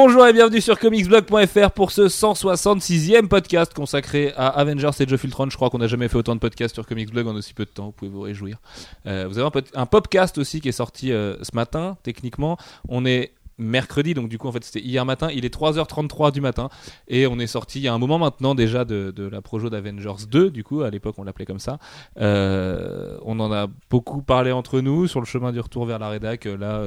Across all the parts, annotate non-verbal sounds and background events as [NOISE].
Bonjour et bienvenue sur comicsblog.fr pour ce 166e podcast consacré à Avengers et of Ultron. Je crois qu'on n'a jamais fait autant de podcasts sur Comicsblog en aussi peu de temps, vous pouvez vous réjouir. Euh, vous avez un, pod- un podcast aussi qui est sorti euh, ce matin, techniquement. On est mercredi, donc du coup en fait c'était hier matin, il est 3h33 du matin et on est sorti il y a un moment maintenant déjà de, de la projo d'Avengers 2, du coup à l'époque on l'appelait comme ça. Euh, on en a beaucoup parlé entre nous sur le chemin du retour vers la rédac, là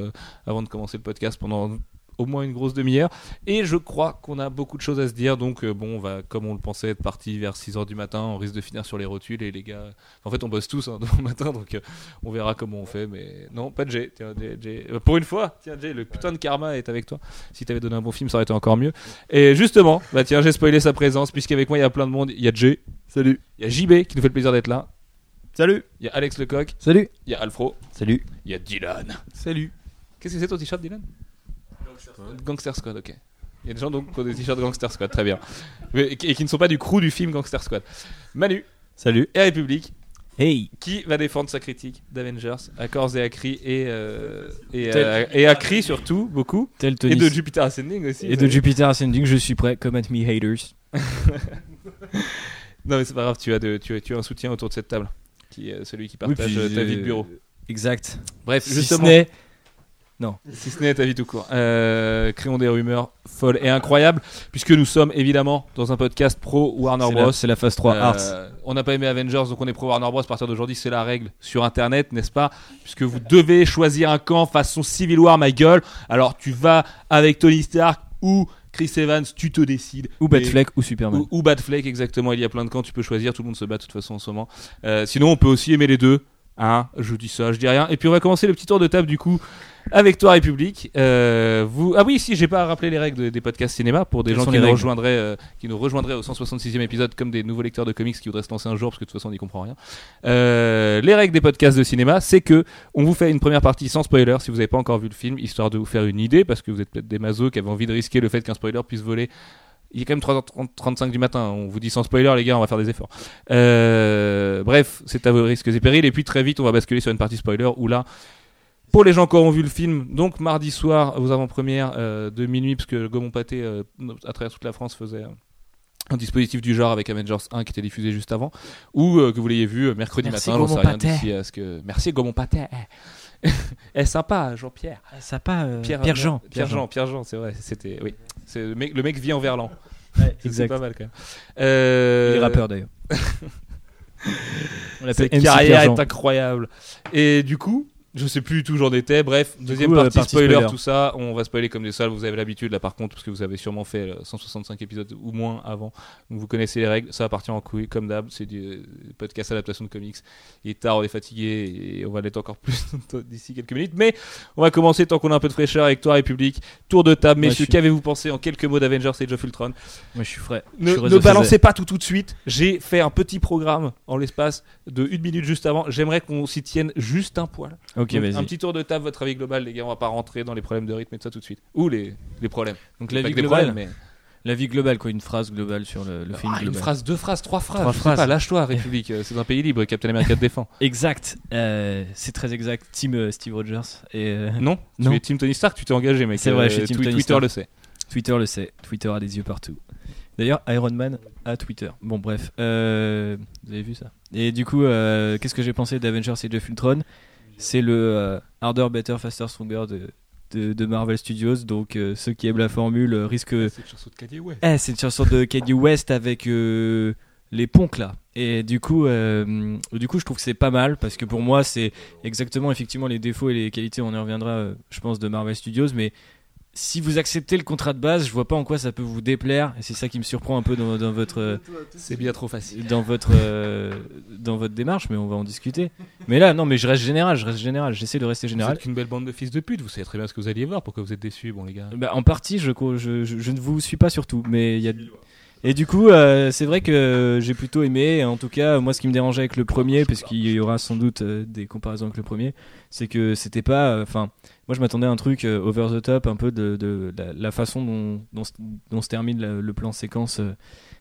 avant de commencer le podcast pendant au moins une grosse demi-heure. Et je crois qu'on a beaucoup de choses à se dire. Donc, euh, bon, on va, comme on le pensait, être parti vers 6h du matin. On risque de finir sur les rotules. Et les gars, en fait, on bosse tous hein, [LAUGHS] demain matin. Donc, euh, on verra comment on fait. Mais non, pas de Jay. Tiens, Jay, Jay. Euh, pour une fois, tiens, Jay, le putain de karma est avec toi. Si t'avais donné un bon film, ça aurait été encore mieux. Et justement, bah tiens, j'ai spoilé sa présence. Puisqu'avec moi, il y a plein de monde. Il y a Jay. Salut. Il y a JB qui nous fait le plaisir d'être là. Salut. Il y a Alex Lecoq. Salut. Il y a Alfro. Salut. Il y a Dylan. Salut. Qu'est-ce que c'est ton t-shirt, Dylan? Gangster Squad, ok. Il y a des gens donc qui ont des t-shirts Gangster Squad, très bien. Mais- et, qui- ne sont pas du crew du film Gangster Squad. Manu Salut. et République, Hey. qui va défendre sa critique d'Avengers à corps et à cri et, euh, et, euh, et à cri surtout, beaucoup. Tel Et de Jupiter Ascending aussi. et de Jupiter Ascending, je suis prêt. Come at me, haters. [LAUGHS] Non mais c'est pas grave, tu as, de, tu, as, tu as un soutien autour de cette table. Qui est celui qui partage euh, ta vie de euh, bureau. Exact. Bref, Si justement. ce n'est- Si ce n'est ta vie tout court. Euh, créons des rumeurs folles et incroyables, puisque nous sommes évidemment dans un podcast pro Warner c'est Bros. c'est la phase 3 Euh, Arts. on n'a pas aimé Avengers, donc on est pro Warner Bros. À partir d'aujourd'hui, c'est la règle sur Internet, n'est-ce pas? Puisque vous devez choisir un camp façon Civil War, ma gueule. Alors tu vas avec Tony Stark ou Chris Evans, tu te décides. Ou Batfleck ou Superman. Ou, ou Batfleck, exactement. Il y a plein de camps, tu peux choisir. Tout le monde se bat de toute façon en ce moment. Euh, sinon, on peut aussi aimer les deux. Hein, je dis ça, je dis rien. Et puis on va commencer le petit tour de table du coup avec toi République. Euh, vous ah oui si j'ai pas rappelé les règles de- des podcasts cinéma pour des Quelles gens qui nous rejoindraient euh, qui nous rejoindraient au 166e épisode comme des nouveaux lecteurs de comics qui voudraient se lancer un jour parce que de toute façon on n'y comprend rien. Euh, les règles des podcasts de cinéma, c'est que on vous fait une première partie sans spoiler si vous n'avez pas encore vu le film histoire de vous faire une idée parce que vous êtes peut-être des mazos qui avaient envie de risquer le fait qu'un spoiler puisse voler il est quand même 3h35 du matin. On vous dit sans spoiler, les gars, on va faire des efforts. Euh, bref, c'est à vos risques et périls. Et puis très vite, on va basculer sur une partie spoiler où là, pour les gens qui auront vu le film, donc mardi soir aux avant-premières euh, de minuit, parce que Gaumont Pâté, euh, à travers toute la France, faisait un dispositif du genre avec Avengers 1 qui était diffusé juste avant, ou euh, que vous l'ayez vu mercredi Merci, matin, j'en sais rien d'ici à ce que. Merci Gaumont Pâté. [LAUGHS] Eh, sympa, Jean-Pierre. Ça pas. euh, Pierre, Pierre-Jean. Pierre Jean, Pierre Jean, c'est vrai. C'était, oui. C'est le mec, le mec vit en Verlan. Ouais, [LAUGHS] C'est exact. pas mal quand même. Euh, Il est rappeur d'ailleurs. [LAUGHS] On l'appelle Cette MC carrière est incroyable. Et du coup, je sais plus tout, j'en étais. Bref, deuxième coup, euh, partie, partie spoiler, spoiler. tout ça. On va spoiler comme des salles. Vous avez l'habitude là, par contre, parce que vous avez sûrement fait euh, 165 épisodes ou moins avant. Donc vous connaissez les règles. Ça va partir en couille, comme d'hab. C'est du euh, podcast adaptation de comics. Il est tard, on est fatigué et on va l'être encore plus [LAUGHS] d'ici quelques minutes. Mais on va commencer tant qu'on a un peu de fraîcheur avec toi, République. Tour de table, Moi, messieurs. suis- Qu'avez-vous pensé en quelques mots d'Avengers Age of Ultron? Moi je suis frais. Ne, suis ne réseau balancez pas tout tout de suite. J'ai fait un petit programme en l'espace de une minute juste avant. J'aimerais qu'on s'y tienne juste un poil. Ok, Donc, vas-y. un petit tour de table, votre avis global, les gars. On va pas rentrer dans les problèmes de rythme et tout ça tout de suite. Ou les, les problèmes. Donc Pas la que vie des globale. problèmes, mais La vie globale, quoi. Une phrase globale sur le, le film Ah, une global. phrase, deux phrases, trois phrases. Trois je sais phrases. pas, lâche-toi, République. Euh, C'est un pays libre. Captain America te défend. [LAUGHS] Exact. Euh, c'est très exact. Team euh, Steve Rogers. Et euh, Non, [LAUGHS] Non. Tu es Team Tony Stark. Tu t'es engagé, mec. C'est vrai, je suis Team Twi- Tony Twitter Stark. le sait. Twitter le sait. Twitter a des yeux partout. D'ailleurs, Iron Man a Twitter. Bon, bref. Vous avez vu ça Et du coup, qu'est-ce que j'ai pensé d'Avengers Age of Ultron C'est le euh, Harder, Better, Faster, Stronger de, de, de Marvel Studios. Donc, euh, ceux qui aiment la formule euh, risquent. C'est une chanson de Kanye West. Eh, c'est une chanson de Kanye West avec euh, les ponks là. Et du coup, du coup, je trouve que c'est pas mal parce que pour moi, c'est exactement effectivement les défauts et les qualités. On y reviendra, je pense, de Marvel Studios. Mais si vous acceptez le contrat de base, je vois pas en quoi ça peut vous déplaire. Et c'est ça qui me surprend un peu dans, dans votre euh, C'est bien trop facile. dans votre euh, dans votre démarche. Mais on va en discuter. Mais là, non, mais je reste général. Je reste général. J'essaie de rester Vous général. êtes qu'une belle bande de fils de pute. Vous savez très bien ce que vous alliez voir. Pourquoi vous êtes déçus, bon les gars? Bah, en partie, je, je, je, je ne vous suis pas surtout, mais il y a. Et du coup, euh, c'est vrai que j'ai plutôt aimé. En tout cas, moi, ce qui me dérangeait avec le premier, parce qu'il y aura sans doute des comparaisons avec le premier, c'est que c'était pas. Enfin, moi, je m'attendais à un truc euh, over the top, un peu de, la, façon dont, se- termine le, plan séquence euh,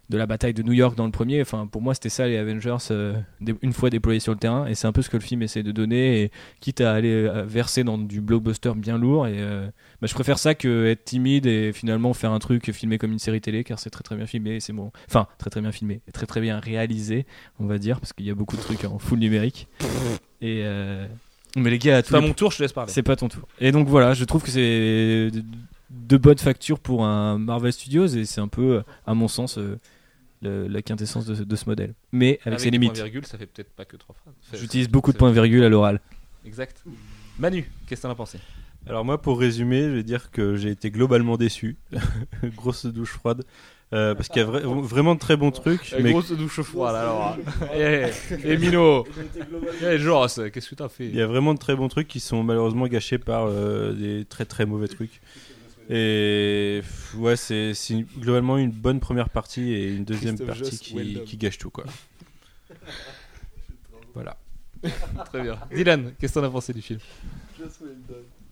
de la bataille de New York dans le premier. Enfin, pour moi, c'était ça les Avengers euh, une fois déployés sur le terrain, et c'est un peu ce que le film essaie de donner, et quitte à aller verser dans du blockbuster bien lourd. Et bah, je préfère ça que être timide et finalement faire un truc filmé comme une série télé, car c'est très très bien filmé. C'est bon, enfin très très bien filmé, très très bien réalisé, on va dire, parce qu'il y a beaucoup de trucs en full numérique. Et mais les gars, à tous C'est à les mon tour, je te laisse parler. c'est pas ton tour. Et donc voilà, je trouve que c'est de, de bonne facture pour un Marvel Studios et c'est un peu, à mon sens, euh, le- la quintessence de, ce- de ce modèle. Mais avec, ses des limites. points-virgules, ça fait peut-être pas que trois phrases. J'utilise ça- beaucoup de ça- points-virgules à l'oral. Exact. Manu, qu'est-ce que t'en as pensé? Alors moi, pour résumer, je vais dire que j'ai été globalement déçu. [LAUGHS] Grosse douche froide. Euh, parce qu'il y a vra- vraiment de très bons trucs. mais grosse douche froide alors. [LAUGHS] Eh, eh, Mino [LAUGHS] Eh, Joss, qu'est-ce que t'as fait il y a vraiment de très bons trucs qui sont malheureusement gâchés par euh, des très très mauvais trucs. Et ouais, c'est globalement une bonne première partie et une deuxième Christophe partie Joss, qui, well done. qui gâche tout quoi. [LAUGHS] Voilà. Très bien. Dylan, qu'est-ce que t'en as pensé du film?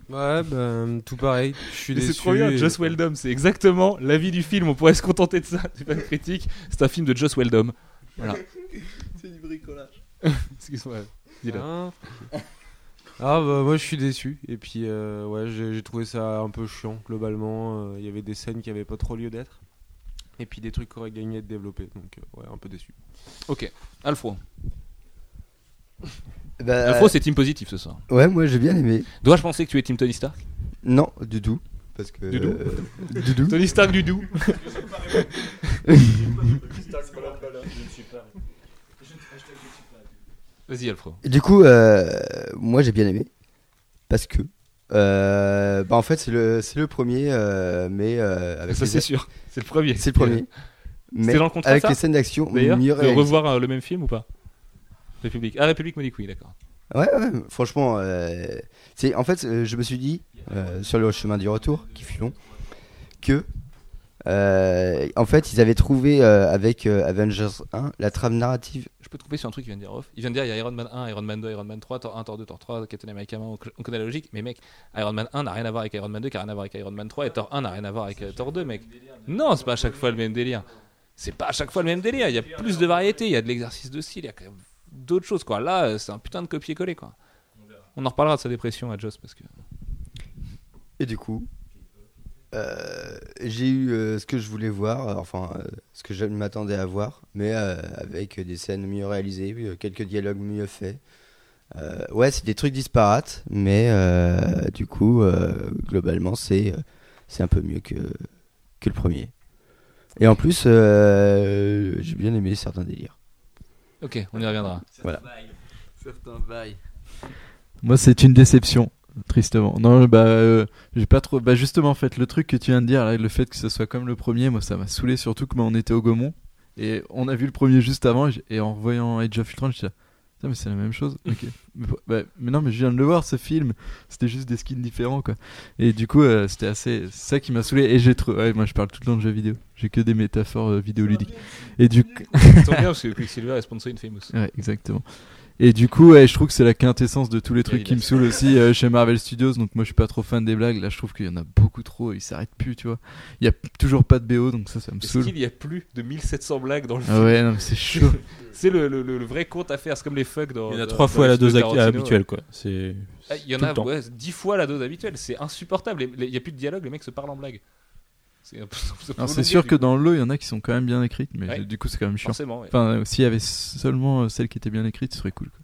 Ouais, ben tout pareil. Je suis déçu. C'est trop bien, et- Joss Weldon, c'est exactement l'avis du film. On pourrait se contenter de ça, [LAUGHS] c'est pas une critique. C'est un film de Joss Weldon. Voilà. [LAUGHS] C'est du bricolage. [LAUGHS] Excuse-moi. Dylan. Hein Ah bah moi je suis déçu et puis euh, ouais j'ai trouvé ça un peu chiant globalement Euh, il y avait des scènes qui avaient pas trop lieu d'être et puis des trucs qui auraient gagné à être développés donc euh, ouais un peu déçu Ok. Alfro. Bah, Alfro, c'est team positif ce soir. Ouais, moi j'ai bien aimé. Dois-je penser que tu es team Tony Stark? Non, du tout. Parce que. Du tout euh, du tout. Tony Stark du doux. [LAUGHS] Vas-y, Alfro. Du coup, euh, moi j'ai bien aimé. Parce que. euh, bah en fait, c'est le, c'est le premier, euh, mais euh, avec Ça, les- c'est sûr. C'est le premier. C'est le premier. Mais dans le contrat, avec ça les scènes d'action mieux de revoir euh, le même film ou pas? République. Ah, République me dit que oui, d'accord. Ouais, ouais, franchement, euh, c'est en fait, euh, je me suis dit euh, sur le chemin du retour, qui fut long, que euh, en fait, ils avaient trouvé avec Avengers 1 la trame narrative. Je peux te couper sur un truc qu'il vient de dire off. Il vient de dire il y a Iron Man 1, Iron Man 2, Iron Man 3, Thor 1, Thor 2, Thor 3, Captain America 1, on on connaît la logique, mais mec, Iron Man 1 n'a rien à voir avec Iron Man 2, qui a rien à voir avec Iron Man 3, et Thor 1 n'a rien à voir avec Thor 2, mec. Non, c'est pas à chaque fois le même délire. C'est pas à chaque fois le même délire. Il y a plus de variété, il y a de l'exercice de style, il y a quand même d'autres choses, quoi. Là, euh, c'est un putain de copier-coller, quoi. On en reparlera de sa dépression à Joss parce que. Et du coup, euh, j'ai eu euh, ce que je voulais voir, enfin ce que je m'attendais à voir, mais avec des scènes mieux réalisées, quelques dialogues mieux faits. Ouais, c'est des trucs disparates, mais du coup, globalement, c'est c'est un peu mieux que, que le premier. Et en plus, j'ai bien aimé certains délires. Ok, on y reviendra. Voilà. Certains bails. Moi, c'est une déception, tristement. Non, bah, euh, j'ai pas trop. Bah, justement, en fait, le truc que tu viens de dire, là, le fait que ce soit comme le premier, moi, ça m'a saoulé, surtout que moi, on était au Gaumont. Et on a vu le premier juste avant, et en revoyant Age of Ultron, je mais c'est la même chose. Ok. mais, po- bah, mais non, mais je viens de le voir, ce film. C'était juste des skins différents, quoi. Et du coup, euh, c'était assez. C'est ça qui m'a saoulé. Et j'ai trop. Ouais, moi, je parle tout le temps de jeux vidéo. J'ai que des métaphores euh, vidéoludiques. Et du coup. Bien parce que Quicksilver est sponsor Infamous. Ouais, exactement. Et du coup, ouais, je trouve que c'est la quintessence de tous les trucs il qui me saoulent aussi euh, chez Marvel Studios. Donc moi, je suis pas trop fan des blagues. Là, je trouve qu'il y en a beaucoup trop. Ils s'arrêtent plus, tu vois. Il y a toujours pas de BO, donc ça, ça me Est-ce saoule. qu'il y a plus de 1700 blagues dans le Ah film ouais, non, mais c'est chaud. [LAUGHS] C'est le, le, le- le vrai compte à faire, c'est comme les fuck dans. Il y en a trois fois la dose habituelle quoi. C'est Ah, Il y en a 10 fois la dose habituelle, c'est insupportable. Il n'y a plus de dialogue, les mecs se parlent en blague. C'est [LAUGHS] sûr que coup. dans le lot, il y en a qui sont quand même bien écrites, mais Ouais. du coup, c'est quand même chiant. Forcément, ouais. Enfin, s'il y avait seulement euh, celles qui étaient bien écrites, ce serait cool. quoi.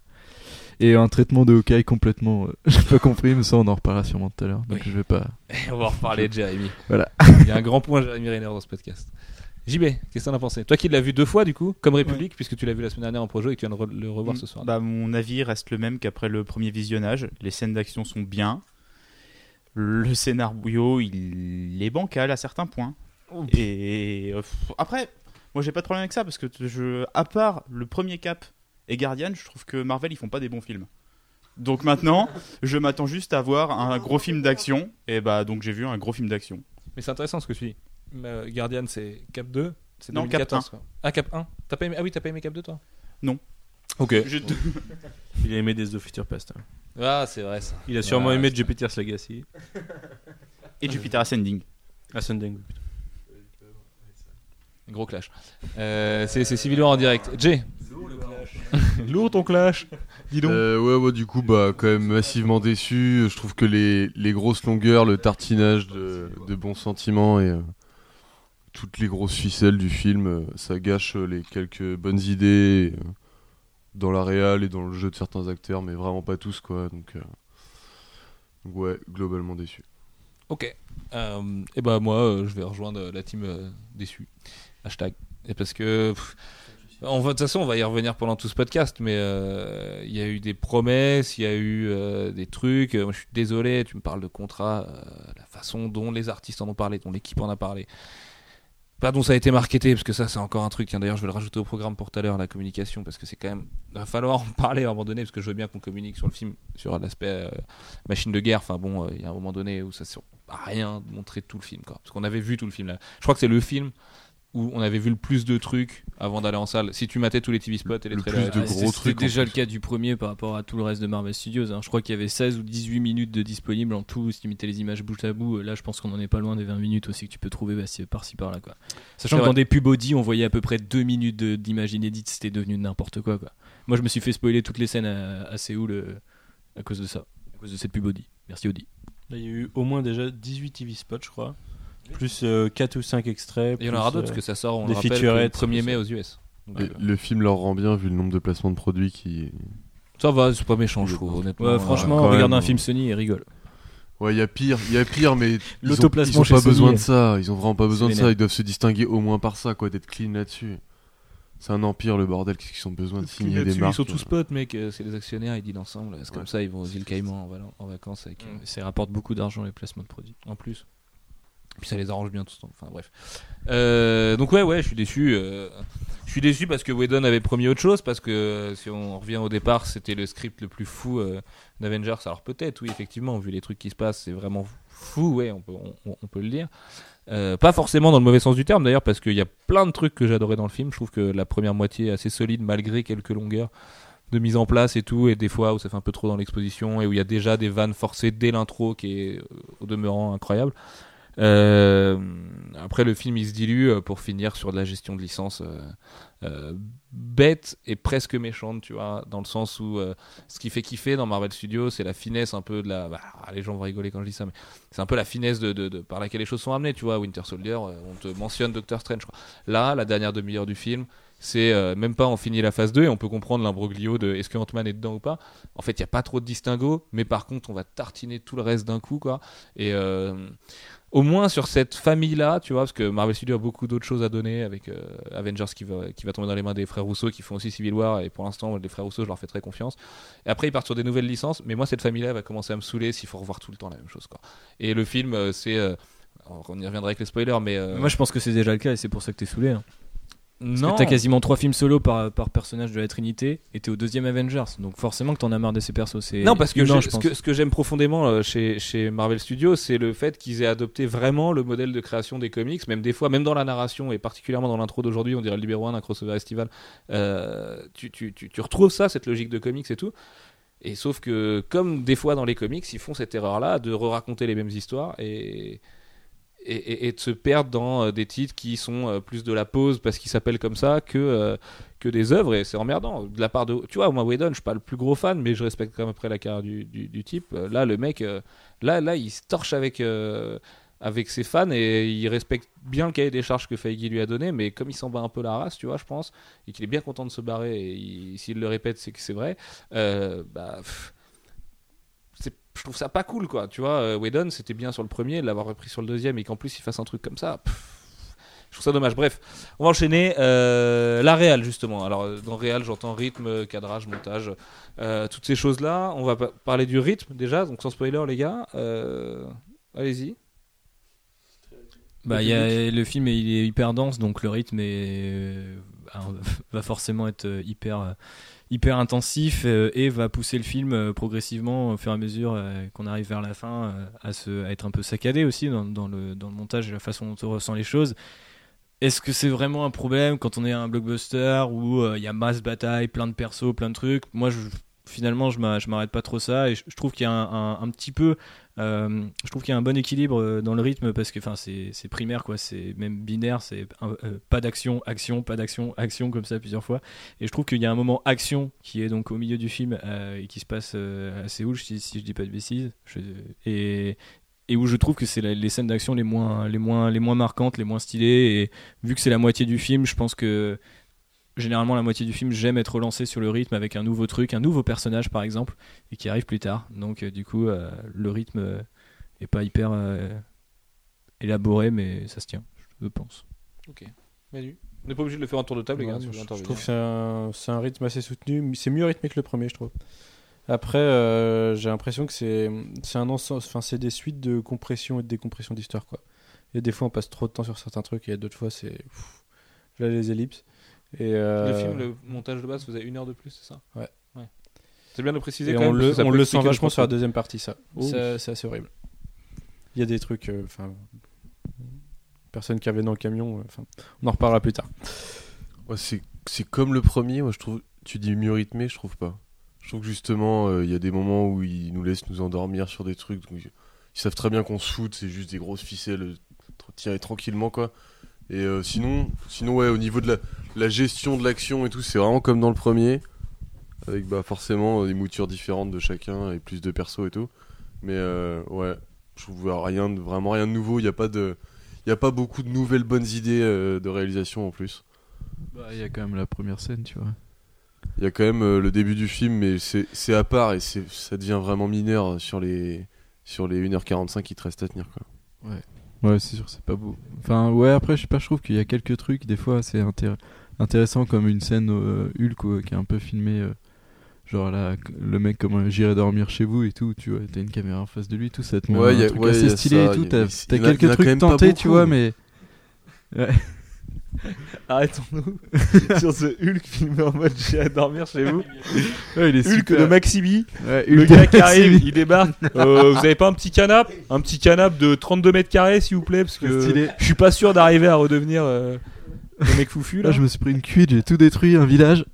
Et un traitement de Hawkeye complètement, euh, [LAUGHS] j'ai pas compris, mais ça, on en reparlera sûrement tout à l'heure. Donc Oui. je vais pas. [LAUGHS] On va en reparler de Jérémy. Voilà. Il y a un grand point Jérémy Renner dans ce podcast. JB, qu'est-ce que t'en as pensé? Toi qui l'as vu deux fois du coup, comme République, puisque tu l'as vu la semaine dernière en projo et que tu viens de re- le revoir ce soir. Bah, mon avis reste le même qu'après le premier visionnage. Les scènes d'action sont bien. Le scénario, il est bancal à certains points. Et euh, pff, après, moi j'ai pas de problème avec ça parce que je, à part le premier cap et Guardian, je trouve que Marvel ils font pas des bons films. Donc maintenant, [LAUGHS] je m'attends juste à voir un gros film d'action. Et bah donc j'ai vu un gros film d'action. Mais c'est intéressant ce que tu dis. Euh, Guardian, c'est Cap 2 c'est Non, Cap 2014, quoi. Ah, Cap 1 T'as pas aimé... Ah oui, t'as pas aimé Cap 2 toi? Non. Ok. Il a aimé Days of Future Past. hein. Ah, c'est vrai ça. Il a sûrement Ouais, aimé Jupiter's Legacy. Et Jupiter Ascending. Ascending. Gros clash. Euh, c'est c'est Civil War en direct. Jay. [LAUGHS] Lourd ton clash. Dis donc. Euh, ouais, ouais, du coup, bah, quand même massivement déçu. Je trouve que les, les grosses longueurs, le tartinage de, de bons sentiments et euh, toutes les grosses ficelles du film, euh, ça gâche euh, les quelques bonnes idées euh, dans la réal et dans le jeu de certains acteurs, mais vraiment pas tous, quoi. Donc, euh, ouais, globalement déçu. Ok. Euh, et bah moi, euh, je vais rejoindre la team déçue. Hashtag. Et parce que pff, de toute façon, on va y revenir pendant tout ce podcast, mais il y a eu des promesses, il y a eu des trucs. Moi, je suis désolé, tu me parles de contrat, la façon dont les artistes en ont parlé, dont l'équipe en a parlé. Pas dont ça a été marketé, parce que ça, c'est encore un truc. D'ailleurs, je vais le rajouter au programme pour tout à l'heure, la communication, parce que c'est quand même. Il va falloir en parler à un moment donné, parce que je veux bien qu'on communique sur le film, sur l'aspect euh, machine de guerre. Enfin bon, euh, il y a un moment donné où ça sert à rien de montrer tout le film. Parce qu'on avait vu tout le film là. Je crois que c'est le film où on avait vu le plus de trucs avant d'aller en salle. Si tu matais tous les TV spots et les Le trailers, plus de gros C'était trucs, déjà plus. le cas du premier par rapport à tout le reste de Marvel Studios. hein. Je crois qu'il y avait 16 ou 18 minutes de disponibles en tout, si tu mettais les images bout à bout. Là, je pense qu'on en est pas loin des 20 minutes aussi que tu peux trouver bah, par-ci par-là. Quoi. Sachant C'est que dans des pubs Audi, on voyait à peu près 2 minutes d'images inédites, c'était devenu n'importe quoi, quoi. Moi, je me suis fait spoiler toutes les scènes à, à Séoul euh, à cause de ça, à cause de cette pub Audi. Merci Audi. Là, il y a eu au moins déjà 18 TV spots, je crois. Plus 4 ou 5 extraits. Et il y en aura d'autres euh, parce que ça sort, on des le rappelle, que le featurettes, 1er tout mai aux US. Donc, Et euh, le film leur rend bien vu le nombre de placements de produits qui. ça va, c'est pas méchant, je trouve, honnêtement. Ouais, franchement, quand regarde même, un film Sony et rigole. Ouais, il y a pire, il y a pire, mais ils ont, ils L'autoplacement ont pas Sony, besoin euh, de ça. Ils ont vraiment pas besoin de ça. Ils doivent se distinguer au moins par ça, quoi, d'être clean là-dessus. C'est un empire, le bordel. Qu'est-ce qu'ils ont besoin de signer des marques Ils sont tous euh. potes, mec. euh, C'est les actionnaires, ils dealent ensemble. C'est comme Ouais. ça, ils vont aux îles Caïmans en, vacances avec. euh, Ça rapporte beaucoup d'argent les placements de produits. en plus. Puis ça les arrange bien tout le temps. Enfin bref. Euh, donc ouais, ouais, je suis déçu. euh, je suis déçu parce que Whedon avait promis autre chose. Parce que euh, si on revient au départ, c'était le script le plus fou d'Avengers. Alors peut-être, oui, effectivement, vu les trucs qui se passent, c'est vraiment fou. Ouais, on peut, on, peut le dire. Pas forcément dans le mauvais sens du terme d'ailleurs, parce qu'il y a plein de trucs que j'adorais dans le film. Je trouve que la première moitié est assez solide malgré quelques longueurs de mise en place et tout, et des fois où ça fait un peu trop dans l'exposition et où il y a déjà des vannes forcées dès l'intro qui est au demeurant incroyable. Euh, après le film il se dilue euh, pour finir sur de la gestion de licence euh, bête et presque méchante tu vois dans le sens où ce qui fait kiffer dans Marvel Studios c'est la finesse un peu de la bah, les gens vont rigoler quand je dis ça mais c'est un peu la finesse par laquelle les choses sont amenées tu vois. Winter Soldier on te mentionne Doctor Strange quoi. là la dernière demi-heure du film c'est même pas on finit la phase 2 et on peut comprendre l'imbroglio de est-ce que Ant-Man est dedans ou pas. En fait il n'y a pas trop de distinguo mais par contre on va tartiner tout le reste d'un coup quoi. Et au moins sur cette famille là tu vois parce que Marvel Studios a beaucoup d'autres choses à donner avec euh, Avengers qui va, qui va tomber dans les mains des frères Rousseau qui font aussi Civil War et pour l'instant les frères Rousseau je leur fais très confiance et après ils partent sur des nouvelles licences mais moi cette famille là va commencer à me saouler s'il faut revoir tout le temps la même chose quoi et le film euh, c'est euh, on y reviendra avec les spoilers mais Moi, je pense que c'est déjà le cas et c'est pour ça que t'es saoulé. hein. Parce non que t'as quasiment trois films solo par, par personnage de la Trinité et t'es au deuxième Avengers. Donc forcément que t'en as marre de ces persos. C'est Non, parce que, humain, j'ai- je ce pense. que, ce que j'aime profondément euh, chez, chez Marvel Studios, c'est le fait qu'ils aient adopté vraiment le modèle de création des comics, même des fois, même dans la narration et particulièrement dans l'intro d'aujourd'hui, on dirait le numéro 1 d'un crossover estival. euh, tu, tu, tu, tu retrouves ça, cette logique de comics et tout. Et sauf que, comme des fois dans les comics, ils font cette erreur-là de re-raconter les mêmes histoires et, et, de se perdre dans euh, des titres qui sont euh, plus de la pause parce qu'ils s'appellent comme ça que, euh, que des œuvres et c'est emmerdant. De la part de. Tu vois, moi, Whedon, je suis pas le plus gros fan, mais je respecte quand même après la carrière du, du, type. Là, le mec, là, là, il se torche avec. avec ses fans et il respecte bien le cahier des charges que Feige lui a donné mais comme il s'en bat un peu la race tu vois je pense et qu'il est bien content de se barrer et il- s'il le répète c'est que c'est vrai bah pff, je trouve ça pas cool quoi. Tu vois euh, Whedon c'était bien sur le premier l'avoir repris sur le deuxième et qu'en plus il fasse un truc comme ça pff, je trouve ça dommage. Bref on va enchaîner euh, la réal justement. Alors euh, dans réal j'entends rythme cadrage montage euh, toutes ces choses là on va pa- parler du rythme déjà donc sans spoiler les gars Euh, allez-y. Bah, il y a, le film il est hyper dense, donc le rythme est, [LAUGHS] va forcément être hyper, hyper intensif euh, et va pousser le film euh, progressivement au fur et à mesure euh, qu'on arrive vers la fin à, se, à être un peu saccadé aussi dans, le, montage et la façon dont on ressent les choses. est-ce que c'est vraiment un problème quand on est un blockbuster où il y a masse bataille, plein de persos, plein de trucs? Moi, je, finalement, je m'a- je m'arrête pas trop ça et je, trouve qu'il y a un, petit peu, euh, je trouve qu'il y a un bon équilibre euh, dans le rythme parce que, enfin, c'est primaire quoi, c'est même binaire, c'est euh, pas d'action, action, pas d'action, [LAUGHS] action comme ça plusieurs fois. Et je trouve qu'il y a un moment action qui est donc au milieu du film et qui se passe à Séoul, si, si je dis pas de bêtises, et où je trouve que c'est les scènes d'action les moins, les, moins, les moins marquantes, les moins stylées. Et vu que c'est la moitié du film, je pense que généralement la moitié du film, j'aime être relancé sur le rythme avec un nouveau truc, un nouveau personnage par exemple, et qui arrive plus tard. Donc euh, du coup, euh, le rythme euh, est pas hyper euh, élaboré, mais ça se tient, je pense. Ok. Manu On n'est pas obligé de le faire en tour de table, les gars. Je, je trouve que c'est un, un rythme assez soutenu. mais C'est mieux rythmé que le premier, je trouve. Après, euh, j'ai l'impression que c'est c'est un ensemble, enfin c'est des suites de compression et de décompression d'histoire quoi. Et des fois on passe trop de temps sur certains trucs et d'autres fois c'est là les ellipses. Et Le euh, film, le montage de base faisait une heure de plus, c'est ça? Ouais. C'est bien de préciser et quand on même. le, on le sent vachement sur la deuxième partie ça. Oh. C'est assez horrible. Il y a des trucs, euh, enfin personne qui avait dans le camion. euh, Enfin, on en reparlera plus tard. Ouais, c'est c'est comme le premier, moi je trouve. Tu dis mieux rythmé, je trouve pas. Je trouve que justement, euh, il y a des moments où ils nous laissent nous endormir sur des trucs. donc ils savent très bien qu'on se fout, c'est juste des grosses ficelles euh, tirées tranquillement quoi. Et euh, sinon, sinon ouais, au niveau de la, la gestion de l'action et tout, c'est vraiment comme dans le premier, avec bah forcément euh, des moutures différentes de chacun et plus de persos et tout. Mais euh, ouais, je trouve rien, de- vraiment rien de nouveau. Il y a pas de, il y a pas beaucoup de nouvelles bonnes idées euh, de réalisation en plus. Bah, il y a quand même la première scène, tu vois. Il y a quand même le début du film, mais c'est c'est à part et ça devient vraiment mineur sur les sur les 1h45 qui te restent à tenir quoi. Ouais, c'est sûr, c'est pas beau. Enfin, ouais, après, je sais pas, je trouve qu'il y a quelques trucs, des fois, c'est intér- intéressant, comme une scène euh, Hulk euh, qui est un peu filmée. euh, genre là, le mec, comment j'irai dormir chez vous et tout, tu vois, t'as une caméra en face de lui, tout ça te met Ouais, un a- truc ouais, assez stylé ça, et tout. T'as quelques trucs tentés, tu vois, mais. [LAUGHS] Arrêtons-nous [LAUGHS] sur ce Hulk filmé en mode j'ai à dormir chez vous. [LAUGHS] Ouais, il est Hulk super. de. Ouais, Le gars qui arrive, il débarque. Euh, vous avez pas un petit canapé Un petit canapé de 32 mètres carrés, s'il vous plaît, parce que je suis pas sûr d'arriver à redevenir euh, le mec foufu là. Là, je me suis pris une cuite, j'ai tout détruit, un village.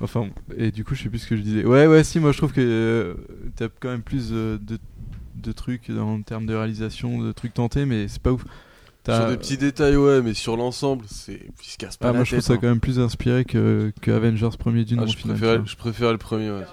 enfin, bon. et du coup, je sais plus ce que je disais. Ouais, ouais, si, moi je trouve que euh, t'as quand même plus euh, de, de trucs en termes de réalisation, de trucs tentés, mais c'est pas ouf. Sur des petits détails ouais, mais sur l'ensemble, c'est il se casse pas Ah, la moi je trouve ça hein. quand même plus inspiré que, que Avengers premier du nom. Ah, au je vois. je préférais le premier ouais.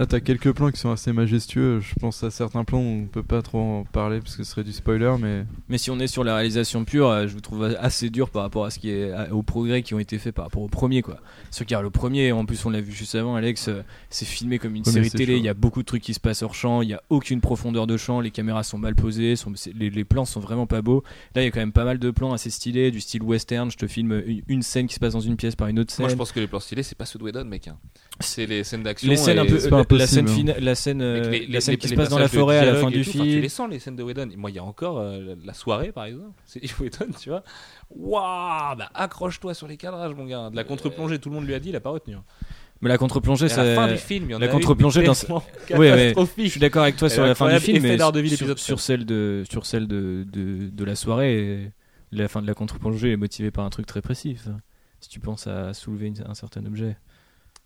Là, t'as quelques plans qui sont assez majestueux. Je pense à certains plans où on peut pas trop en parler parce que ce serait du spoiler, mais. Mais si on est sur la réalisation pure, euh, je vous trouve assez dur par rapport à ce qui est aux progrès qui ont été faits par rapport au premier quoi. Ce car le premier, en plus on l'a vu juste avant, Alex, euh, c'est filmé comme une Ouais, série télé. Il y a beaucoup de trucs qui se passent hors champ. Il y a aucune profondeur de champ. Les caméras sont mal posées. Sont, les, les plans sont vraiment pas beaux. Là, il y a quand même pas mal de plans assez stylés, du style western. Je te filme une, scène qui se passe dans une pièce par une autre scène. Moi je pense que les plans stylés, c'est pas ceux de Whedon, mec. hein. C'est les scènes d'action. les scènes un peu, pas la, scène hein. finale, la scène, euh, les- la scène les- qui se passe dans la forêt à la fin du tout, enfin, tu film. les sens les scènes de Whedon. Moi, il y a encore euh, la soirée, par exemple. [LAUGHS] C'est Whedon, tu vois. Waouh, bah accroche-toi sur les cadrages, mon gars. De la contre-plongée, tout le monde lui a dit, il a pas retenu. hein. Mais la contre-plongée, à la fin ça. du film, il y en la contre-plongée dans- [LAUGHS] ouais. catastrophique. Je suis d'accord avec toi sur la fin du film, mais sur, celle de sur celle de, de, de la soirée, la fin de la contre-plongée est motivée par un truc très précis. enfin, si tu penses à soulever une- un certain objet.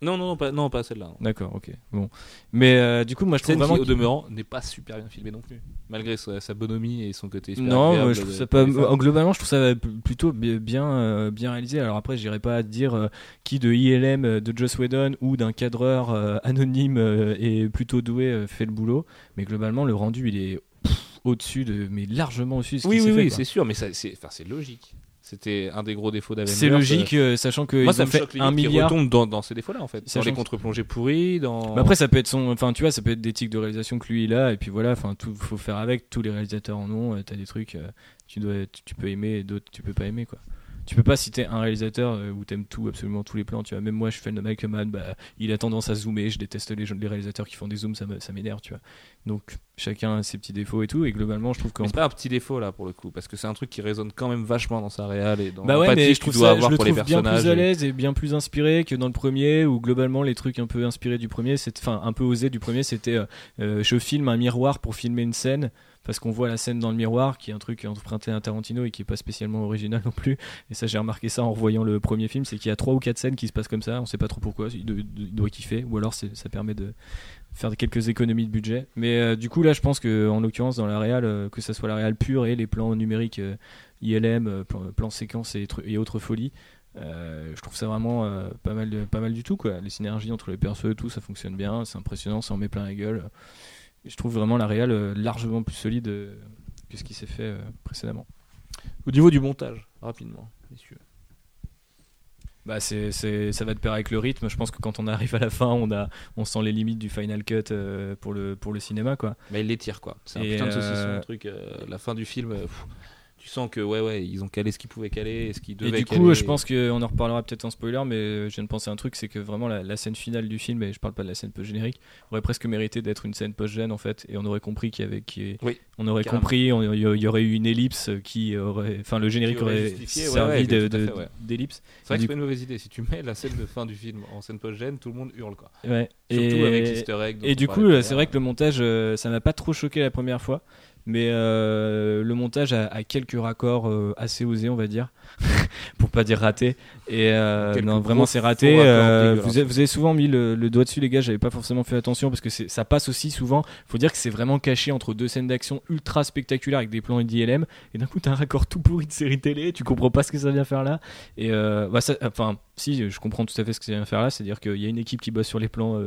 Non, non, non, pas, non, pas celle-là. non. D'accord, ok. Bon, mais euh, du coup, moi je trouve Scène vraiment qui, au qu'il- demeurant, n'est pas super bien filmée non plus. Malgré sa, sa bonhomie et son côté super Non, agréable moi, je trouve de- ça pas. Globalement, je trouve ça p- plutôt bi- bien, euh, bien réalisé. Alors après, j'irai pas dire euh, qui de ILM, euh, de Joss Whedon ou d'un cadreur euh, anonyme euh, et plutôt doué euh, fait le boulot. Mais globalement, le rendu, il est pff, au-dessus de, mais largement au-dessus de ce Oui, qui oui, s'est fait, oui, quoi. c'est sûr, mais ça- c'est enfin, c'est logique. C'était un des gros défauts d'Avengers. C'est logique, euh, sachant que Moi, ils ça ont me fait choque un milliard. retombe dans, dans ces défauts-là, en fait. Dans Sachant les que- contre-plongées pourries, dans. Mais après, ça peut être son. Enfin, tu vois, ça peut être des tics de réalisation que lui il a, et puis voilà. Enfin, tout faut faire avec. Tous les réalisateurs en ont. euh, T'as des trucs, euh, tu dois, tu, tu peux aimer, et d'autres tu peux pas aimer, quoi. Tu peux pas citer un réalisateur euh, où t'aimes tout, absolument tous les plans. Tu vois, même moi, je fais le Michael Mann, bah, il a tendance à zoomer. Je déteste les, les réalisateurs qui font des zooms, ça m'énerve, tu vois. Donc, chacun a ses petits défauts et tout. Et globalement, je trouve Mais c'est pas un petit défaut là pour le coup, parce que c'est un truc qui résonne quand même vachement dans sa réal et dans Bah ouais, mais que je trouve dois ça, avoir je le pour les bien plus à l'aise et bien plus inspiré que dans le premier, où globalement les trucs un peu inspirés du premier, c'est, enfin un peu osé du premier, c'était euh, euh, je filme un miroir pour filmer une scène. parce qu'on voit la scène dans le miroir, qui est un truc emprunté à Tarantino et qui est pas spécialement original non plus. Et ça, j'ai remarqué ça en revoyant le premier film, c'est qu'il y a trois ou quatre scènes qui se passent comme ça. On sait pas trop pourquoi. Il doit, il doit kiffer, ou alors ça permet de faire quelques économies de budget. Mais euh, du coup, là, je pense que en l'occurrence dans la réal, euh, que ça soit la réal pure et les plans numériques euh, ILM, euh, plan, séquence et, autres folies. je trouve ça vraiment pas mal, pas mal du tout quoi. Les synergies entre les persos et tout, ça fonctionne bien, c'est impressionnant, ça en met plein la gueule. Et je trouve vraiment la euh, largement plus solide que ce qui s'est fait précédemment. Au niveau du montage, rapidement, messieurs. Bah c'est, c'est- ça va de pair avec le rythme. Je pense que quand on arrive à la fin, on a, on sent les limites du final cut euh, pour le pour le cinéma quoi. Bah, il les tire quoi. C'est un putain de saucisson, euh, le truc. euh, la fin du film, pff, tu sens que ouais, ouais, ils ont calé ce qu'ils pouvaient caler et ce qu'ils Et devaient du caler. coup, je pense qu'on en reparlera peut-être en spoiler, mais euh, je viens de penser à un truc, c'est que vraiment la, la scène finale du film, et je parle pas de la scène post-générique, aurait presque mérité d'être une scène post-gène en fait, et on aurait compris qu'il y avait, Oui, on aurait carrément. compris, il y, aurait eu une ellipse qui aurait, enfin le générique Qui aurait aurait, ouais, servi ouais, de- d'ellipse. C'est vrai que du c'est pas une mauvaise idée. Si tu mets la scène de fin du film en scène post-gène, tout le monde hurle quoi. Surtout et, avec l'easter egg. Et du coup, c'est vrai que le montage, euh, ça m'a pas trop choqué la première fois. Mais euh, le montage a, quelques raccords euh, assez osés, on va dire, [LAUGHS] pour pas dire ratés. Et euh, non, vraiment, c'est raté. Euh, vous, avez, vous avez souvent mis le, le doigt dessus, les gars. J'avais pas forcément fait attention parce que ça passe aussi souvent. Faut dire que c'est vraiment caché entre deux scènes d'action ultra spectaculaires avec des plans d'ILM. Et d'un coup, t'as un raccord tout pourri de série télé. Tu comprends pas ce que ça vient faire là. Et euh, bah, ça- enfin, si, je comprends tout à fait ce que ça vient faire là. C'est-à-dire qu'il y a une équipe qui bosse sur les plans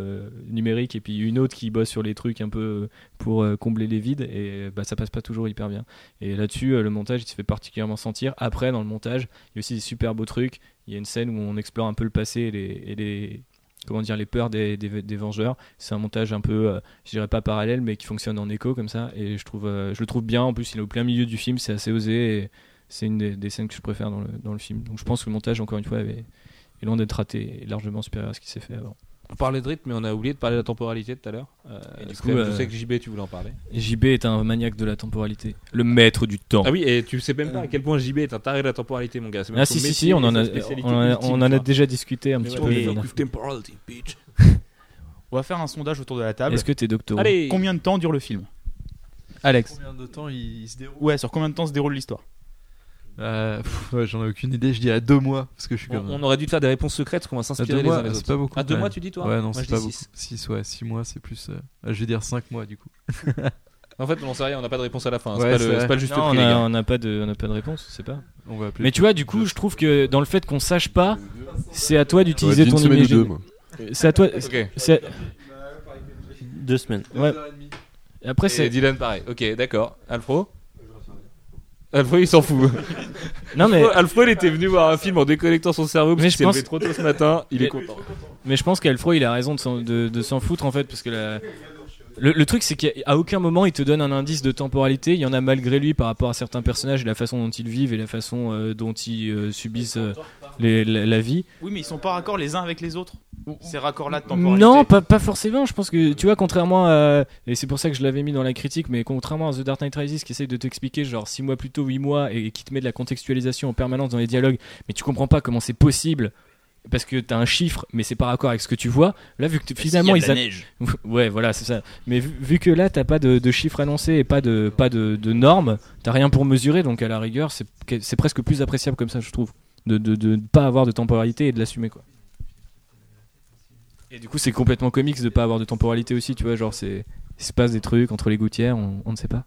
numériques et puis une autre qui bosse sur les trucs un peu pour combler les vides. Et bah, ça passe pas toujours hyper bien. Et là-dessus, le montage, il se fait particulièrement sentir. Après, dans le montage, il y a aussi des super beaux trucs. Il y a une scène où on explore un peu le passé et les, et les- comment dire, les peurs des, Vengeurs. C'est un montage un peu, euh, je dirais pas parallèle, mais qui fonctionne en écho comme ça. Et euh, je le trouve bien. En plus, il est au plein milieu du film, c'est assez osé. Et c'est une des, scènes que je préfère dans le, film. Donc je pense que le montage, encore une fois, est loin d'être raté et largement supérieur à ce qui s'est fait avant. On parlait de rythme, mais on a oublié de parler de la temporalité tout à l'heure. Euh, Et du coup, que euh, je sais que JB, tu voulais en parler. JB est un maniaque de la temporalité. Le maître du temps. Ah oui, et tu sais même pas à quel point JB est un taré de la temporalité, mon gars. Même Ah si si si, on en a, on en a, ultime, on en a quoi. déjà discuté un Mais petit ouais, peu. On va faire un sondage autour de la table. Est-ce que t'es docteur Allez Combien de temps dure le film? Alex. Combien de temps il, il se déroule? Ouais, sur combien de temps se déroule l'histoire? Euh, ouais, J'en ai aucune idée, je dirais deux mois. Parce que je suis On, comme. on aurait dû te faire des réponses secrètes, parce qu'on va Ah, s'inspirer deux les mois, uns les c'est autres. pas beaucoup. Ah, deux ouais. mois, tu dis toi Ouais, non, c'est pas dis beaucoup. six. 6, ouais, 6 mois, c'est plus. euh, Je vais dire 5 mois du coup. [LAUGHS] En fait, on sait rien, on n'a pas de réponse à la fin. hein. Ouais, c'est pas, pas le juste Non, prix, gars. on a pas de, on a pas de réponse, c'est pas. On va appeler. Mais tu vois, du coup, je trouve que dans le fait qu'on sache pas, c'est à toi d'utiliser Ouais, ton imagination. C'est à toi. Ok. c'est- Deux semaines. Ouais. Et après, c'est. Dylan, pareil. Ok, d'accord. Alfro? Alfro, il s'en fout. Non mais, Alfro, il était venu voir un film en déconnectant son cerveau parce qu'il je s'est pense- levé trop tôt ce matin. Il est content. mais je pense qu'Alfro, il a raison de s'en, de, de s'en foutre en fait, parce que la- le, le truc, c'est qu'à aucun moment il te donne un indice de temporalité. Il y en a malgré lui par rapport à certains personnages, et la façon dont ils vivent et la façon euh, dont ils euh, subissent euh, les- la, la vie. Oui, mais ils sont pas raccords les uns avec les autres. Ces raccords-là de temporalité. Non, pas, pas forcément. Je pense que tu vois, contrairement à. Et c'est pour ça que je l'avais mis dans la critique, mais contrairement à The Dark Knight Rises qui essaye de t'expliquer genre 6 mois plus tôt, 8 mois, et qui te met de la contextualisation en permanence dans les dialogues, mais tu comprends pas comment c'est possible. Parce que t'as un chiffre, mais c'est pas raccord avec ce que tu vois. Là, vu que t- finalement ils a- [LAUGHS] ouais, voilà, c'est ça. Mais vu, vu que là, t'as pas de, de chiffres annoncés et pas de pas de, de normes, t'as rien pour mesurer. Donc à la rigueur, c'est c'est presque plus appréciable comme ça, je trouve, de de, de ne pas avoir de temporalité et de l'assumer quoi. Et du coup, c'est complètement comics de pas avoir de temporalité aussi, tu vois. Genre, c'est il se passe des trucs entre les gouttières, on, on ne sait pas.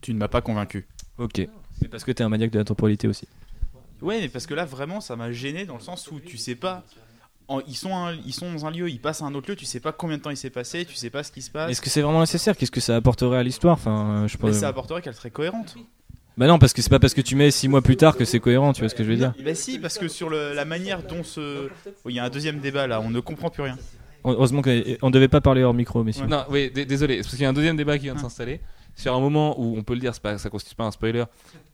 Tu ne m'as pas convaincu. Ok. Mais parce que t'es un maniaque de la temporalité aussi. Ouais, mais parce que là, vraiment, ça m'a gêné dans le sens où tu sais pas. en- ils, sont un- ils sont dans un lieu, ils passent à un autre lieu, tu sais pas combien de temps il s'est passé, tu sais pas ce qui se passe. Est-ce que c'est vraiment nécessaire? Qu'est-ce que ça apporterait à l'histoire? Enfin, euh, je Mais pense. ça apporterait qu'elle serait cohérente. Bah non, parce que c'est pas parce que tu mets 6 mois plus tard que c'est cohérent, tu vois ce que je veux dire. Bah si, parce que sur le- la manière dont ce. Oh, Il y a un deuxième débat là, on ne comprend plus rien. Heureusement qu'on devait pas parler hors micro, messieurs. Non, oui, désolé, parce qu'il y a un deuxième débat qui vient de s'installer. Sur un moment où on peut le dire, pas, ça constitue pas un spoiler.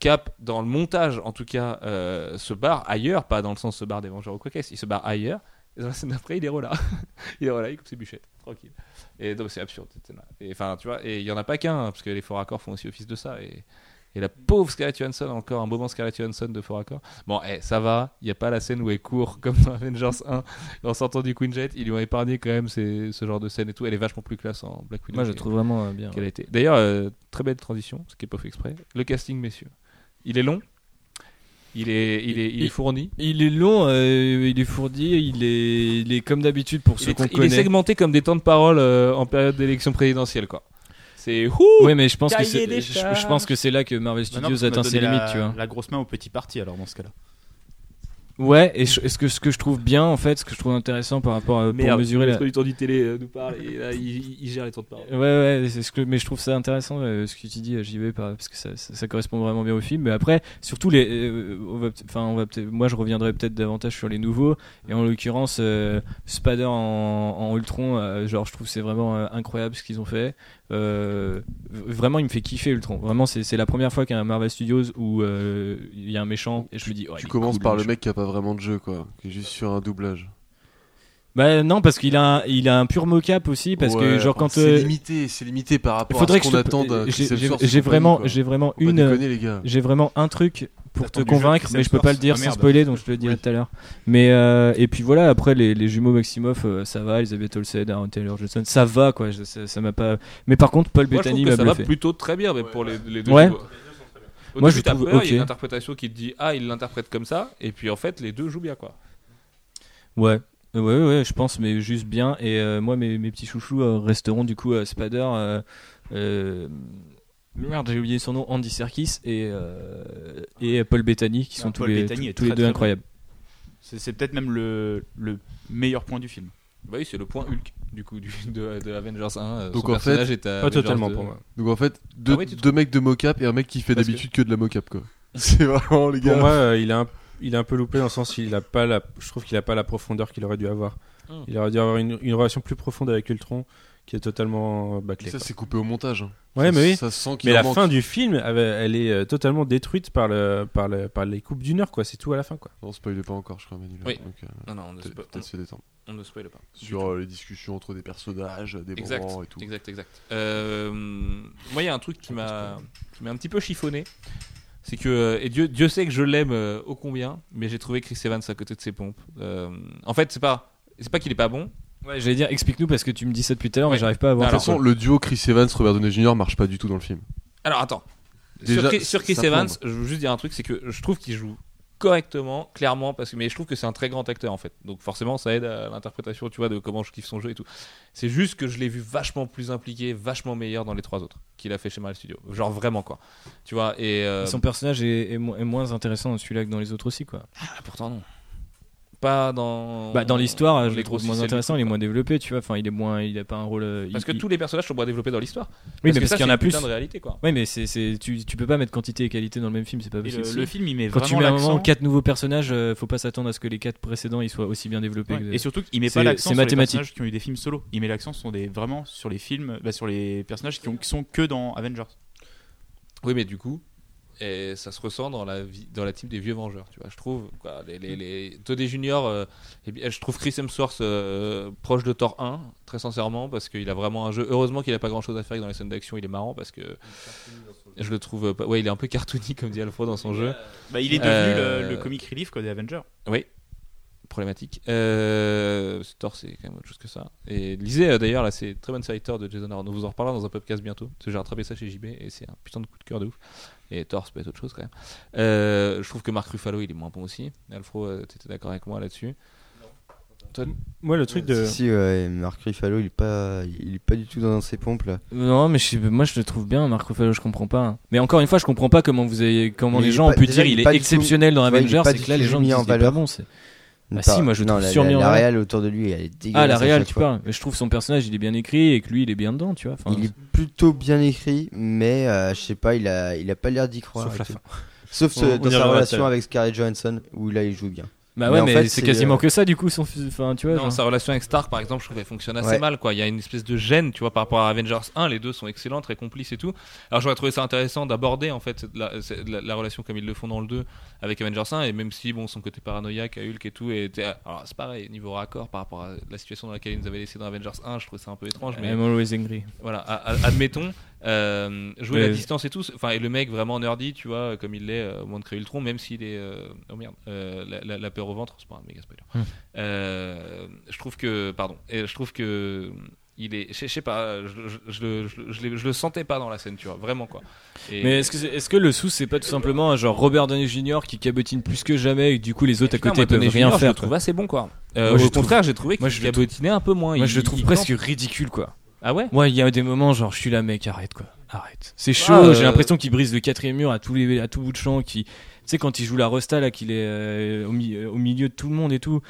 Cap, dans le montage, en tout cas, euh, se barre ailleurs, pas dans le sens se barre des Vengeurs ou quoi qu'est-ce, il se barre ailleurs. Et dans la scène d'après, il est là. [LAUGHS] il est là, il coupe ses bûchettes, tranquille. Et donc c'est absurde. cette scène-là. Et enfin, tu vois, et il y en a pas qu'un, hein, parce que les faux raccords font aussi office de ça. Et Et la pauvre Scarlett Johansson, encore un moment Scarlett Johansson de fort accord. Bon, eh, ça va, il n'y a pas la scène où elle court comme dans Avengers 1 en sortant du Queen Jet. Ils lui ont épargné quand même ces- ce genre de scène et tout. Elle est vachement plus classe en Black Widow. Moi, je trouve vraiment euh, bien. qu'elle a été. D'ailleurs, euh, très belle transition, ce qui est pas fait exprès. Le casting, messieurs. Il est long, il est, il est, il est fourni. Il est long, euh, il est fourni, il est, il est comme d'habitude pour Il ceux qu'on tr- il est connaît. segmenté comme des temps de parole euh, en période d'élection présidentielle, quoi. C'est ouh Oui, mais je pense que c'est, des je, je pense que c'est là que Marvel non, Studios atteint ses limites, la, tu vois. La grosse main au petit parti alors dans ce cas-là. Ouais, et je- est-ce que ce que je trouve bien en fait, ce que je trouve intéressant par rapport à, pour Merde, mesurer la, le temps du télé euh, nous parle et là, il, il gère les temps de parole. Ouais, ouais, c'est ce que, mais je trouve ça intéressant euh, ce que tu dis, euh, j'y vais pas, parce que ça, ça, ça correspond vraiment bien au film. Mais après, surtout les, euh, on va, peut- enfin, on va peut-être, moi je reviendrai peut-être davantage sur les nouveaux, et en l'occurrence, euh, Spader en, en Ultron, euh, genre je trouve c'est vraiment euh, incroyable ce qu'ils ont fait. Euh, vraiment, il me fait kiffer Ultron. Vraiment, c'est, la première fois qu'il y a un Marvel Studios où euh, il y a un méchant et je me dis, oh, tu commences cool, par le mec qui a pas vraiment de jeu, quoi. Qui est juste sur un doublage. Bah non, parce qu'il a, un, il a un pur mocap aussi, parce que Ouais, genre quand C'est euh, limité, c'est limité par rapport faudrait à que ce je qu'on te- attend j'ai- vraiment, j'ai vraiment Faut une. J'ai vraiment un truc pour te convaincre, mais je peux pas le dire Ah, sans merde. spoiler, donc je te le dirai Oui. tout à l'heure. Mais euh, et puis voilà, après les, les jumeaux Maximoff, euh, ça va, Elizabeth Olsen, Aaron Taylor Johnson, ça va quoi. ça ça m'a pas. Mais par contre, Paul Moi, je trouve Bettany m'a ça va bluffé. plutôt très bien, mais pour les, les deux. Ouais. Au Moi, début, je trouve peur, Il y a une interprétation qui te dit ah il l'interprète comme ça, et puis en fait les deux jouent bien quoi. Ouais. Ouais, ouais, ouais, je pense, mais juste bien. Et euh, moi, mes, mes petits chouchous euh, resteront du coup euh, Spader. euh, euh, Merde, j'ai oublié son nom, Andy Serkis et, euh, et Paul Bettany qui Ah, sont tous Paul les, Bettany tous- les deux très incroyables. C'est c'est peut-être même le, le meilleur point du film. Bah oui, c'est le point Hulk du coup du, de, de Avengers 1. euh, Donc, son en fait, personnage est à Pas Avengers totalement 2. pour moi. Donc en fait, deux, Ah ouais, trouves deux mecs de mocap et un mec qui fait que- d'habitude que... de la mocap, quoi. [LAUGHS] C'est vraiment, les gars. Pour moi, euh, il, est un, il est un peu loupé dans le sens qu'il a pas la, je trouve qu'il a pas la profondeur qu'il aurait dû avoir. Hmm. Il aurait dû avoir une, une relation plus profonde avec Ultron qui est totalement euh, bâclée. ça, c'est coupé au montage. hein. Ouais, Ça- mais oui. Ça se sent qu'il Mais la manque. fin du film, elle, elle est euh, totalement détruite par, le, par, le, par les coupes d'une heure, quoi. C'est tout à la fin, quoi. Non, spoilez pas encore, je crois, Manu. Oui. Donc, euh, Non, non, on ne, peut-être spo- peut-être se détendre. on ne spoil pas. Sur euh, les discussions entre des personnages, des Exact, moments et tout. exact, exact. Euh, moi, il y a un truc qui m'a qui m'a un petit peu chiffonné. C'est que, euh, et Dieu, Dieu sait que je l'aime euh, ô combien, mais j'ai trouvé Chris Evans à côté de ses pompes. Euh, en fait, c'est pas, c'est pas qu'il est pas bon. Ouais, j'allais dire, explique-nous parce que tu me dis ça depuis tout à l'heure, Ouais. mais j'arrive pas à voir. De toute Alors, façon, le duo Chris Evans Robert Downey Jr. marche pas du tout dans le film. Alors attends. Déjà, sur Chris, sur Chris ça Evans, je veux juste dire un truc, c'est que je trouve qu'il joue correctement, clairement, parce que mais je trouve que c'est un très grand acteur en fait. Donc forcément, ça aide à l'interprétation, tu vois, de comment je kiffe son jeu et tout. C'est juste que je l'ai vu vachement plus impliqué, vachement meilleur dans les trois autres qu'il a fait chez Marvel Studios. Genre vraiment quoi. Tu vois et euh, Son personnage est, est mo- est moins intéressant dans celui-là que dans les autres aussi, quoi. ah, pourtant non. Pas dans. Bah, dans l'histoire, je les le trouve moins intéressant, il est moins développé, tu vois. Enfin, il est moins, il a pas un rôle. euh, Parce il- que il- tous les personnages sont moins développés dans l'histoire. Oui, mais que parce qu'il y en a plus. de réalité quoi. Oui, mais c'est, c'est, tu, tu peux pas mettre quantité et qualité dans le même film, c'est pas possible. le, le film, il met Quand tu mets à un moment quatre nouveaux personnages, euh, faut pas s'attendre à ce que les quatre précédents ils soient aussi bien développés. Ouais, que- Et surtout, il met C'est- pas l'accent c'est sur les personnages qui ont eu des films solo. Il met l'accent sur des vraiment sur les films, bah, sur les personnages qui, ont, qui sont que dans Avengers. Oui, mais du coup, et ça se ressent dans la vie, dans la team des vieux Vengeurs, tu vois. Je trouve, quoi, les, les, les Junior, euh, eh bien, je trouve Chris Hemsworth euh, proche de Thor 1, très sincèrement, parce qu'il a vraiment un jeu. Heureusement qu'il a pas grand chose à faire dans les scènes d'action, il est marrant parce que je le trouve, euh, pas- ouais, il est un peu cartoony comme dit Alfred dans son jeu. Bah, il est devenu Euh, le, le comic relief quoi, des Avengers. Oui. Problématique. Euh, Thor, c'est quand même autre chose que ça. Et lisez euh, d'ailleurs, là, c'est très bonne série Thor de Jason Aaron. On vous en reparlera dans un podcast bientôt. Parce que j'ai rattrapé ça chez JB et c'est un putain de coup de cœur de ouf. Et Thor, ça peut être autre chose quand même. Euh, je trouve que Mark Ruffalo, il est moins bon aussi. Alfro, euh, t'étais d'accord avec moi là-dessus? Moi, le truc de. Si, si, ouais, Marc Ruffalo, il est pas, il est pas du tout dans ses pompes là. Non, mais je- moi je le trouve bien, Marc Ruffalo, je comprends pas. hein. Mais encore une fois, je comprends pas comment vous avez, comment Mais les gens pas- ont pu déjà, dire il il est tout- exceptionnel dans Avengers, c'est que là les gens mis en est pas valeur. bon. Bah Pas- si, moi, je non, trouve la, la, réal autour de lui, elle est dégueulasse. Ah, la chaque tu parles. Mais je trouve son personnage il est bien écrit et que lui il est bien dedans, tu vois. Enfin, Il est plutôt bien écrit, mais euh, je sais pas, il a, il a pas l'air d'y croire. Sauf la fin. Sauf ce- On- on y dans sa relation avec Scarlett Johansson, où là il joue bien. Bah Mais ouais, mais c'est quasiment euh, que ça du coup, son, enfin, tu vois. Non, genre. sa relation avec Stark, par exemple, je trouve qu'elle fonctionne assez Ouais. mal. Quoi. Il y a une espèce de gêne, tu vois, par rapport à Avengers 1. Les deux sont excellents, très complices et tout. Alors j'aurais trouvé ça intéressant d'aborder en fait la, cette- la- la relation comme ils le font dans le 2 avec Avengers 1. Et même si bon, son côté paranoïaque à Hulk et tout, était, alors c'est pareil niveau raccord par rapport à la situation dans laquelle ils nous avaient laissé dans Avengers 1, je trouve ça un peu étrange, mais I'm always angry. voilà, a- a- admettons. Euh, jouer Ouais. la distance et tout, enfin et le mec vraiment nerdy, tu vois, comme il l'est euh, au moment de créer Ultron, même s'il est euh, oh merde, la, la- la peur au ventre, c'est pas un méga spoiler. Hmm. Je trouve que pardon, je trouve que il est, je je sais pas, je, je, je le- je le- je l'ai- je le sentais pas dans la scène, tu vois, vraiment quoi. Et- Mais est-ce que, est-ce que le sous c'est pas tout simplement un genre Robert Downey Jr. qui cabotine plus que jamais et du coup les autres à Putain, côté moi, peuvent Downey rien Jr., Je faire le trouve assez bon quoi. Euh, Moi, au contraire, j'ai trouvé moi, qu'il cabotinait un peu moins. Moi Il- je le trouve presque campe. ridicule quoi. Ah ouais? Moi il y a des moments genre je suis là mec arrête quoi. Arrête. C'est chaud, Ah, euh, j'ai l'impression qu'il brise le quatrième mur à tous les à tout bout de champ qui tu sais quand il joue la Resta là qu'il est euh, au, mi- euh, au milieu de tout le monde et tout.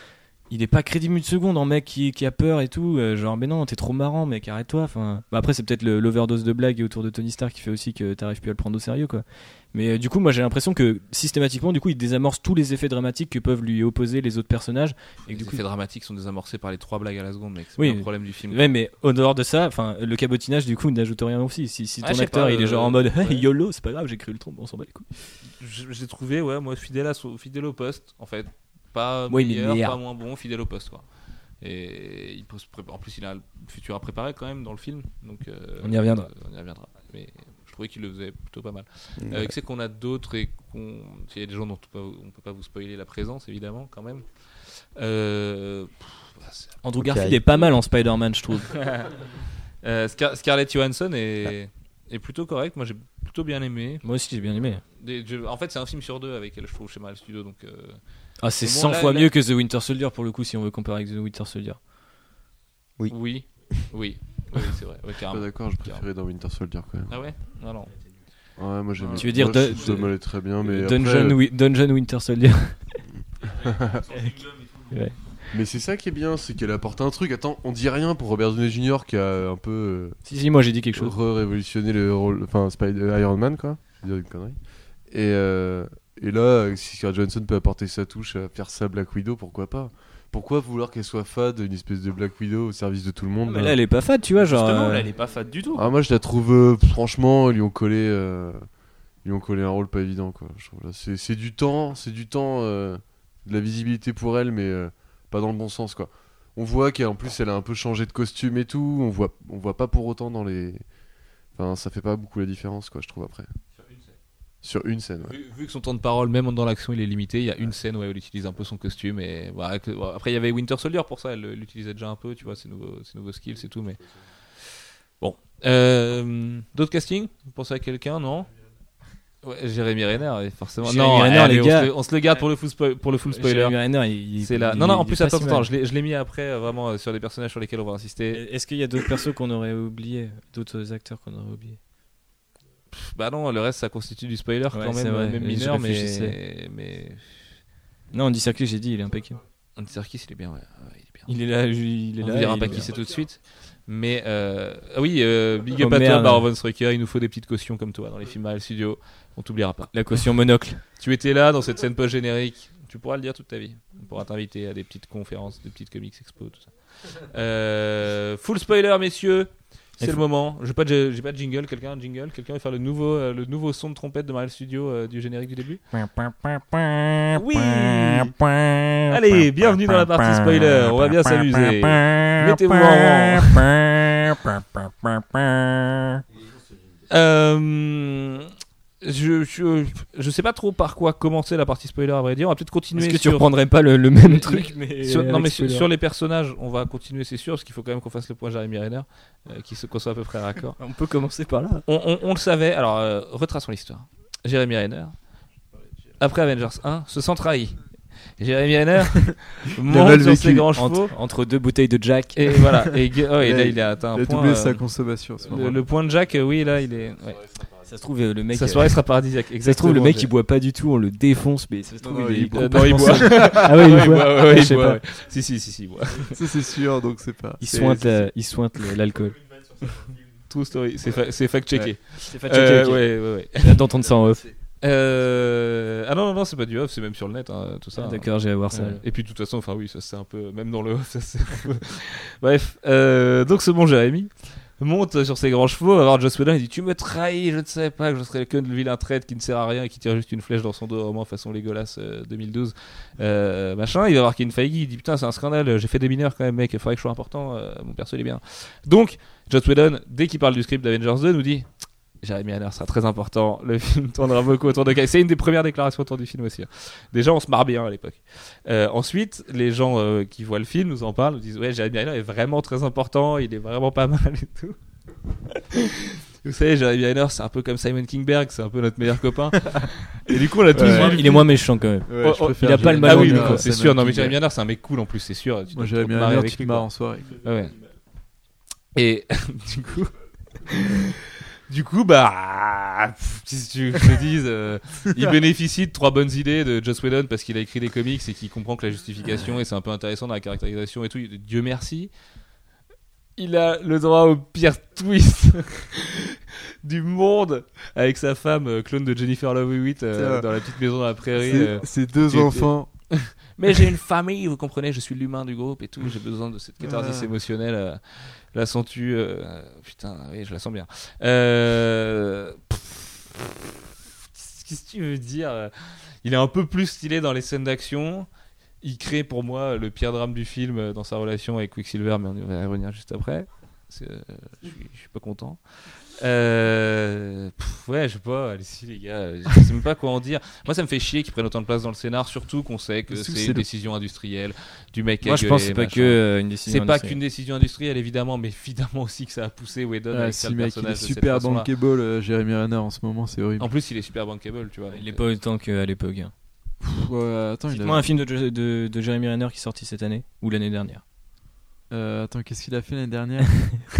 Il est pas crédible une seconde en mec qui, qui a peur et tout. euh, genre, mais non, t'es trop marrant, mec, arrête-toi. Enfin, bah après, c'est peut-être l'overdose de blagues autour de Tony Stark qui fait aussi que t'arrives plus à le prendre au sérieux, quoi. Mais euh, du coup, moi, j'ai l'impression que systématiquement, du coup, il désamorce tous les effets dramatiques que peuvent lui opposer les autres personnages. Et Les que du coup, effets dramatiques sont désamorcés par les trois blagues à la seconde, mec. C'est Oui. le problème du film. Ouais, mais au dehors de ça, enfin, le cabotinage, du coup, n'ajoute rien aussi. Si, si ton acteur, pas, il est genre euh, en mode [LAUGHS] hey, YOLO, c'est pas grave, j'ai cru le trompe, on s'en bat les couilles. Je- J'ai trouvé, ouais, moi, fidèle, à son- fidèle au poste, en fait. Pas meilleur, meilleur. pas moins bon, fidèle au poste, quoi. Et il peut se pré- en plus, il a le futur à préparer quand même dans le film. Donc, euh, On y reviendra. euh, on y reviendra. Mais je trouvais qu'il le faisait plutôt pas mal. Ouais. Euh, c'est qu'on a d'autres et qu'on. Il y a des gens dont on peut, on peut pas vous spoiler la présence, évidemment, quand même. Euh, pff, bah, Andrew. Garfield est pas mal en Spider-Man, je trouve. [LAUGHS] Euh, Scar- Scarlett Johansson est, est plutôt correct. Moi, j'ai plutôt bien aimé. Moi aussi, j'ai bien aimé. Des- je- en fait, c'est un film sur deux avec elle, je trouve, chez Marvel Studios. Donc, euh, Ah, c'est Mais bon, 100 là- fois là- mieux que The Winter Soldier pour le coup, si on veut comparer avec The Winter Soldier. Oui. oui, oui, oui, c'est vrai. Ouais, Pas d'accord, je préférais dans Winter Soldier quand même. Ah ouais? Non, non. Ouais, moi j'aimais. Tu veux dire moi, je- de- ça de- m'allait très bien, mais Dungeon, après, Wi- Dungeon Winter Soldier. [LAUGHS] Mais c'est ça qui est bien, c'est qu'elle apporte un truc. Attends, on dit rien pour Robert Downey Jr. qui a un peu si, si, moi j'ai dit quelque euh, chose. re-révolutionné le rôle, enfin Spider Iron Man quoi. Je veux dire une connerie. Et euh, et là, si Scarlett Johansson peut apporter sa touche à faire ça Black Widow, pourquoi pas? Pourquoi vouloir qu'elle soit fade, une espèce de Black Widow au service de tout le monde Mais là, elle est pas fade, tu vois. Genre, Justement, euh, là, elle est pas fade du tout. Ah moi je la trouve euh, franchement ils lui ont collé euh, ils lui ont collé un rôle pas évident quoi. Je trouve, là. C'est c'est du temps, c'est du temps euh, de la visibilité pour elle mais euh, pas dans le bon sens quoi. On voit qu'en plus elle a un peu changé de costume et tout, on voit on voit pas pour autant dans les enfin ça fait pas beaucoup la différence quoi je trouve après. Sur une scène. ouais. Vu, vu que son temps de parole, même dans l'action, il est limité, il y a une scène où elle utilise un peu son costume. Et après, il y avait Winter Soldier pour ça, elle l'utilisait déjà un peu, tu vois, ses nouveaux, ses nouveaux skills et tout. Mais bon, Euh, d'autres castings? Vous pensez à quelqu'un Non? Ouais, Jérémy Renner, forcément. Jérémy non, Renner, allez, les on, se le, on se le garde pour le full, spo- pour le full spoiler. Jeremy Renner, il- il- C'est là. Non, non, en plus, attends, si attends, je l'ai je l'ai mis après, euh, vraiment, euh, sur des personnages sur lesquels on va insister. Est-ce qu'il y a d'autres persos qu'on aurait oubliés D'autres acteurs qu'on aurait oubliés? Pff, Bah non, le reste, ça constitue du spoiler quand même, vrai, même mineur, mais. mais... Non, Andy Serkis, j'ai dit, il est impeccable. Andy Serkis, il est bien, ouais. ouais, il est bien. Il est là, il est On là. dira il pas qui c'est tout de suite. Mais euh, ah oui, euh, big up Oh, à toi. Baron Von Strucker. Il nous faut des petites cautions comme toi dans les films Marvel Studios. On t'oubliera pas. La caution monocle. [LAUGHS] Tu étais là dans cette scène post-générique. Tu pourras le dire toute ta vie. On pourra t'inviter à des petites conférences, des petites comics expo, tout ça. Euh, full spoiler, messieurs. C'est le moment. J'ai pas de, j'ai pas de jingle. Quelqu'un jingle. Quelqu'un veut faire le nouveau, euh, le nouveau son de trompette de Marvel Studios euh, du générique du début? Oui. Allez, bienvenue dans la partie spoiler. On va bien s'amuser. Mettez-vous en rang. Euh, je, je, je sais pas trop par quoi commencer la partie spoiler à vrai dire. On va peut-être continuer. Est-ce que tu sur- reprendrais pas le, le même [LAUGHS] truc mais sur, non mais sur, les personnages, on va continuer c'est sûr parce qu'il faut quand même qu'on fasse le point Jeremy Renner, euh, qui se qu'on soit à peu près raccord. [LAUGHS] On peut commencer par là. On, on- on le savait. Alors euh, retraçons l'histoire. Jeremy Renner, après Avengers 1, se sent trahi. Jeremy Renner [LAUGHS] monte sur ses grands chevaux Entre, entre deux bouteilles de Jack. et voilà. Et, oh, et là il a atteint un Il a point. doublé euh, sa consommation à ce le, le point de Jack, euh, oui là il est. ouais. Ça se trouve, euh, le mec. Sa euh, soirée sera paradisiaque. Ça se trouve, le mec il boit pas du tout, on le défonce, mais ça se trouve, Non, il, boit. Non, il boit. Ah ouais, il Ouais, boit. ouais, Ouais, ouais, je il sais boit, pas. ouais. Si si si si. il boit. Ça c'est sûr, donc c'est pas. Il c'est- sointe, c'est- il sointe l'alcool. True story. C'est fa- c'est fact checké. C'est Euh, ouais ouais ouais. D'entendre ça en off. Euh... Ah non, non, non, c'est pas du off, c'est même sur le net, hein, tout ça. Ah, D'accord, j'ai à voir ça. Ouais. Et puis de toute façon, enfin oui, ça c'est un peu, même dans le off, ça c'est un peu... [LAUGHS] Bref, euh, donc ce bon Jérémy monte sur ses grands chevaux, va voir Joss Whedon, il dit Tu me trahis, je ne savais pas que je serais que le vilain traître qui ne sert à rien et qui tire juste une flèche dans son dos, vraiment façon Legolas euh, 2012. Euh, machin, il va voir Kevin Feige, il dit Putain, c'est un scandale, j'ai fait des mineurs quand même, mec, il faudrait que je sois important, euh, mon perso il est bien. Donc, Joss Whedon, dès qu'il parle du script d'Avengers 2, nous dit Jeremy Renner sera très important. Le film tournera beaucoup autour de Kai. C'est une des premières déclarations autour du film aussi. hein. Déjà, on se marre bien à l'époque. Euh, ensuite, les gens euh, qui voient le film nous en parlent, nous disent Ouais, Jeremy Renner est vraiment très important, il est vraiment pas mal et tout. [LAUGHS] Vous savez, Jeremy Renner, c'est un peu comme Simon Kingberg, c'est un peu notre meilleur copain. et du coup, on a tous Il est vu moins- le il est moins méchant quand même. Ouais, Oh, oh, il a pas le mal Ah oui, c'est sûr. Non, mais. Jeremy Renner, c'est un mec cool en plus, c'est sûr. Tu Moi, Jeremy Renner, avec tu lui, te marres en soirée. Ah ouais. Et [LAUGHS] du coup, du coup, bah, qu'est-ce que tu que je te dise euh, Il [LAUGHS] bénéficie de trois bonnes idées de Joss Whedon parce qu'il a écrit des comics et qu'il comprend que la justification et c'est un peu intéressant dans la caractérisation et tout. Dieu merci. Il a le droit au pire twist [LAUGHS] du monde avec sa femme euh, clone de Jennifer Love Hewitt euh, dans la petite maison dans la prairie. Ces deux enfants. [LAUGHS] Mais j'ai une famille, vous comprenez, je suis l'humain du groupe et tout, j'ai besoin de cette catharsis émotionnelle. euh, la sens-tu euh, Putain, oui, je la sens bien. Euh, Qu'est-ce que tu veux dire Il est un peu plus stylé dans les scènes d'action. Il crée pour moi le pire drame du film dans sa relation avec Quicksilver, mais on va y revenir juste après. Je suis- je suis pas content. Euh, pff, ouais, je sais pas, allez-y les gars, je sais même pas quoi en dire. Moi, ça me fait chier qu'ils prennent autant de place dans le scénar, surtout qu'on sait que c'est une le- décision industrielle du mec Moi, je pense que c'est pas que euh, une décision. C'est pas qu'une décision industrielle, évidemment, mais évidemment aussi que ça a poussé Whedon Ah, avec ça, si, le mec, il est personnage de cette super bankable, euh, Jeremy Renner, en ce moment, c'est horrible. En plus, il est super bankable, tu vois. Il est pas autant qu'à l'époque. hein. Ouais, attends, il a... un film de, de, de Jeremy Renner qui est sorti cette année ou l'année dernière. Euh, attends, qu'est-ce qu'il a fait l'année dernière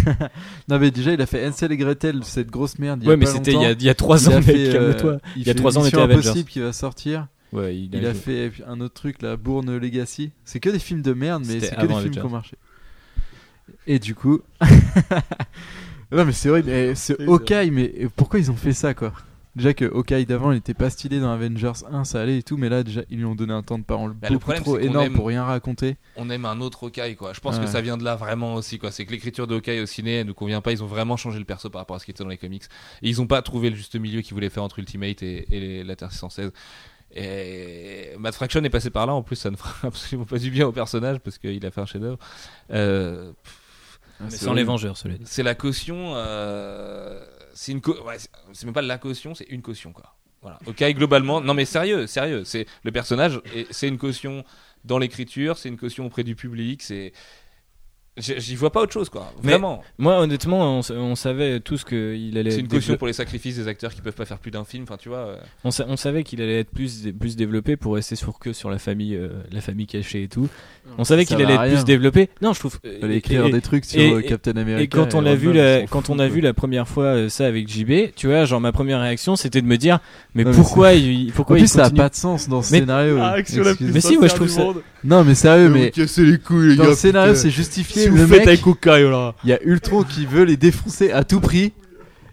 [LAUGHS] Non, mais déjà, il a fait Ansel et Gretel, cette grosse merde. Il y a Ouais, mais c'était il y a, il y a 3 Il ans, mec, fait, euh, calme-toi. Il y a fait trois ans, on Mission était Avengers. Impossible qui va sortir. Ouais, il a, Il a joué. fait un autre truc, là, Bourne Legacy. C'est que des films de merde, mais C'était c'est que des films qui ont marché. Et du coup. [LAUGHS] non, mais c'est horrible. Oui, c'est Hawkeye, mais pourquoi ils ont fait ça, quoi? Déjà que Hawkeye d'avant, il était pas stylé dans Avengers 1, ça allait et tout, mais là, déjà, ils lui ont donné un temps de parole Bah, le beaucoup problème, trop énorme aime- pour rien raconter. on aime un autre Hawkeye quoi. Je pense Ouais. que ça vient de là vraiment aussi quoi. C'est que l'écriture de Hawkeye au ciné elle nous convient pas. Ils ont vraiment changé le perso par rapport à ce qui était dans les comics. Et ils ont pas trouvé le juste milieu qu'ils voulaient faire entre Ultimate et, et les- la Terre 616. Et Matt Fraction est passé par là. En plus, ça ne [LAUGHS] fera absolument pas du bien au personnage parce qu'il a fait un chef-d'œuvre. Euh, Ah, sans les. Vengeurs, cela dit. c'est la caution. euh, c'est même pas la caution, c'est une caution quoi. Voilà. Ok, globalement, non mais sérieux, sérieux. C'est le personnage, c'est une caution dans l'écriture, c'est une caution auprès du public. C'est, j'y vois pas autre chose quoi. Mais Vraiment. Moi, honnêtement, on, on savait tous qu'il allait. C'est une caution pour les sacrifices des acteurs qui peuvent pas faire plus d'un film. Enfin, tu vois. euh, On, sa- on savait qu'il allait être plus, plus développé pour rester sur que sur la famille, euh, la famille cachée et tout. On savait qu'il allait être rien. plus développé. Non, je trouve. Fallait et- écrire et- des trucs sur et- euh, Captain America. Et quand on a Iron vu la, quand on a quoi. vu la première fois euh, ça avec JB, tu vois, genre ma première réaction c'était de me dire, mais Non, mais pourquoi il, En pourquoi plus, il ça a pas de sens dans ce Mais- scénario. Ah, la plus Mais si, moi, je trouve ça-. Non, mais sérieux, mais les couilles, dans le scénario, c'est justifié. Le mec, Hawkeye là il y a Ultron qui veut les défoncer à tout prix.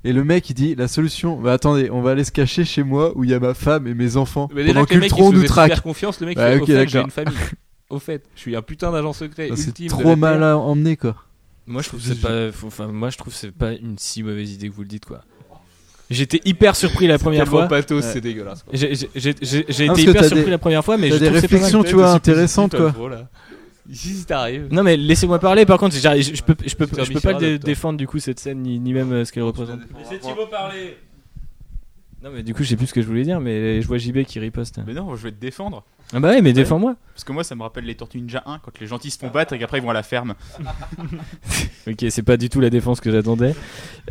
Et le mec, il dit la solution. Bah attendez, on va aller se cacher chez moi où il y a ma femme et mes enfants. Mais déjà pendant que qu'Ultron nous traque. confiance, le mec Bah, fait, ok, au fait, j'ai d'accord. une famille. [LAUGHS] Au fait, je suis un putain d'agent secret C'est de trop la mal à emmener quoi. Moi je trouve que c'est pas, faut- enfin moi je trouve que c'est pas une si mauvaise idée que vous le dites quoi. J'étais hyper surpris la première Tellement fois. pathos, Ouais. c'est dégueulasse. quoi. J'ai j'ai- j'ai- j'ai- Ah, parce été que hyper t'as surpris des- la première fois, mais t'as je des trouve que c'est pas mal. réflexions, tu vois, intéressantes quoi. [LAUGHS] si t'arrives. Non mais laissez-moi parler. Par contre, j'arrive- je, je peux, je peux, Peter je peux pas dé- défendre du coup cette scène ni, ni même euh, ce qu'elle représente. Laissez Thibaut parler. Non mais du coup, je sais plus ce que je voulais dire, mais je vois JB qui riposte. Mais non, je vais te défendre. Ah bah ouais, mais défends-moi. Parce que moi, ça me rappelle les Tortues Ninja 1 quand les gentils se font battre et qu'après ils vont à la ferme. [LAUGHS] Ok, c'est pas du tout la défense que j'attendais. Si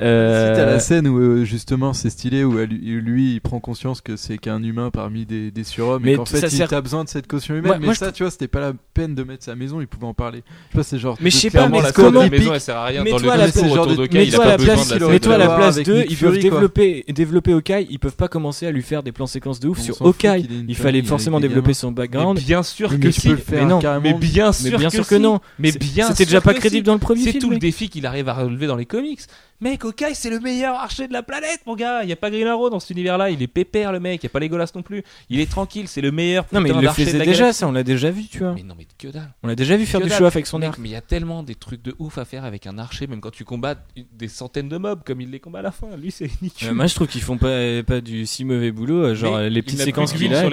Euh, t'as la scène où euh, justement c'est stylé, où elle- lui il prend conscience que c'est qu'un humain parmi des, des surhommes Mais et qu'en ça fait il sert- a besoin de cette caution humaine. Moi- mais moi, je ça, tu vois, c'était pas la peine de mettre sa maison, il pouvait en parler. Je sais pas, c'est genre. Mais je sais pas, clairement mais la comment- score la maison elle sert à rien Mais dans toi, le à la discours place- autour de- il a Mets-toi à pas la besoin place, de la il scène aurait mets-toi à de- la voir place avec d'eux, ils peuvent quoi. développer, développer Hawkeye, ils peuvent pas commencer à lui faire des plans séquences de ouf On sur Hawkeye. Il fallait forcément développer son Mais background. bien sûr que mais tu si. peux le faire mais non. Mais bien Mais sûr bien que sûr si. que non. Mais C'est- bien C'était déjà pas crédible si. dans le premier C'est film. tout le défi qu'il arrive à relever dans les comics. Mec, Hawkeye, c'est le meilleur archer de la planète, mon gars. Il y a pas Green Arrow dans cet univers-là. Il est pépère, le mec. Il y a pas Legolas non plus. Il est tranquille. C'est le meilleur. Non mais il le faisait déjà, ça on l'a déjà vu, tu vois. Mais non, mais que dalle. On l'a déjà vu faire du show avec son arc. Mais il y a tellement des trucs de ouf à faire avec un archer, même quand tu combats des centaines de mobs comme il les combat à la fin. Lui, c'est ridicule. Euh, Moi je trouve qu'ils font pas, pas du si mauvais boulot, euh, genre les petites séquences qu'il a.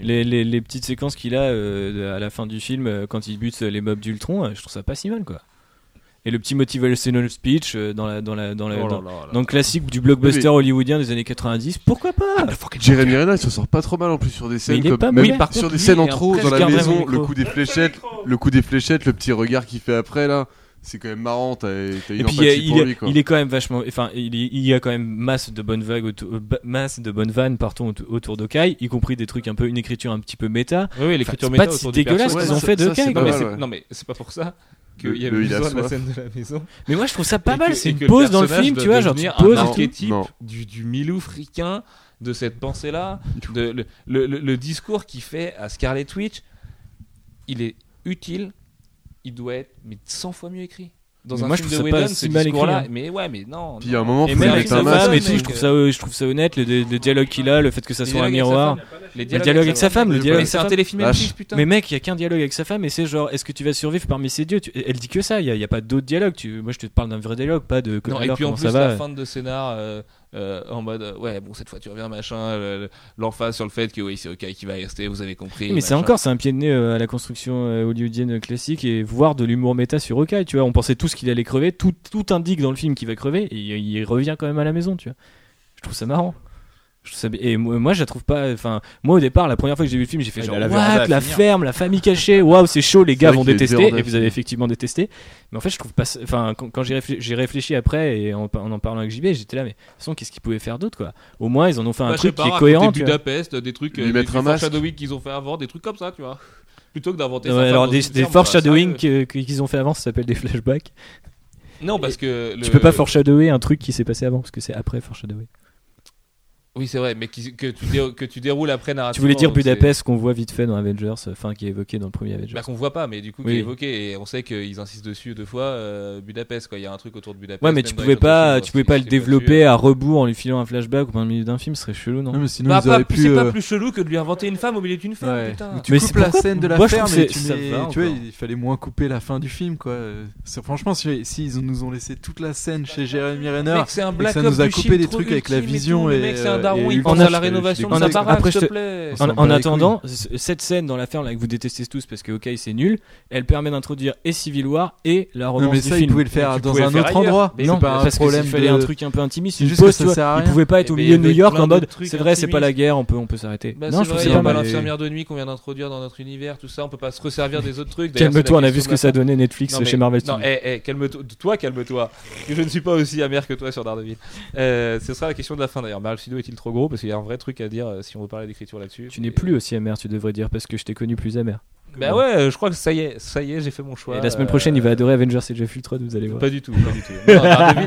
les petites séquences qu'il a à la fin du film euh, quand il bute les mobs d'Ultron, je trouve ça pas si mal quoi et le petit motivational speech euh, dans la dans la dans la, oh dans, le classique du blockbuster hollywoodien des années 90 pourquoi pas ah, Jérémy Renner il se sort pas trop mal en plus sur des scènes comme pas même sur des scènes en trop dans la maison le coup des fléchettes le coup des fléchettes le petit regard qu'il fait après là c'est quand même marrant et puis il, est quand même vachement enfin il, y a quand même masse de bonnes vagues autour, masse de bonnes vannes pardon autour d'Okai y compris des trucs un peu une écriture un petit peu méta. Oui, oui l'écriture enfin, méta c'est dégueulasse qu'ils ont ça, fait d'Okai non, mais c'est pas pour ça qu'il y avait besoin de la scène de la maison. Mais moi, je trouve ça pas mal. C'est une pause dans le film, tu vois, genre tu poses un archétype du, du Milou fricain de cette pensée-là, le, le, discours qu'il fait à Scarlet Witch, il est utile. Il doit être mais 100 fois mieux écrit dans mais un moi, film je trouve de ça Whedon, pas si mal écrit. Hein. Mais ouais, mais non. Puis à un moment, et même avec sa femme et tout, je trouve ça, euh, je trouve ça honnête, le, le dialogue qu'il a, le fait que ça soit un miroir. Les dialogues, dialogue avec sa femme, le dialogue. c'est un téléfilm putain. Mais mec, il y a qu'un dialogue avec sa femme et c'est genre, est-ce que tu vas survivre parmi ces dieux Elle dit que ça, il y a pas d'autres dialogues. Moi, je te parle d'un vrai dialogue, pas de. Non, et puis en plus, la fin de scénar euh, euh, en mode euh, ouais bon cette fois tu reviens machin l'emphase sur le fait que oui c'est ok qui va rester vous avez compris mais c'est encore c'est un pied de nez euh, à la construction hollywoodienne classique et voir de l'humour méta sur Hawkeye tu vois. On pensait tous qu'il allait crever tout, tout indique dans le film qu'il va crever et il revient quand même à la maison tu vois. Je trouve ça marrant et moi je la trouve pas enfin moi au départ la première fois que j'ai vu le film j'ai fait ah, genre la, What, la ferme la famille cachée waouh c'est chaud les gars vont détester. et vous avez effectivement détesté. Mais en fait je trouve pas enfin quand, j'ai réfléchi, après et en, en, parlant avec JB j'étais là mais de toute façon qu'est-ce qu'ils pouvaient faire d'autre quoi? Au moins ils en ont fait un bah, truc qui est cohérent des Budapest euh, des trucs euh, des, foreshadowing qu'ils ont fait avant des trucs comme ça tu vois. Plutôt que d'inventer ouais, alors des, des foreshadowing bah, euh, qu'ils ont fait avant ça s'appelle des flashbacks. Non parce que tu peux pas foreshadower un truc qui s'est passé avant parce que c'est après foreshadower. Oui, c'est vrai, mais que, tu déroules après narrativement. Tu voulais dire Budapest qu'on voit vite fait dans Avengers, euh, enfin qui est évoqué dans le premier Avengers. Bah, qu'on voit pas, mais du coup qui est évoqué et on sait qu'ils insistent dessus deux fois euh, Budapest quoi. Il y a un truc autour de Budapest. Ouais, mais tu pouvais pas, tu euh, pouvais pas le développer à rebours en lui filant un flashback au milieu d'un film, ce serait chelou, non, non mais sinon bah, C'est euh... pas plus chelou que de lui inventer une femme au milieu d'une femme. Putain. Tu mais coupes la scène de la Moi, ferme, tu, vois, il fallait moins couper la fin du film quoi. Franchement, s'ils nous ont laissé toute la scène chez Jeremy Renner, ça nous a coupé des trucs avec la vision et la rénovation de sa baraque, s'il. En attendant, cette scène dans la ferme que vous détestez tous parce que OK, c'est nul, elle permet d'introduire et Civil War et la romance mais ça, du film. pouvait le faire dans un autre endroit. Non, parce qu'il fallait un truc un peu intimiste. Juste Il pouvait pas être au milieu de New York en mode c'est vrai, c'est pas la guerre, on peut s'arrêter. Bah, non, je trouve c'est pas l'infirmière de nuit qu'on vient d'introduire dans notre univers, tout ça, on peut pas se resservir des autres trucs. Calme-toi, on a vu ce que ça donnait Netflix chez Marvel Studios. Eh, eh, calme-toi, toi calme-toi. Je ne suis pas aussi amer que toi sur Daredevil. Ce sera la question de la fin d'ailleurs. Marvel Studios est-il trop gros parce qu'il y a un vrai truc à dire euh, si on veut parler d'écriture là-dessus. Tu n'es plus aussi amer, tu devrais dire, parce que je t'ai connu plus amer. Bah ouais, euh, je crois que ça y est, ça y est, j'ai fait mon choix. Et la semaine prochaine, il va euh, adorer Avengers et Jeff Ultron, vous allez voir. Pas du tout, pas du tout.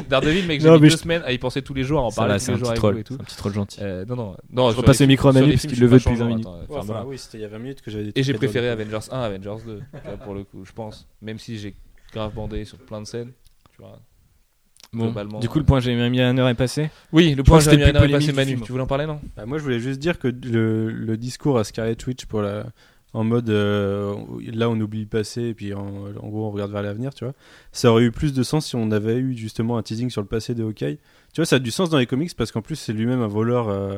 Daredevil, mec, j'ai mis deux semaines à y penser tous les jours, à en parler tous les jours troll, et. C'est un petit troll gentil. Non, non, non. Je repasse le micro à Manu parce qu'il le veut depuis 20 minutes. Oui, c'était il y a 20 minutes que j'avais. Et j'ai préféré Avengers 1 Avengers 2 pour le coup, je pense. Même si j'ai grave bandé sur plein de scènes, tu vois. Du coup, euh. le point Jérémy Miller est passé Oui, le point Jérémy Miller est passé, Manu. Tu voulais en parler, non? Bah, moi, je voulais juste dire que le, discours à Scarlet Witch pour en mode euh, là on oublie le passé et puis en, gros on regarde vers l'avenir, tu vois. Ça aurait eu plus de sens si on avait eu justement un teasing sur le passé de Hawkeye. Tu vois, ça a du sens dans les comics parce qu'en plus c'est lui-même un voleur euh,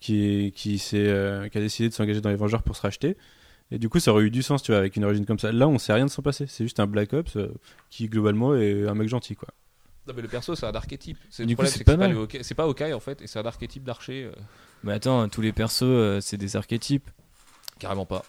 qui, qui, euh, qui a décidé de s'engager dans les Vengeurs pour se racheter. Et du coup, ça aurait eu du sens, tu vois, avec une origine comme ça. Là, on sait rien de son passé. C'est juste un Black Ops qui, globalement, est un mec gentil, quoi. Non, mais le perso, c'est un archétype. C'est du problème, c'est pas, pas C'est pas Hawkeye en fait, et c'est un archétype d'archer. Euh. Mais attends, tous les persos, euh, c'est des archétypes Carrément pas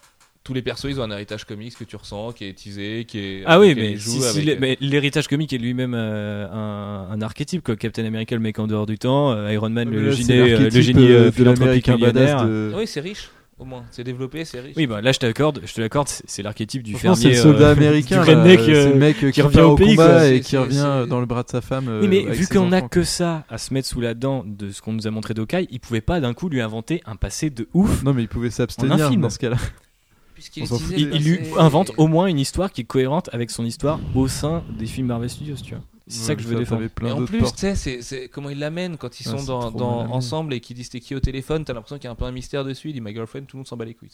tous les persos, ils ont un héritage comics que tu ressens, qui est teasé, qui est. Ah oui, mais, si, si, avec... l'héritage comique est lui-même euh, un, archétype, quoi. Captain America, le mec en dehors du temps, Iron Man, le, génie, le génie, philanthropique. De... Ah oui, c'est riche au moins. C'est développé, c'est riche. Oui, bah là, je t'accorde, je te l'accorde, c'est l'archétype du fermier. C'est le soldat euh, américain, [LAUGHS] le euh, mec euh, qui, revient au pays, combat et qui revient dans le bras de sa femme. Oui, mais vu qu'on a que ça à se mettre sous la dent de ce qu'on nous a montré d'Okai, il pouvait pas d'un coup lui inventer un passé de ouf. Non, mais il pouvait s'abstenir dans ce cas-là il, lui invente au moins une histoire qui est cohérente avec son histoire au sein des films Marvel Studios, tu vois. C'est ça que je veux défendre. Plein et en plus, tu sais, c'est comment ils l'amènent quand ils ah, sont ensemble et qu'ils disent t'es qui au téléphone, t'as l'impression qu'il y a un peu un mystère dessus. Il dit my girlfriend, tout le monde s'en bat les couilles.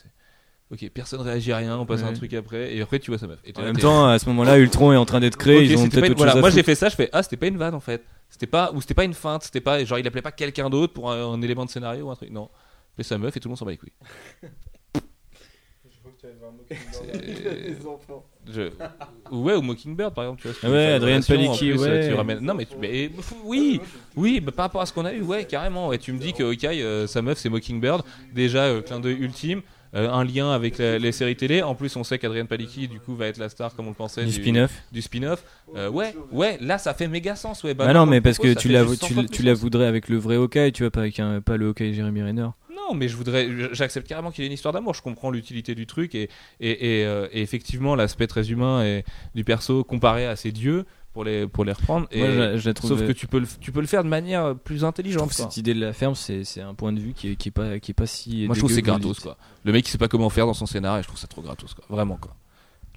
Ok, personne réagit à rien, on passe un truc après, et après tu vois sa meuf. Et en même temps, à ce moment-là, Ultron est en train d'être créé, Moi j'ai fait ça, je fais ah c'était pas une vanne en fait, c'était pas ou c'était pas une feinte, c'était pas genre il appelait pas quelqu'un d'autre pour un, élément de scénario ou un truc. Non, mais sa meuf et tout le monde s'en bat les couilles. [LAUGHS] [LAUGHS] Je- Ouais, ou Mockingbird par exemple. Tu vois, si ouais, Adrien Palicki, plus, ouais. tu ramènes- Non, mais, tu- mais- oui, oui, mais par rapport à ce qu'on a eu, ouais, carrément. Ouais, tu me dis que Hawkeye, euh, sa meuf, c'est Mockingbird. Déjà, euh, clin d'œil ultime. euh, un lien avec la- les séries télé. En plus, on sait qu'Adrien Palicki, du coup, va être la star, comme on le pensait, Du spin-off. Du spin-off. Euh, ouais, ouais, là, ça fait méga sens. Ouais, bah Bah non, mais parce que tu la, juste 100 tu, la voudrais avec le vrai Hawkeye, tu vois, pas avec un, pas le Hawkeye Jeremy Renner. Non, mais je voudrais, j'accepte carrément qu'il y ait une histoire d'amour. Je comprends l'utilité du truc et, et, et, euh, et effectivement l'aspect très humain et du perso comparé à ses dieux pour les pour les reprendre. Et, Moi, je trouve- sauf que tu peux le tu peux le faire de manière plus intelligente. cette idée de la ferme, c'est c'est un point de vue qui est, qui est pas qui est pas si. Moi, je trouve que c'est gratos le quoi. Le mec il sait pas comment faire dans son scénario et je trouve ça trop gratos quoi. Vraiment quoi.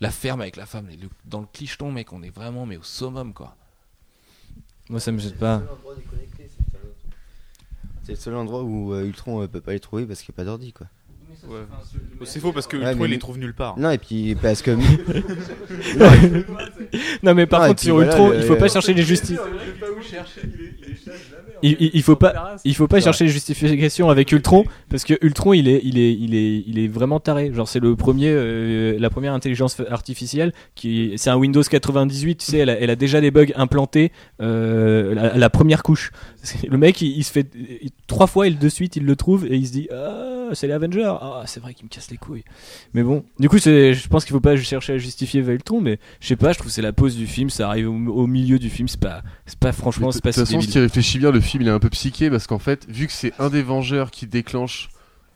La ferme avec la femme, le- dans le clicheton mec, on est vraiment mais au summum quoi. Moi, ça me jette pas. C'est le seul endroit où euh, Ultron euh, peut pas les trouver parce qu'il n'y a pas d'ordi quoi. C'est faux parce que Ouais, Ultron il les trouve nulle part. Non et puis parce que [LAUGHS] Non, mais par Non, contre, sur voilà, Ultron, le- il faut pas chercher les justices. Il, il- il faut pas, il faut pas chercher les justifications avec Ultron parce que Ultron il est, il est, il est, il est vraiment taré. Genre c'est le premier, euh, la première intelligence artificielle qui, c'est un Windows 98. Tu sais, elle a, elle a déjà des bugs implantés euh, la, la première couche. [LAUGHS] Le mec, il, il se fait il- trois fois et de suite il le trouve et il se dit ah c'est les Avengers. Ah c'est vrai qu'il me casse les couilles. Mais bon, du coup je pense qu'il faut pas chercher à justifier avec Ultron, mais je sais pas, je trouve que c'est la pause du film. Ça arrive au, au milieu du film, c'est pas, c'est pas franchement, c'est De pas toute si façon, si tu réfléchis bien, le film il est un peu psyché parce qu'en fait, vu que c'est un des Vengeurs qui déclenche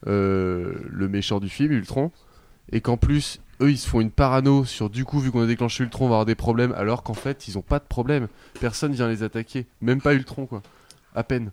euh, le méchant du film, Ultron, et qu'en plus, eux ils se font une parano sur du coup, vu qu'on a déclenché Ultron, on va avoir des problèmes, alors qu'en fait, ils ont pas de problème. Personne vient les attaquer, même pas Ultron quoi. À peine.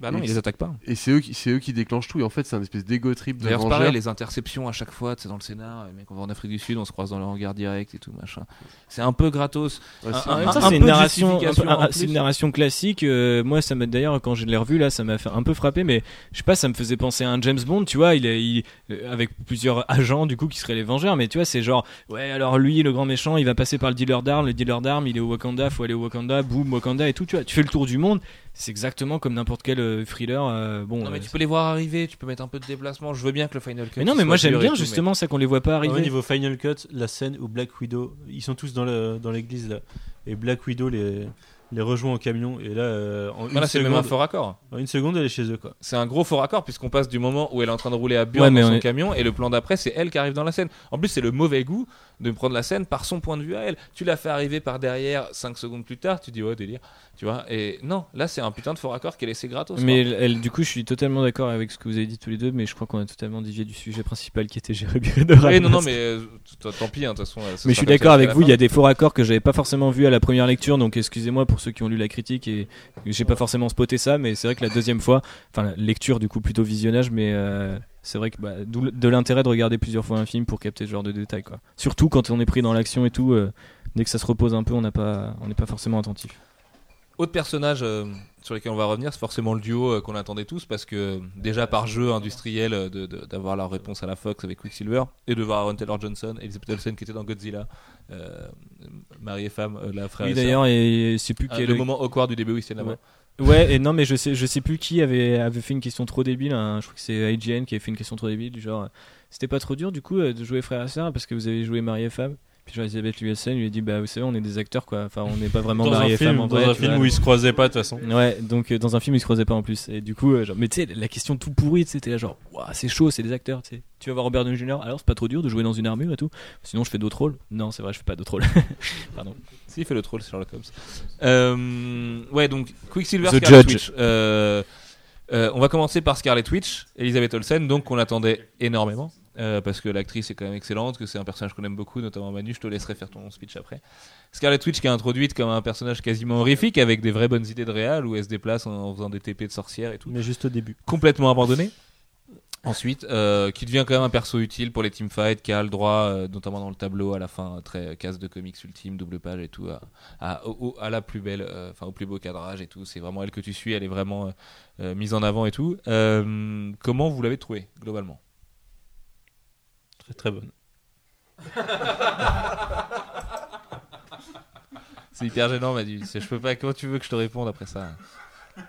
Bah non, Et ils les attaquent pas. Et c'est eux, qui- c'est eux qui déclenchent tout, et en fait, c'est un espèce d'ego trip de D'ailleurs, c'est pareil, les interceptions à chaque fois, c'est dans le scénar, les mecs, on va en Afrique du Sud, on se croise dans le regard direct et tout, machin. C'est un peu gratos. Ouais, c'est- Un- un- une narration, un c'est une classique. euh, moi, ça m'a d'ailleurs quand je l'ai revu là, ça m'a fait un peu frappé, mais je sais pas, ça me faisait penser à un James Bond, tu vois, il est il- avec plusieurs agents du coup qui seraient les Vengeurs, mais tu vois, c'est genre ouais, alors lui, le grand méchant, il va passer par le dealer d'armes, le dealer d'armes, il est au Wakanda, faut aller au Wakanda, boum, Wakanda et tout, tu vois, tu fais le tour du monde. C'est exactement comme n'importe quel euh, thriller. euh, bon, Non, mais euh, tu peux les voir arriver, tu peux mettre un peu de déplacement. Je veux bien que le Final Cut. mais non, mais moi j'aime bien tout, justement ça qu'on les voit pas arriver. ouais, niveau Final Cut, la scène où Black Widow, ils sont tous dans le- dans l'église là, et Black Widow les, les rejoint en camion, et là, euh, en, mais- une Voilà, c'est même un seconde, faux raccord. en une seconde, elle est chez eux quoi. C'est un gros faux raccord puisqu'on passe du moment où elle est en train de rouler à Burn Ouais, mais dans on son est- camion et le plan d'après c'est elle qui arrive dans la scène. En plus c'est le mauvais goût de prendre la scène par son point de vue à elle. Tu l'as fait arriver par derrière 5 secondes plus tard, tu dis ouais délire, tu vois. Et non, là c'est un putain de faux raccord qu'elle laissé gratos. Mais elle, elle- du coup, je suis totalement d'accord avec ce que vous avez dit tous les deux, mais je crois qu'on a totalement dévié du sujet principal qui était Oui, la non, non, mais euh, tant pis, hein, de toute façon. euh, Mais je suis d'accord avec vous, il y a des faux raccords que j'avais pas forcément vu à la première lecture, donc excusez-moi pour ceux qui ont lu la critique et j'ai pas forcément spoté ça, mais c'est vrai que la deuxième fois, enfin la lecture du coup plutôt visionnage, mais euh, c'est vrai que bah, de l'intérêt de regarder plusieurs fois un film pour capter ce genre de détails, quoi. Surtout quand on est pris dans l'action et tout, euh, dès que ça se repose un peu, on n'a pas, on n'est pas forcément attentif. Autre personnage euh, sur lesquels on va revenir, c'est forcément le duo euh, qu'on attendait tous parce que déjà par jeu industriel euh, de- de- d'avoir la réponse à la Fox avec Quicksilver et de voir Aaron Taylor Johnson, Elizabeth Olsen qui était dans Godzilla, euh, mari et femme, euh, la frère Oui sœur. d'ailleurs, et sais plus Ah, quel le moment awkward du début où tiennent la main. Ouais, et non, mais je sais, je sais plus qui avait, avait fait une question trop débile. hein. Je crois que c'est IGN qui avait fait une question trop débile, du genre, euh, c'était pas trop dur du coup euh, de jouer frère et sœur parce que vous avez joué mari et femme? Puis genre Elisabeth Luassen lui a dit, bah vous savez, on est des acteurs quoi. Enfin, on n'est pas vraiment Dans mari un et film, femme en dans vrai. un film vois. où ils se croisaient pas de toute façon. Ouais, donc euh, dans un film ils se croisaient pas en plus. Et du coup, euh, genre, mais tu sais, la question tout pourrie, tu sais, t'es là genre, Ouah, c'est chaud, c'est des acteurs, tu sais. Tu vas voir Robert Downey Jr. Alors c'est pas trop dur de jouer dans une armure et tout. Sinon je fais d'autres rôles. Non, c'est vrai, je fais pas d'autres rôles. [LAUGHS] Pardon. Si, il fait le troll, c'est Sherlock Holmes. Euh, ouais, donc Quicksilver, The Scarlet Judge. Witch. Euh, euh, on va commencer par Scarlet Witch, Elisabeth Olsen, donc qu'on attendait énormément. Euh, parce que l'actrice est quand même excellente, que c'est un personnage qu'on aime beaucoup, notamment Manu. Je te laisserai faire ton speech après. Scarlet Witch qui est introduite comme un personnage quasiment horrifique avec des vraies bonnes idées de réal où elle se déplace en, en faisant des TP de sorcière et tout. Mais juste au début. Complètement abandonné. Ensuite, euh, qui devient quand même un perso utile pour les teamfights, qui a le droit, euh, notamment dans le tableau à la fin, très casse de comics ultime, double page et tout, à, à, au- à la plus belle, enfin au plus beau cadrage et tout. C'est vraiment elle que tu suis, elle est vraiment mise en avant et tout. Comment vous l'avez trouvée globalement? Très très bonne. [LAUGHS] C'est hyper gênant, Madu. C'est- Je peux pas. Comment tu veux que je te réponde après ça?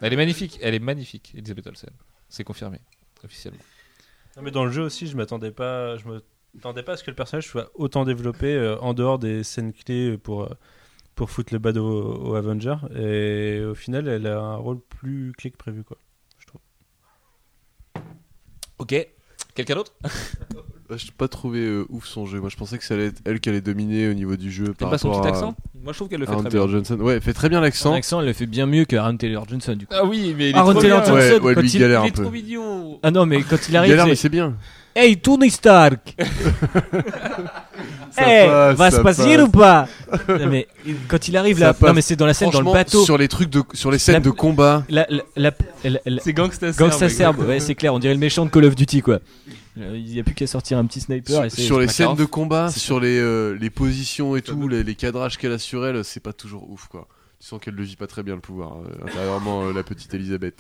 Elle est magnifique, elle est magnifique, Elisabeth Olsen. C'est confirmé officiellement. Non, mais dans le jeu aussi, je m'attendais pas. Je me... m'attendais pas à ce que le personnage soit autant développé euh, en dehors des scènes clés pour, euh, pour foutre le bad au, au Avenger. Et au final, elle a un rôle plus clé que prévu. Quoi. Ok. Quelqu'un d'autre? [LAUGHS] Bah, je n'ai pas trouvé euh, ouf son jeu. Moi, je pensais que ça allait être elle qui allait dominer au niveau du jeu. Par pas son petit à- accent? Moi je trouve qu'elle le fait Aaron très bien. Taylor Johnson. Ouais, elle fait très bien l'accent. accent, elle le fait bien mieux que Aaron Taylor Johnson, du coup. Ah oui, mais il est Aaron trop Taylor bien. Johnson, Ouais, ouais, quand lui, il- il galère Il un est peu. trop mignon. Ah non, mais quand il Il arrive, galère, mais c'est c'est bien. Hey, Tony Stark [LAUGHS] Ça Hey, passe, va se passer passe. ou pas? Non, mais quand il arrive Ça là, passe. non mais c'est dans la scène dans le bateau. Sur les trucs de, sur les scènes La- de combat. La, la, la, la- la- C'est gangsta Gangsta serbe. serbe, ouais, c'est clair, on dirait le méchant de Call of Duty quoi. Euh, Il y a plus qu'à sortir un petit sniper et Sur, les scènes de combat, sur les, euh, les positions et tout, les, les cadrages qu'elle a sur elle, c'est pas toujours ouf quoi. Tu sens qu'elle ne vit pas très bien le pouvoir euh, intérieurement, euh, la petite Elisabeth.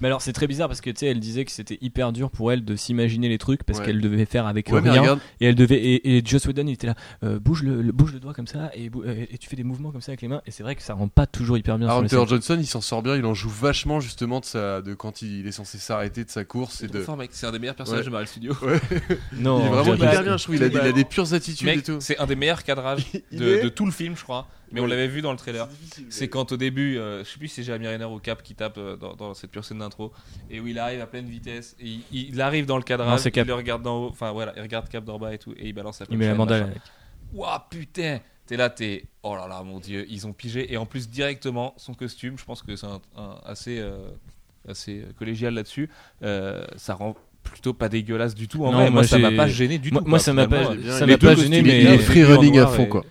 Mais alors c'est très bizarre parce que tu sais, elle disait que c'était hyper dur pour elle de s'imaginer les trucs parce Ouais. qu'elle devait faire avec Ouais, rien et elle devait et, et Joss Whedon il était là, euh, bouge le, le- bouge le doigt comme ça et, euh, et tu fais des mouvements comme ça avec les mains et c'est vrai que ça rend pas toujours hyper bien. Taylor scènes. Johnson, il s'en sort bien, il en joue vachement justement de, sa, de quand il est censé s'arrêter de sa course et de. C'est un des meilleurs personnages Ouais. de Marvel Studios. [LAUGHS] Non, il est vraiment hyper bien, je trouve. Il a, il a des pures attitudes et tout. c'est un des meilleurs cadrages [LAUGHS] Il de, est- de tout le film, je crois. Mais on l'avait vu dans le trailer. C'est quand au début, euh, je sais plus si c'est Jeremy Renner ou Cap qui tape euh, dans, dans cette pure scène d'intro, et où il arrive à pleine vitesse, et il, il arrive dans le Non, cadrage, c'est Cap. il le regarde d'en haut, enfin voilà, il regarde Cap d'en bas et tout, et il balance la Il met la mandale. avec. Ouah putain T'es là, t'es. Oh là là, mon dieu, ils ont pigé. Et en plus, directement, son costume, je pense que c'est un, un- assez, euh, assez euh, collégial là-dessus. euh, ça rend plutôt pas dégueulasse du tout. En Non, vrai, moi, moi, ça m'a pas gêné du Moi- tout. moi, quoi, ça m'a pas- ça les m'a deux pas gêné, mais- il est free running à fond et- quoi.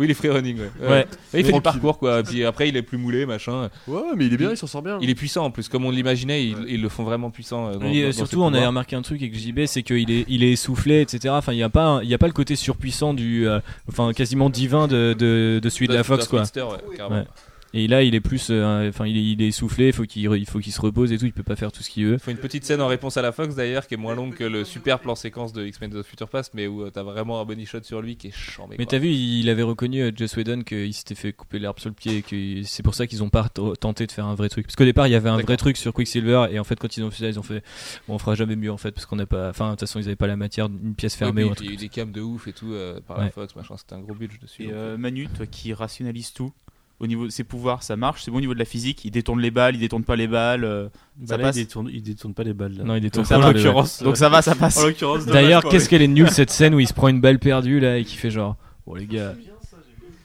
Oui, il est free running, ouais. Ouais. il fait du parcours, quoi. Puis après, il est plus moulé, machin. Ouais, mais il est bien, il s'en sort bien. Il est puissant en plus, comme on l'imaginait, ils, ils le font vraiment puissant. euh, dans- Et, dans- euh, surtout, on pouvoirs. remarqué un truc avec JB, c'est qu'il est, il est essoufflé, etc. Enfin, il n'y a pas, un- il y a pas le côté surpuissant du, euh, enfin, quasiment divin de, de, de celui de la Fox, quoi. Speedster, ouais, carrément. Ouais. Et là, il est plus, euh, enfin, il, est, il est essoufflé, il faut qu'il, re- il faut qu'il se repose et tout. Il peut pas faire tout ce qu'il veut. Il faut une petite scène en réponse à la Fox d'ailleurs, qui est moins longue que le super plan séquence de X-Men The Future Past, mais où euh, t'as vraiment un body shot sur lui qui est chiant. Mais t'as vu, il avait reconnu euh, Joss Whedon qu'il s'était fait couper l'herbe sur le pied et que c'est pour ça qu'ils ont pas tenté de faire un vrai truc. Parce qu'au départ, il y avait un vrai truc sur Quicksilver et en fait, quand ils ont fait ça, ils ont fait, bon, on fera jamais mieux en fait parce qu'on n'a pas, enfin, de toute façon, ils avaient pas la matière d'une pièce fermée ou un il y a eu des cams de ouf et tout euh, par la. Fox, machin, c'était un gros budget dessus. Et euh, Manu, toi qui rationalise tout, au niveau de ses pouvoirs, ça marche. C'est bon au niveau de la physique. Il détourne les balles, il détourne pas les balles. euh, Bah ça là, passe. il, détourne, il détourne pas les balles. Là. Non, il détourne Donc ça pas les en balles. l'occurrence. Donc ça va, ça passe. En l'occurrence, D'ailleurs, qu'est-ce qu'elle est nulle cette scène où il se prend une balle perdue là et qui fait genre, oh les gars.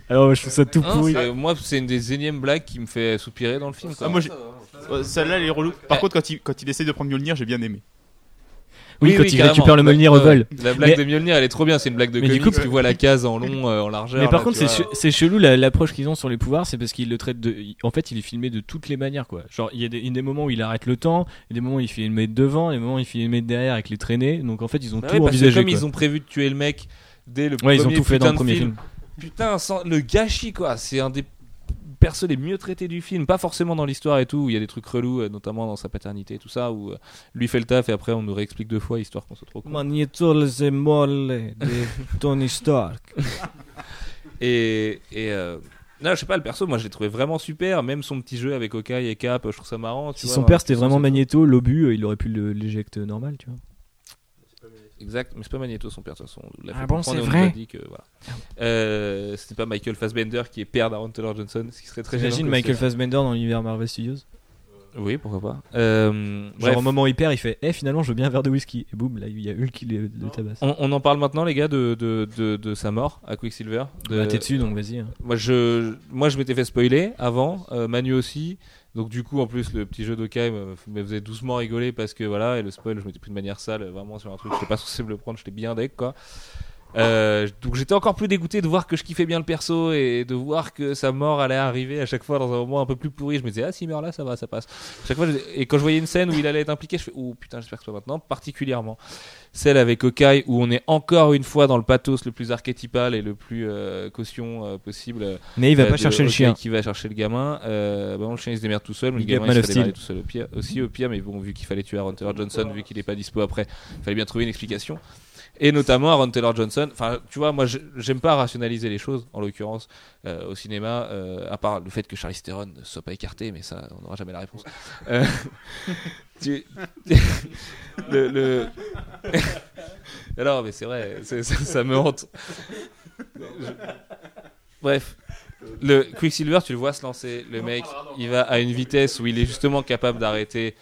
Alors, je trouve ça tout Hein, pourri. c'est- moi, c'est une des énièmes blagues qui me fait soupirer dans le film. quoi. Ah, moi, j'ai- Ouais, Celle-là, elle est relou. Par contre, quand il, quand il essaye de prendre Mjolnir, j'ai bien aimé. Oui, quand il récupère le Mjolnir au vol. La blague Mais- de Mjolnir, elle est trop bien. C'est une blague de Mais du coup- tu vois la case en long, euh, en largeur. Mais par là, contre, c'est chelou la- l'approche qu'ils ont sur les pouvoirs, c'est parce qu'ils le traitent de. En fait, il est filmé de toutes les manières, quoi. Genre, il y a des, des moments où il arrête le temps, des moments où il filme de devant, des moments où il filme de derrière avec les traînées. Donc en fait, ils ont Bah tout ouais, envisagé. comme quoi. ils ont prévu de tuer le mec dès le Ouais, ils ont premier tout fait dans le premier film. Putain, le gâchis quoi. C'est un des persos les mieux traités du film. Pas forcément dans l'histoire et tout. où Il y a des trucs relous, euh, notamment dans sa paternité et tout ça. Où euh, lui fait le taf et après on nous réexplique deux fois histoire qu'on soit trop con. Magneto le molle de [LAUGHS] Tony Stark. Et, et euh, non, je sais pas, le perso, moi je l'ai trouvé vraiment super. Même son petit jeu avec Okai et Cap, je trouve ça marrant. tu Si vois, son père c'était vraiment Magneto, l'obus, il aurait pu l'éjecter normal, tu vois. Exact, mais c'est pas Magneto son père de toute façon. L'a Ah bon, c'est vrai dit que voilà. Euh, C'était pas Michael Fassbender qui est père d'Aaron Taylor Johnson, ce qui serait très J'imagine Michael Fassbender dans l'univers Marvel Studios? Oui, pourquoi pas. Euh, Genre bref, au moment où il perd, il fait Eh, finalement, je veux bien un verre de whisky. Et boum, là, il y a Hulk qui le, le tabasse. on, on en parle maintenant, les gars, de, de, de, de sa mort à Quicksilver. De- Bah, t'es dessus, donc vas-y. hein. Moi, je, moi, je m'étais fait spoiler avant, euh, Manu aussi. Donc, du coup, en plus, le petit jeu d'Okai me, faisait doucement rigoler parce que voilà, et le spoil, je m'étais pris de manière sale, vraiment sur un truc, je n'étais pas [LAUGHS] censé me le prendre, j'étais bien deck quoi. Euh, donc j'étais encore plus dégoûté de voir que je kiffais bien le perso et de voir que sa mort allait arriver à chaque fois dans un moment un peu plus pourri. Je me disais ah s'il meurt là ça va ça passe. Chaque fois je- et quand je voyais une scène où il allait être impliqué, je fais oh putain j'espère que ce soit maintenant. Particulièrement celle avec Okai où on est encore une fois dans le pathos le plus archétypal et le plus euh, caution euh, possible. Mais il va pas chercher le chien. qui va chercher le gamin. Bon, le chien il se démerde tout seul, mais le gamin il se Steel. tout seul au pire, aussi au pire. Mais bon, vu qu'il fallait tuer Aaron Taylor Johnson, vu qu'il est pas dispo après, il fallait bien trouver une explication. Et notamment Aaron Taylor Johnson. Enfin, tu vois, moi j'aime pas rationaliser les choses, en l'occurrence, euh, au cinéma, euh, à part le fait que Charlize Theron ne soit pas écarté, mais ça, on n'aura jamais la réponse. Euh, [LAUGHS] tu- [LAUGHS] le, le- [LAUGHS] Alors, mais c'est vrai, ça, me hante. Bref, le Quicksilver, tu le vois se lancer. Le mec, il va à une vitesse où il est justement capable d'arrêter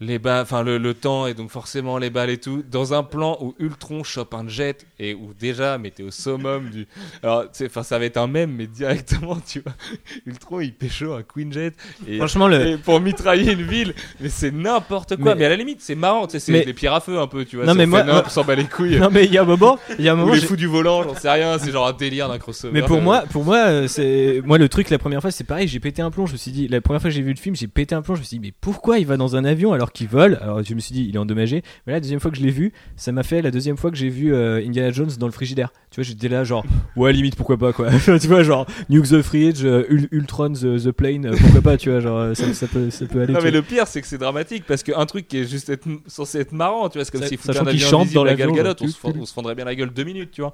les balles, enfin le, le temps et donc forcément les balles et tout, dans un plan où Ultron chope un jet et où déjà, mais t'es au summum du. Alors, enfin, ça va être un mème, mais directement, tu vois, [LAUGHS] Ultron il pécho un Queen Jet et, Franchement, le, et pour mitrailler une ville, mais c'est n'importe quoi. Mais, Mais- à la limite, c'est marrant, tu sais, c'est Mais- des pierres à feu un peu, tu vois. Non, mais moi- s'en bat les couilles. non mais il y a un moment, il y a un Ou les fous du volant, j'en sais rien, c'est genre un délire d'un crossover. Mais pour Euh, moi, pour moi, euh, c'est moi le truc la première fois, c'est pareil. J'ai pété un plomb. Je me suis dit, la première fois que j'ai vu le film, j'ai pété un plomb. Je me suis dit, mais pourquoi il va dans un avion alors qu'il vole Alors je me suis dit, il est endommagé. Mais là, la deuxième fois que je l'ai vu, ça m'a fait la deuxième fois que j'ai vu euh, Indiana Jones dans le frigidaire. Tu vois, j'étais là genre, ouais, limite pourquoi pas quoi. [LAUGHS] tu vois, genre Nuke the Fridge, euh, Ul- Ultron the, the plane, euh, pourquoi pas. Tu vois, genre euh, ça, ça peut, ça peut aller. Non mais vois. le pire c'est que c'est dramatique parce qu'un truc qui est juste être, censé être marrant tu vois c'est comme s'il foutait un avion chante dans à Gal l'avion, Gadot, genre, on se, fendrait bien la gueule deux minutes tu vois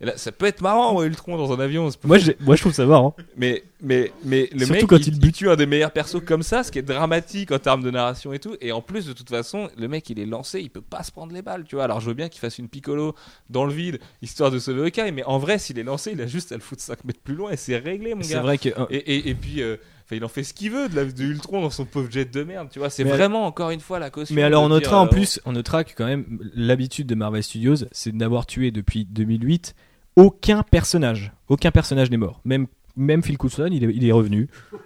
et là ça peut être marrant ouais, Ultron dans un avion Moi, moi, je trouve ça marrant. mais mais mais le Surtout mec quand il, il bute. tue un des meilleurs persos comme ça ce qui est dramatique en termes de narration et tout et en plus de toute façon le mec il est lancé il peut pas se prendre les balles tu vois alors je veux bien qu'il fasse une piccolo dans le vide histoire de sauver Hawkeye mais en vrai s'il est lancé il a juste à le foutre 5 mètres plus loin et c'est réglé mon C'est gars vrai que euh, et, et, et puis, euh, enfin, il en fait ce qu'il veut de, la, de Ultron dans son pauvre jet de merde, tu vois. C'est vraiment, encore une fois, la caution. Mais alors on dire, notera en euh, plus, on notera que quand même l'habitude de Marvel Studios, c'est d'avoir tué depuis 2008 aucun personnage, aucun personnage n'est mort. Même même Phil Coulson, il est, il est revenu. [LAUGHS]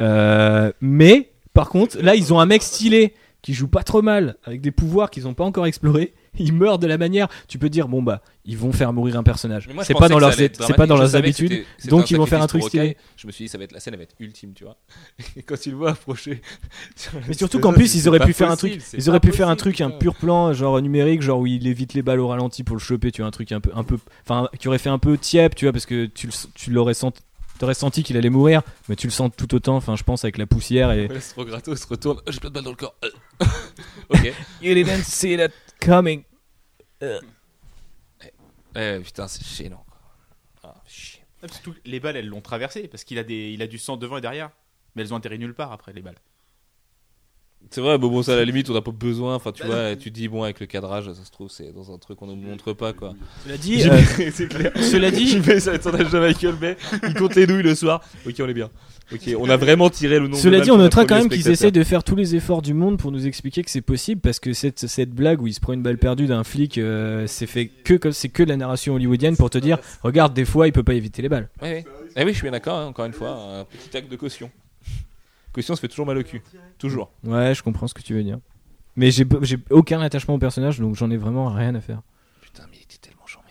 Euh, mais par contre, là ils ont un mec stylé qui joue pas trop mal avec des pouvoirs qu'ils ont pas encore explorés. [LAUGHS] Il meurt de la manière, tu peux dire bon bah ils vont faire mourir un personnage. C'est pas dans leurs c'est pas dans leurs habitudes. donc ils vont faire un truc stylé. Je me suis dit, ça va être la scène, elle va être ultime, tu vois. [LAUGHS] Et quand tu le vois approcher. [LAUGHS] Mais surtout qu'en plus, ils auraient pu faire un truc, ils auraient pu faire un truc, un pur plan, genre numérique, genre où il évite les balles au ralenti pour le choper, tu vois, un truc un peu, un peu, enfin, qui aurait fait un peu tiep, tu vois, parce que tu, le- tu l'aurais senti, t'aurais senti qu'il allait mourir, mais tu le sens tout autant, enfin, je pense avec la poussière et. Ouais, c'est trop gratos, se retourne. Oh, J'ai plein de balles dans le corps. Ok. You didn't see that coming. Eh, putain, c'est gênant. Ah, chier. Ah, surtout que les balles, elles l'ont traversé parce qu'il a, des... il a du sang devant et derrière. Mais elles ont atterri nulle part après, les balles. C'est vrai, bon, bon, ça à la limite, on n'a pas besoin. Enfin, tu vois, tu te dis, bon, avec le cadrage, ça se trouve, c'est dans un truc qu'on ne nous montre pas, quoi. Cela dit, euh, [LAUGHS] c'est clair. cela dit, [LAUGHS] J'y vais, ça va être son âge de Michael Bay. Il compte les douilles le soir. Ok, on est bien. Ok, on a vraiment tiré le nom. Cela dit, on notera quand même qu'ils essaient de faire tous les efforts du monde pour nous expliquer que c'est possible parce que cette, cette blague où il se prend une balle perdue d'un flic, euh, c'est fait que comme c'est que de la narration hollywoodienne pour te dire, regarde, des fois il peut pas éviter les balles. Oui, oui. Eh oui, je suis bien d'accord, hein, encore une fois, un petit acte de caution. Caution, ça fait toujours mal au cul. Toujours. Ouais, je comprends ce que tu veux dire. Mais j'ai j'ai aucun attachement au personnage donc j'en ai vraiment rien à faire. Putain, mais il était tellement charmé.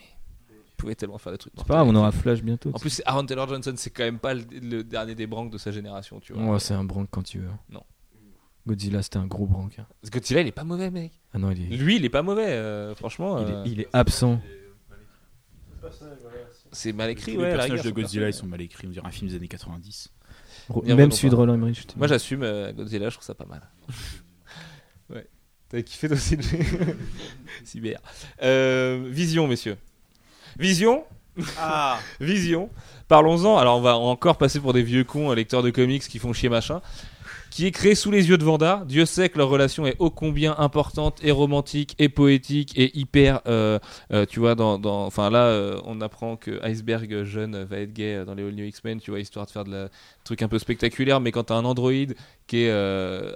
Il pouvait tellement faire des trucs. C'est pas grave, on aura Flash bientôt. En plus, c'est Aaron Taylor Johnson, c'est quand même pas le, le dernier des branques de sa génération, tu vois. Ouais, c'est un branque quand tu veux. Non. Godzilla, c'était un gros branque. hein. Parce que Godzilla, il est pas mauvais, mec. Ah non, il est, Lui, il est pas mauvais, euh, franchement. il euh, est, il est absent. C'est mal écrit, ouais. les personnages rigueur, de Godzilla, ils sont mal écrits. On dirait un film des années 90. Bien Même celui de. Roland Emmerich. Moi, j'assume euh, Godzilla, je trouve ça pas mal. [LAUGHS] ouais. T'as kiffé toi aussi Cyber. [LAUGHS] Euh, Vision, messieurs. Vision Ah Vision. Parlons-en. Alors, on va encore passer pour des vieux cons, euh, lecteurs de comics qui font chier machin. Qui est créé sous les yeux de Vanda. Dieu sait que leur relation est ô combien importante et romantique et poétique et hyper. euh, euh, tu vois, dans, dans- enfin là, euh, on apprend que Iceberg jeune va être gay dans les All New X-Men, tu vois, histoire de faire de la truc un peu spectaculaire. Mais quand t'as un androïde qui est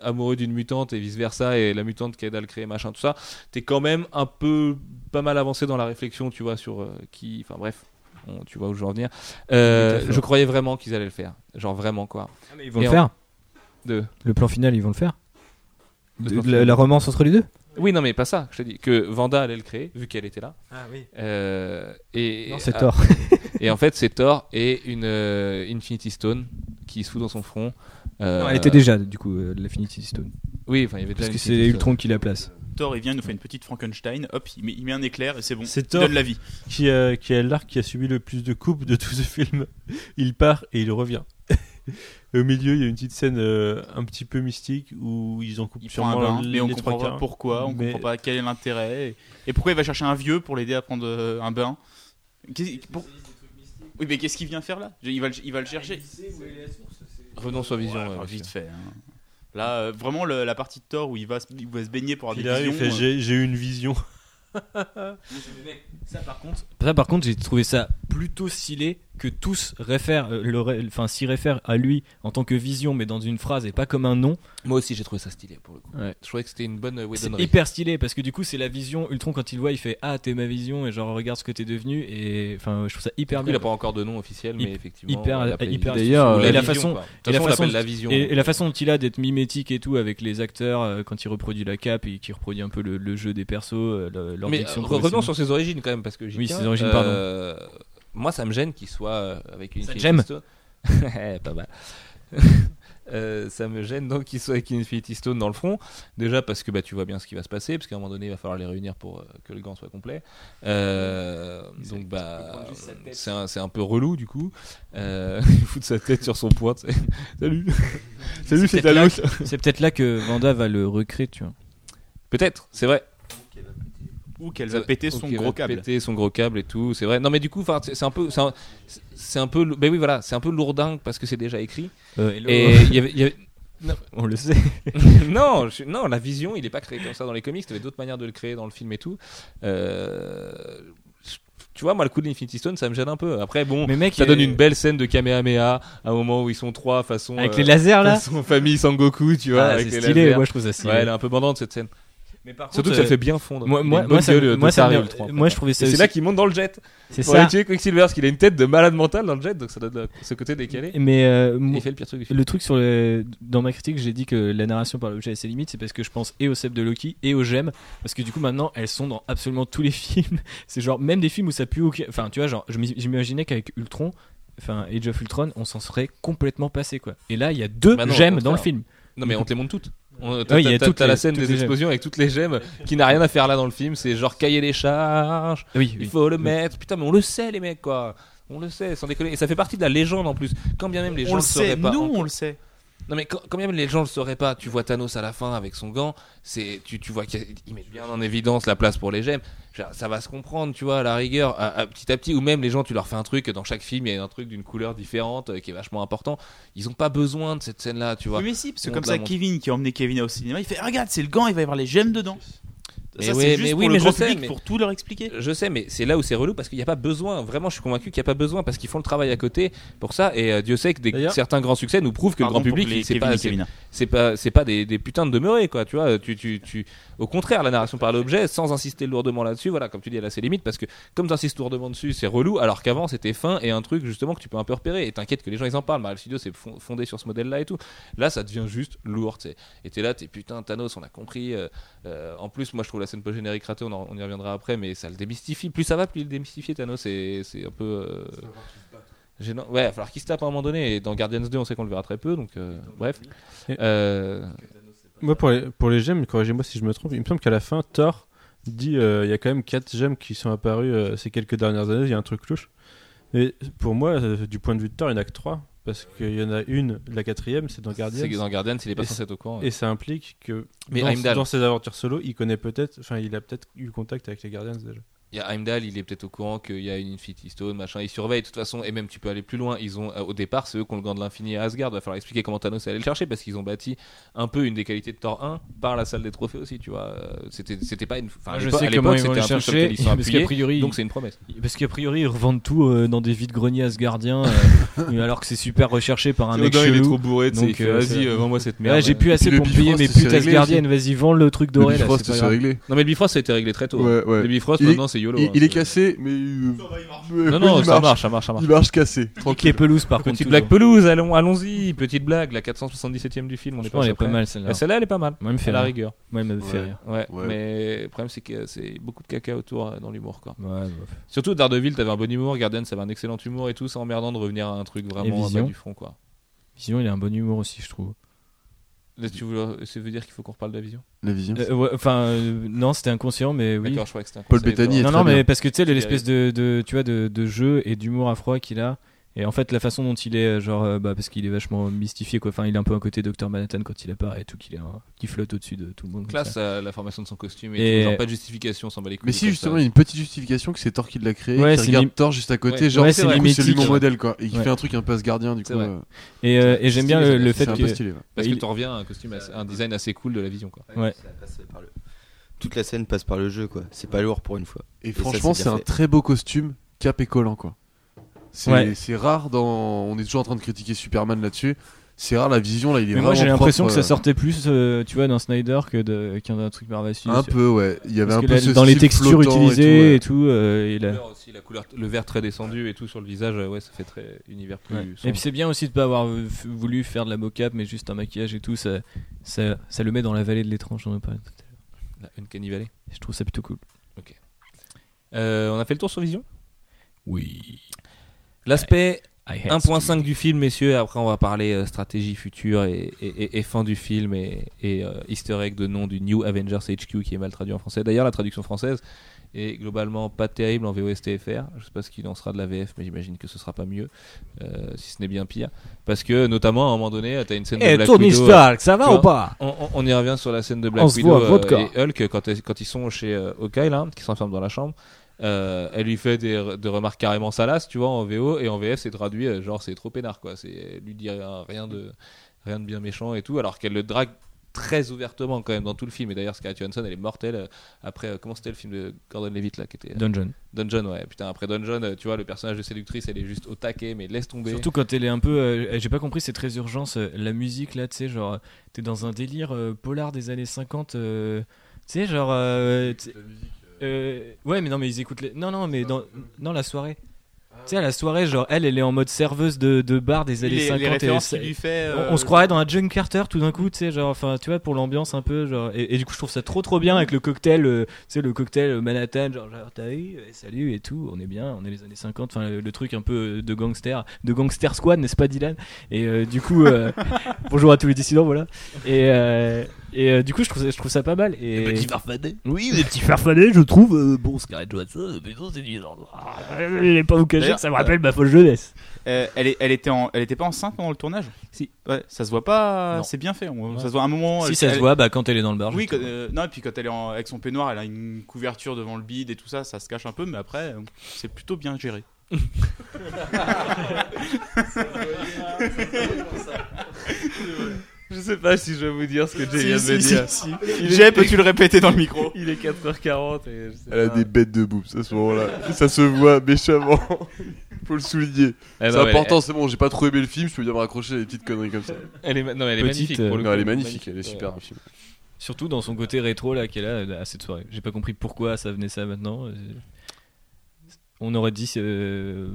amoureux d'une mutante et vice versa, et la mutante qui aide à le créer, machin, tout ça, t'es quand même un peu pas mal avancé dans la réflexion, tu vois, sur qui. Enfin bref. on- tu vois où je veux en venir. Je croyais vraiment qu'ils allaient le faire. Genre vraiment quoi. Ils vont Et le faire. De... Le plan final, ils vont le faire. Le De- plan la, romance entre les deux Oui, non, mais pas ça. Je te dis que Vanda allait le créer, vu qu'elle était là. Ah oui. Euh, et Non, c'est ah, Thor. [LAUGHS] Et en fait, c'est Thor et une euh, Infinity Stone qui se fout dans son front. Euh, Non, elle était déjà, du coup, euh, l'Affinity Stone. Oui, enfin, il y avait Parce que c'est l'Infinity Stone. Ultron qui la place. Thor, il vient, il nous fait une petite Frankenstein. Hop, il met, il met un éclair et c'est bon. C'est Il Thor. donne la vie. qui, euh, qui est l'arc qui a subi le plus de coupes de tout ce film. Il part et il revient. [LAUGHS] Au milieu, il y a une petite scène euh, un petit peu mystique où ils en coupent Il prend un sûrement bain, les mais on les comprend trois pas quarts. pourquoi, on Mais- comprend pas quel est l'intérêt. Et, et pourquoi il va chercher un vieux pour l'aider à prendre euh, un bain pour- Oui, mais qu'est-ce qu'il vient faire là? Il va, le- il va le chercher. Revenons sur Vision. Ouais, euh, vite fait. hein. Là, euh, vraiment, le- la partie de Thor où il va, se- il va se baigner pour avoir Il des arrive, il visions. fait, euh, j'ai, j'ai eu une vision. [LAUGHS] Ça par contre, ça par contre, j'ai trouvé ça plutôt stylé que tous réfèrent, euh, le ré- enfin s'y réfèrent à lui en tant que vision, mais dans une phrase et pas comme un nom. Moi aussi, j'ai trouvé ça stylé pour le coup. Ouais. Je trouvais que c'était une bonne euh, C'est hyper stylé parce que du coup c'est la vision Ultron quand il voit, il fait ah t'es ma vision et genre regarde ce que t'es devenu et enfin je trouve ça hyper coup, il bien. a pas encore de nom officiel, mais Hyp- effectivement. hyper- hyper. D'ailleurs, la et la vision, façon- et la façon, la vision. Et, la façon dont il a d'être mimétique et tout avec les acteurs euh, quand il reproduit la cape et qu'il reproduit un peu le, le jeu des persos, le- leur Mais revenons sur ses origines quand même, parce que j'y Oui, tiens. Origines, Euh, Moi, ça me gêne qu'il soit euh, avec une Ça Stone. [LAUGHS] Eh, pas mal. [LAUGHS] Euh, ça me gêne donc qu'il soit avec une Infinity Stone dans le front. Déjà parce que bah, tu vois bien ce qui va se passer, parce qu'à un moment donné, il va falloir les réunir pour euh, que le gant soit complet. Euh, donc bah, c'est un, c'est un peu relou du coup. [LAUGHS] Il fout de sa tête sur son poing. Salut. Salut, c'est peut-être là Thanos. C'est peut-être là que Vanda va le recréer, tu vois. Peut-être, c'est vrai. Ou qu'elle va péter son gros câble. péter son gros câble et tout, c'est vrai. Non mais du coup, c'est un peu, c'est un, peu, ben oui voilà, c'est un peu lourdingue parce que c'est déjà écrit. Euh, Et il y avait, il y avait- on le sait. [LAUGHS] non, je- non, la vision, il est pas créé comme ça dans les comics. Il y avait d'autres manières de le créer dans le film et tout. Euh, tu vois, moi, le coup de l'Infinity Stone, ça me gêne un peu. Après, bon, Mais mec, ça euh, donne une belle scène de Kamehameha, à un moment où ils sont trois façon. avec euh, les lasers là. façon famille Sangoku, tu vois, Ah, avec c'est les stylé, lasers. moi je trouve ça stylé. Ouais, elle est un peu bandante cette scène. Mais par Surtout que ça euh, fait bien fondre. moi, moi, moi, ça, gueule de moi, ça me- je trouvais ça c'est là qu'il monte dans le jet. c'est ça. tuer Quicksilver, parce qu'il a une tête de malade mental dans le jet, donc ça donne euh, ce côté décalé. Mais euh, il fait le pire truc du film. Le truc sur le... dans ma critique, j'ai dit que la narration par l'objet a ses limites, c'est parce que je pense et au Seb de Loki et aux gemmes, parce que du coup maintenant elles sont dans absolument tous les [LAUGHS] films. C'est genre même des films où ça pue aucun- Enfin, tu vois, genre je m'im- j'imaginais qu'avec Ultron, enfin Age of Ultron, on s'en serait complètement passé quoi. Et là, il y a deux Bah non, gemmes dans le film. Non, mais on te les montre toutes. On- Ouais, T'as il y a t'as- t'as la scène des explosions avec toutes les gemmes qui n'a rien à faire là dans le film. C'est genre cahier des charges. Oui, Il oui. faut le mettre. Putain, mais on le sait, les mecs, quoi. On le sait, sans déconner. Et ça fait partie de la légende en plus. Quand bien même les gens On le sauraient sait, pas. nous encore- on le sait. Non mais quand, quand même les gens le sauraient pas, tu vois Thanos à la fin avec son gant, c'est tu, tu vois qu'il il met bien en évidence la place pour les gemmes. Ça va se comprendre, tu vois, à la rigueur, à- à- petit à petit, ou même les gens, tu leur fais un truc, dans chaque film, il y a un truc d'une couleur différente euh, qui est vachement important. Ils ont pas besoin de cette scène-là, tu vois. Oui, mais si, parce que comme ça, montre. Kevin qui a emmené Kevin au cinéma, il fait Regarde, c'est le gant, il va y avoir les gemmes dedans. Mais ça, c'est mais oui, mais grand sais, mais- pour tout leur expliquer. Je sais, mais c'est là où c'est relou parce qu'il n'y a pas besoin. Vraiment, je suis convaincu qu'il n'y a pas besoin parce qu'ils font le travail à côté pour ça. Et euh, Dieu sait que des- certains grands succès nous prouvent que Pardon le grand public, c'est pas, c'est pas, c'est pas des, des putains de demeurés, quoi. Tu vois, tu, tu, tu, au contraire, la narration par l'objet, sans insister lourdement là-dessus, voilà, comme tu dis, elle a ses limites parce que comme tu insistes lourdement dessus, c'est relou. Alors qu'avant, c'était fin et un truc justement que tu peux un peu repérer. Et t'inquiète que les gens ils en parlent. Marvel Studios, c'est fon- fondé sur ce modèle-là et tout. Là, ça devient juste lourd, tu. Et t'es là, t'es putain, Thanos, on a compris. euh, euh, en plus, moi, je trouve la scène post-générique ratée, on, en- on y reviendra après, mais ça le démystifie. Plus ça va, plus il démystifie Thanos. C'est un peu. euh, gênant. Ouais, il va falloir qu'il se tape à un moment donné. Et dans Guardians 2, on sait qu'on le verra très peu, donc euh, bref. Euh, Moi, pour les, pour les gemmes, corrigez-moi si je me trompe, il me semble qu'à la fin, Thor dit euh, il y a quand même 4 gemmes qui sont apparues euh, ces quelques dernières années, il y a un truc louche. Et pour moi, euh, du point de vue de Thor, il n'y en a que 3. Parce qu'il y en a une, la quatrième, c'est dans Guardians. c'est dans Guardians, il est pas censé être au courant. Et ça implique que Mais dans, Heimdall. dans ses aventures solo, il connaît peut-être, enfin, il a peut-être eu contact avec les Guardians déjà. Il y a Heimdall, il est peut-être au courant qu'il y a une Infinity Stone, machin. Il surveille de toute façon, et même tu peux aller plus loin. Ils ont, euh, au départ, c'est eux qui ont le gant de l'infini à Asgard. Va falloir expliquer comment Thanos est allé le chercher parce qu'ils ont bâti un peu une des qualités de Thor 1 par la salle des trophées aussi, tu vois. Euh, C'était, c'était pas une. Enfin, Moi, je sais comment ils vont le chercher, lequel ils sont parce appuyés. priori, Donc c'est une promesse. Parce qu'a priori, ils revendent tout euh, dans des vides greniers asgardiens, euh, [LAUGHS] alors que c'est super recherché par un mec il est chelou. trop bourré, Donc, il euh, vas-y, euh, vends-moi cette merde. Ouais, j'ai plus assez pour payer mes putes asgardiennes. Vas-y, vends le truc doré là. Bifrost, c'est réglé. Non, mais le Bifrost, ça a été réglé très tôt. Le Bifrost, Il maintenant, c'est YOLO. Il, hein, il est cassé, mais. euh, mais- Non, non, il ça marche, ça marche, ça marche. Il marche cassé. Tranquille. pelouse par contre. Petite blague pelouse, allons- allons-y. Petite blague, la 477ème du film. On est Franchement, elle est pas mal celle-là. Elle est pas mal. Moi, elle me fait la rire. rigueur. Moi, elle me fait Ouais. rire. Ouais, mais le problème c'est que c'est beaucoup de caca autour euh, dans l'humour quoi. Ouais, bof. Surtout Daredevil, t'avais un bon humour, Guardian, ça avait un excellent humour et tout, c'est emmerdant de revenir à un truc vraiment bas du front quoi. Vision, il a un bon humour aussi, je trouve. Là, tu veux, ça veut dire qu'il faut qu'on reparle de la vision La vision. Euh, ouais, Enfin, euh, non, c'était inconscient, mais oui. D'accord, je crois que c'était un Paul Bettany est Non, très non, mais parce que tu sais, l'espèce de, de, tu vois, de, de jeu et d'humour à froid qu'il a. Et en fait, la façon dont il est, genre, euh, bah, parce qu'il est vachement mystifié, quoi. Enfin, il est un peu un côté Dr. Manhattan quand il apparaît et tout, qu'il un- qui flotte au-dessus de tout le monde. Classe euh, la formation de son costume et, Et- tout, genre pas de justification, on s'en bat les couilles. Mais si justement il y a une petite justification que c'est Thor qui l'a créé, Ouais, qui regarde Thor juste à côté, Ouais. genre Ouais, c'est lui mon modèle quoi, et qui Ouais. fait un truc un peu asgardien du coup. euh, Et, euh, et j'aime bien le, le fait c'est un que. peu stylé. ouais. Parce que tu reviens à un costume, un design assez cool de la vision quoi. Ouais. Toute la scène passe par le jeu, quoi. C'est pas lourd pour une fois. Et franchement, c'est un très beau costume, cap et collant, quoi. C'est Ouais. rare dans. On est toujours en train de critiquer Superman là-dessus. C'est rare la vision là, il est Mais moi vraiment j'ai l'impression que ça sortait plus, euh, tu vois, d'un Snyder que d'un truc Marvel euh, Studios. Un peu, ouais. Il y avait Parce un peu la- ce dans les textures utilisées et et tout, tout, euh, et La la- couleur aussi, la couleur, le vert très descendu et tout sur le visage, euh, ouais, ça fait très univers plus. Ouais. Et puis c'est bien aussi de pas avoir euh, voulu faire de la mocap, mais juste un maquillage et tout, ça, ça, ça le met dans la vallée de l'étrange, j'en ai parlé tout à l'heure. La Uncanny Valley. Je trouve ça plutôt cool. Euh, on a fait le tour sur Vision? Oui. L'aspect I hate 1.5 du film, messieurs. et Après, on va parler euh, stratégie future et, et, et- et fin du film et, et, euh, Easter egg de nom du New Avengers HQ qui est mal traduit en français. D'ailleurs, la traduction française est globalement pas terrible en VOSTFR. Je sais pas ce qu'il en sera de la VF, mais j'imagine que ce sera pas mieux, euh, si ce n'est bien pire. Parce que, notamment, à un moment donné, tu as une scène de Black Widow. euh, ça va ou pas? on, y revient sur la scène de Black On Widow voit, euh, et Hulk quand, ils sont chez euh, Hawkeye là, qui s'enferment dans la chambre. Euh, elle lui fait des, des remarques carrément salaces, tu vois, en VO et en VF c'est traduit euh, genre c'est trop peinard quoi. C'est elle lui dit rien, de rien de bien méchant et tout, alors qu'elle le drague très ouvertement quand même dans tout le film. Et d'ailleurs Scarlett Johansson elle est mortelle euh, après comment c'était le film de Gordon Levitt là qui était Dungeon. Dungeon ouais putain après Dungeon tu vois le personnage de séductrice elle est juste au taquet mais laisse tomber. Surtout quand elle est un peu. euh, J'ai pas compris, c'est très urgence. La musique là, tu sais, genre, t'es dans un délire euh, polar des années 50. euh, tu sais, genre. euh, euh, ouais, mais non, mais ils écoutent les. Non, non, mais dans, dans la soirée. Tu sais, à la soirée, genre, elle, elle est en mode serveuse de, de bar des années les, les 50. et ça- lui fait. on, euh, on se croirait dans un John Carter tout d'un coup, tu sais, genre, enfin, tu vois, pour l'ambiance un peu, genre, et, et du coup, je trouve ça trop trop bien avec le cocktail, euh, tu sais, le cocktail Manhattan, genre, genre t'as vu, euh, salut et tout, on est bien, on est les années 50, enfin, le, le truc un peu de gangster, de gangster squad, n'est-ce pas, Dylan? Et euh, du coup, euh, [LAUGHS] bonjour à tous les dissidents, voilà. Et, euh, et euh, du coup, je trouve, ça- je trouve ça pas mal. Et... farfadet. Oui, des petits farfadets, je trouve. euh, bon, Scarlett Johansson, mais non, c'est du genre. ah, Je vais pas vous cacher ça me rappelle ma folle jeunesse. Euh, elle, est- elle était en, elle était pas enceinte pendant le tournage? Si. Ouais, ça se voit pas. Non. C'est bien fait. on- Ouais. Ça se voit à un moment. Si elle- ça se elle- voit, bah, quand elle est dans le bar. Oui, quand- euh, non, et puis quand elle est en- avec son peignoir, elle a une couverture devant le bide et tout ça, ça se cache un peu, mais après, euh, c'est plutôt bien géré. [LAUGHS] [LAUGHS] [LAUGHS] Je sais pas si je vais vous dire ce que Jay Si, vient de si, me si, dire. si. Jay, peux-tu le répéter dans le micro [LAUGHS] Il est 4h40 et je sais Elle a pas. des bêtes de boobs à ce moment-là. ça se voit méchamment. [LAUGHS] Faut le souligner. Eh c'est non, mais important, c'est bon, j'ai pas trop aimé le film, je peux bien me raccrocher à des petites conneries comme ça. Elle est, ma- non, elle est Petite, magnifique. euh, Pour le Non, coup. elle est magnifique, elle est super. le film. Surtout dans son côté rétro là qu'elle a euh, à cette soirée. J'ai pas compris pourquoi ça venait ça maintenant. Euh, On aurait dit euh,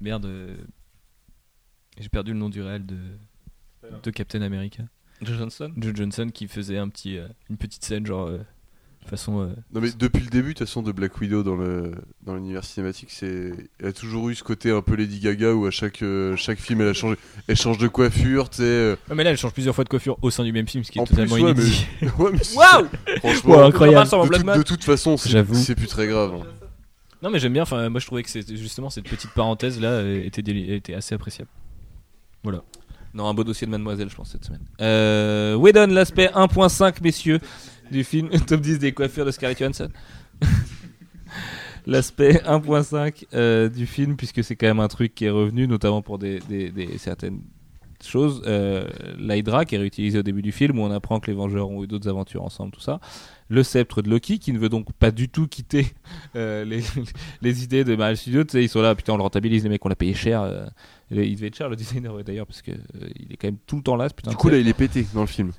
merde. euh, J'ai perdu le nom du réel de de Captain America. Joe Johnson Joe Johnson qui faisait un petit euh, une petite scène genre euh, façon euh, Non mais depuis le début, de toute façon, de Black Widow dans le dans l'univers cinématique, c'est elle a toujours eu ce côté un peu Lady Gaga où à chaque euh, chaque film elle a changé, elle change de coiffure, tu sais. euh, Ah, mais là elle change plusieurs fois de coiffure au sein du même film ce qui est En plus, totalement ouais, inédit. mais- [LAUGHS] ouais, mais c'est- Waouh franchement, Ouais, incroyable. De, de toute façon, c'est J'avoue. c'est plus très grave. hein. Non mais j'aime bien enfin moi je trouvais que c'était justement cette petite parenthèse là était déli- était assez appréciable. Non, un beau dossier de Mademoiselle, je pense, cette semaine. Euh, Whedon, l'aspect 1.5, messieurs, du film [LAUGHS] Top 10 des coiffures de Scarlett Johansson. [LAUGHS] l'aspect 1.5 euh, du film, puisque c'est quand même un truc qui est revenu, notamment pour des, certaines choses. Euh, L'Hydra, qui est réutilisé au début du film, où on apprend que les Vengeurs ont eu d'autres aventures ensemble, tout ça. Le sceptre de Loki, qui ne veut donc pas du tout quitter euh, les, [LAUGHS] idées de Marvel Studios. Ils sont là, putain, on le rentabilise, les mecs, on l'a payé cher. Il devait être cher le designer ouais, d'ailleurs parce que euh, il est quand même tout le temps là. ce putain Du coup là, il est pété dans le film.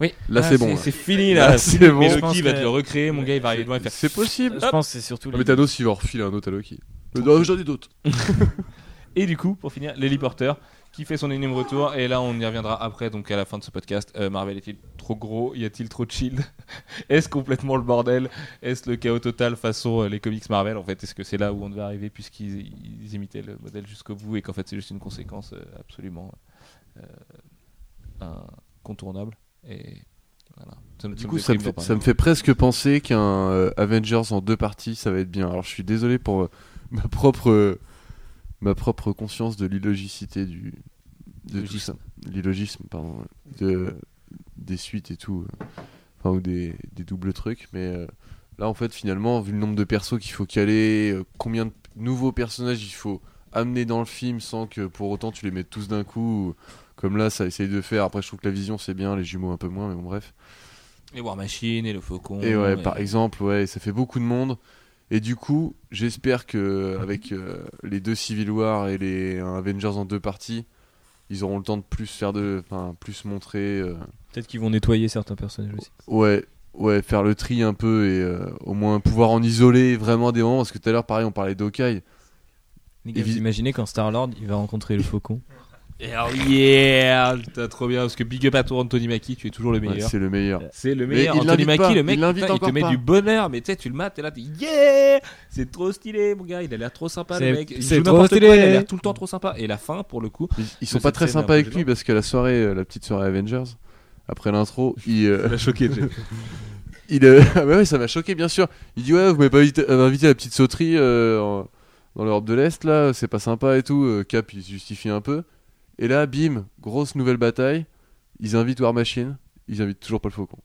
oui. Là, Ah, c'est bon. C'est fini là. Là, c'est bon. Mais Loki va que- te le recréer, mon gars, il va arriver loin et faire. C'est possible. Je pense que c'est surtout Ah, les- mais Thanos, il va refiler un autre à Loki. J'en ai d'autres. [LAUGHS] Et du coup, pour finir, l'héliporteur qui fait son énième retour. Et là, on y reviendra après, donc à la fin de ce podcast. Euh, Marvel est-il trop gros? Y a-t-il trop de shield? [LAUGHS] Est-ce complètement le bordel? Est-ce le chaos total façon euh, les comics Marvel? En fait, est-ce que c'est là où on devait arriver puisqu'ils ils imitaient le modèle jusqu'au bout et qu'en fait c'est juste une conséquence euh, absolument euh, incontournable? Et voilà. Ça me- Du coup, ça me, fait, d'en parler. ça me fait presque penser qu'un Avengers en deux parties, ça va être bien. Alors, je suis désolé pour ma propre ma propre conscience de l'illogicité du de tout ça. L'illogisme, pardon, de des suites et tout, euh, enfin ou des, des doubles trucs. Mais euh, là, en fait, finalement, vu le nombre de persos qu'il faut caler, euh, combien de nouveaux personnages il faut amener dans le film sans que pour autant tu les mettes tous d'un coup, ou- comme là, ça essaye de faire. Après, je trouve que la vision c'est bien, les jumeaux un peu moins, mais bon, bref. Et War Machine et le Faucon. Et ouais, par exemple, ouais, ça fait beaucoup de monde. Et du coup, j'espère que avec euh, les deux Civil War et les Avengers en deux parties, ils auront le temps de plus faire de, enfin, plus montrer. euh, Peut-être qu'ils vont nettoyer certains personnages aussi. ouais, ouais, faire le tri un peu et euh, au moins pouvoir en isoler vraiment des moments. Parce que tout à l'heure, pareil, on parlait d'Hawkeye. Les gars, Évi- vous imaginez quand Star-Lord il va rencontrer le faucon? [LAUGHS] Alors, yeah Putain, trop bien. Parce que big up à toi, Anthony Mackie, tu es toujours le Ouais, meilleur. c'est le meilleur. c'est le Mais meilleur. il Anthony l'invite Mackie, pas, le mec, il putain, il te met pas. du bonheur. Mais tu sais, tu le mates et là, t'es yeah C'est trop stylé, mon gars. Il a l'air trop sympa, le mec. Il c'est trop stylé. quoi, Il a l'air tout le temps trop sympa. Et la fin, pour le coup. Ils, ils sont pas très sympas avec lui parce qu'à la soirée, euh, la petite soirée Avengers, après l'intro, [LAUGHS] il, euh, l'a choqué, [LAUGHS] il, euh, ah bah ouais, ça m'a choqué bien sûr. Il dit ouais, vous m'avez pas invité, euh, invité à la petite sauterie euh, en- dans l'Europe de l'Est là, c'est pas sympa et tout. Euh, Cap il se justifie un peu. Et là, bim, grosse nouvelle bataille. Ils invitent War Machine, ils invitent toujours pas le Faucon.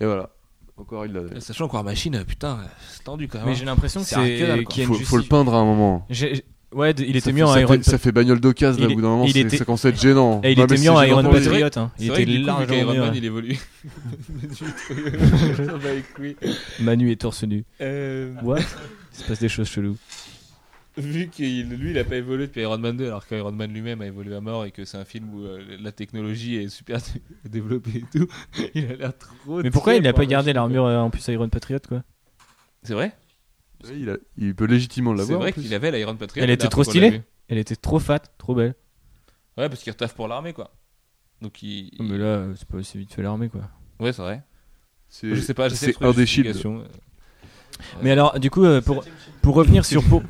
Et voilà. Encore il l'a. Sachant que War Machine, putain, c'est tendu quand même. Mais hein. j'ai l'impression que C'est une Faut, faut le peindre à un moment. J'ai- Ouais, il Ça était fait- mis en ça Iron fait, ça fait bagnole d'occasion là, au bout d'un moment, était- ça commence à être gênant. Et il Non, était c'est en Iron. Patriot. hein. Il était largement mieux. Man, il évolue. [LAUGHS] [LAUGHS] Lui. Manu est torse nu. Euh, What? Il se passe des choses cheloues. Vu qu'il lui il a pas évolué depuis Iron Man 2 alors qu'Iron Man lui-même a évolué à mort et que c'est un film où euh, la technologie est super développée et tout [LAUGHS] il a l'air trop Mais pourquoi il n'a par pas gardé l'armure euh, en plus Iron Patriot quoi? C'est vrai? Ouais, il, a- il peut légitimement c'est l'avoir. vrai en plus. qu'il avait l'Iron Patriot Elle était trop stylée Elle était trop fat, trop belle. ouais parce qu'il retaffe pour l'armée quoi donc il, Mais là, c'est pas aussi vite fait l'armée quoi. ouais c'est vrai C'est- c'est un des shields. Mais alors, du coup, euh, pour, pour revenir sur [LAUGHS] pour,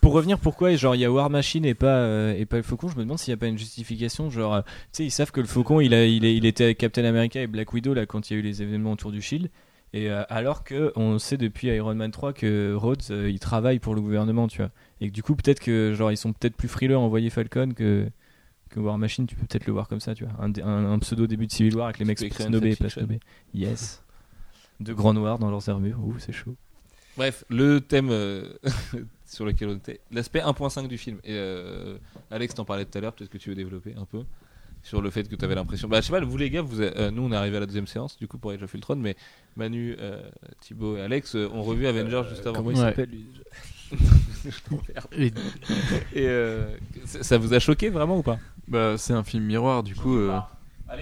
pour revenir pourquoi genre il y a War Machine et pas euh, et pas le Faucon, je me demande s'il n'y a pas une justification. Genre, euh, tu sais, ils savent que le Faucon, il a il, est- il était avec Captain America et Black Widow là quand il y a eu les événements autour du Shield. Et euh, alors que on sait depuis Iron Man 3 que Rhodes euh, il travaille pour le gouvernement, tu vois. Et que du coup peut-être que genre ils sont peut-être plus frileux à envoyer Falcon que que War Machine. Tu peux peut-être le voir comme ça, tu vois. Un, dé- un- un pseudo début de Civil War avec les mecs snobés et pas snobés. Yes. De grands noirs dans leurs armures. Ouh, c'est chaud. Bref, le thème euh, [LAUGHS] sur lequel on était, l'aspect 1.5 du film. Et euh, Alex t'en parlait tout à l'heure, peut-être que tu veux développer un peu sur le fait que tu avais l'impression. Bah, je sais pas, vous les gars, vous euh, nous on est arrivé à la deuxième séance du coup pour Age of Ultron, mais Manu, euh, Thibaut et Alex euh, ont revu Avengers juste avant. Comment il Ouais. s'appelle lui [LAUGHS] Et- Et euh, ça vous a choqué vraiment ou pas? Bah, c'est un film miroir, du coup. euh,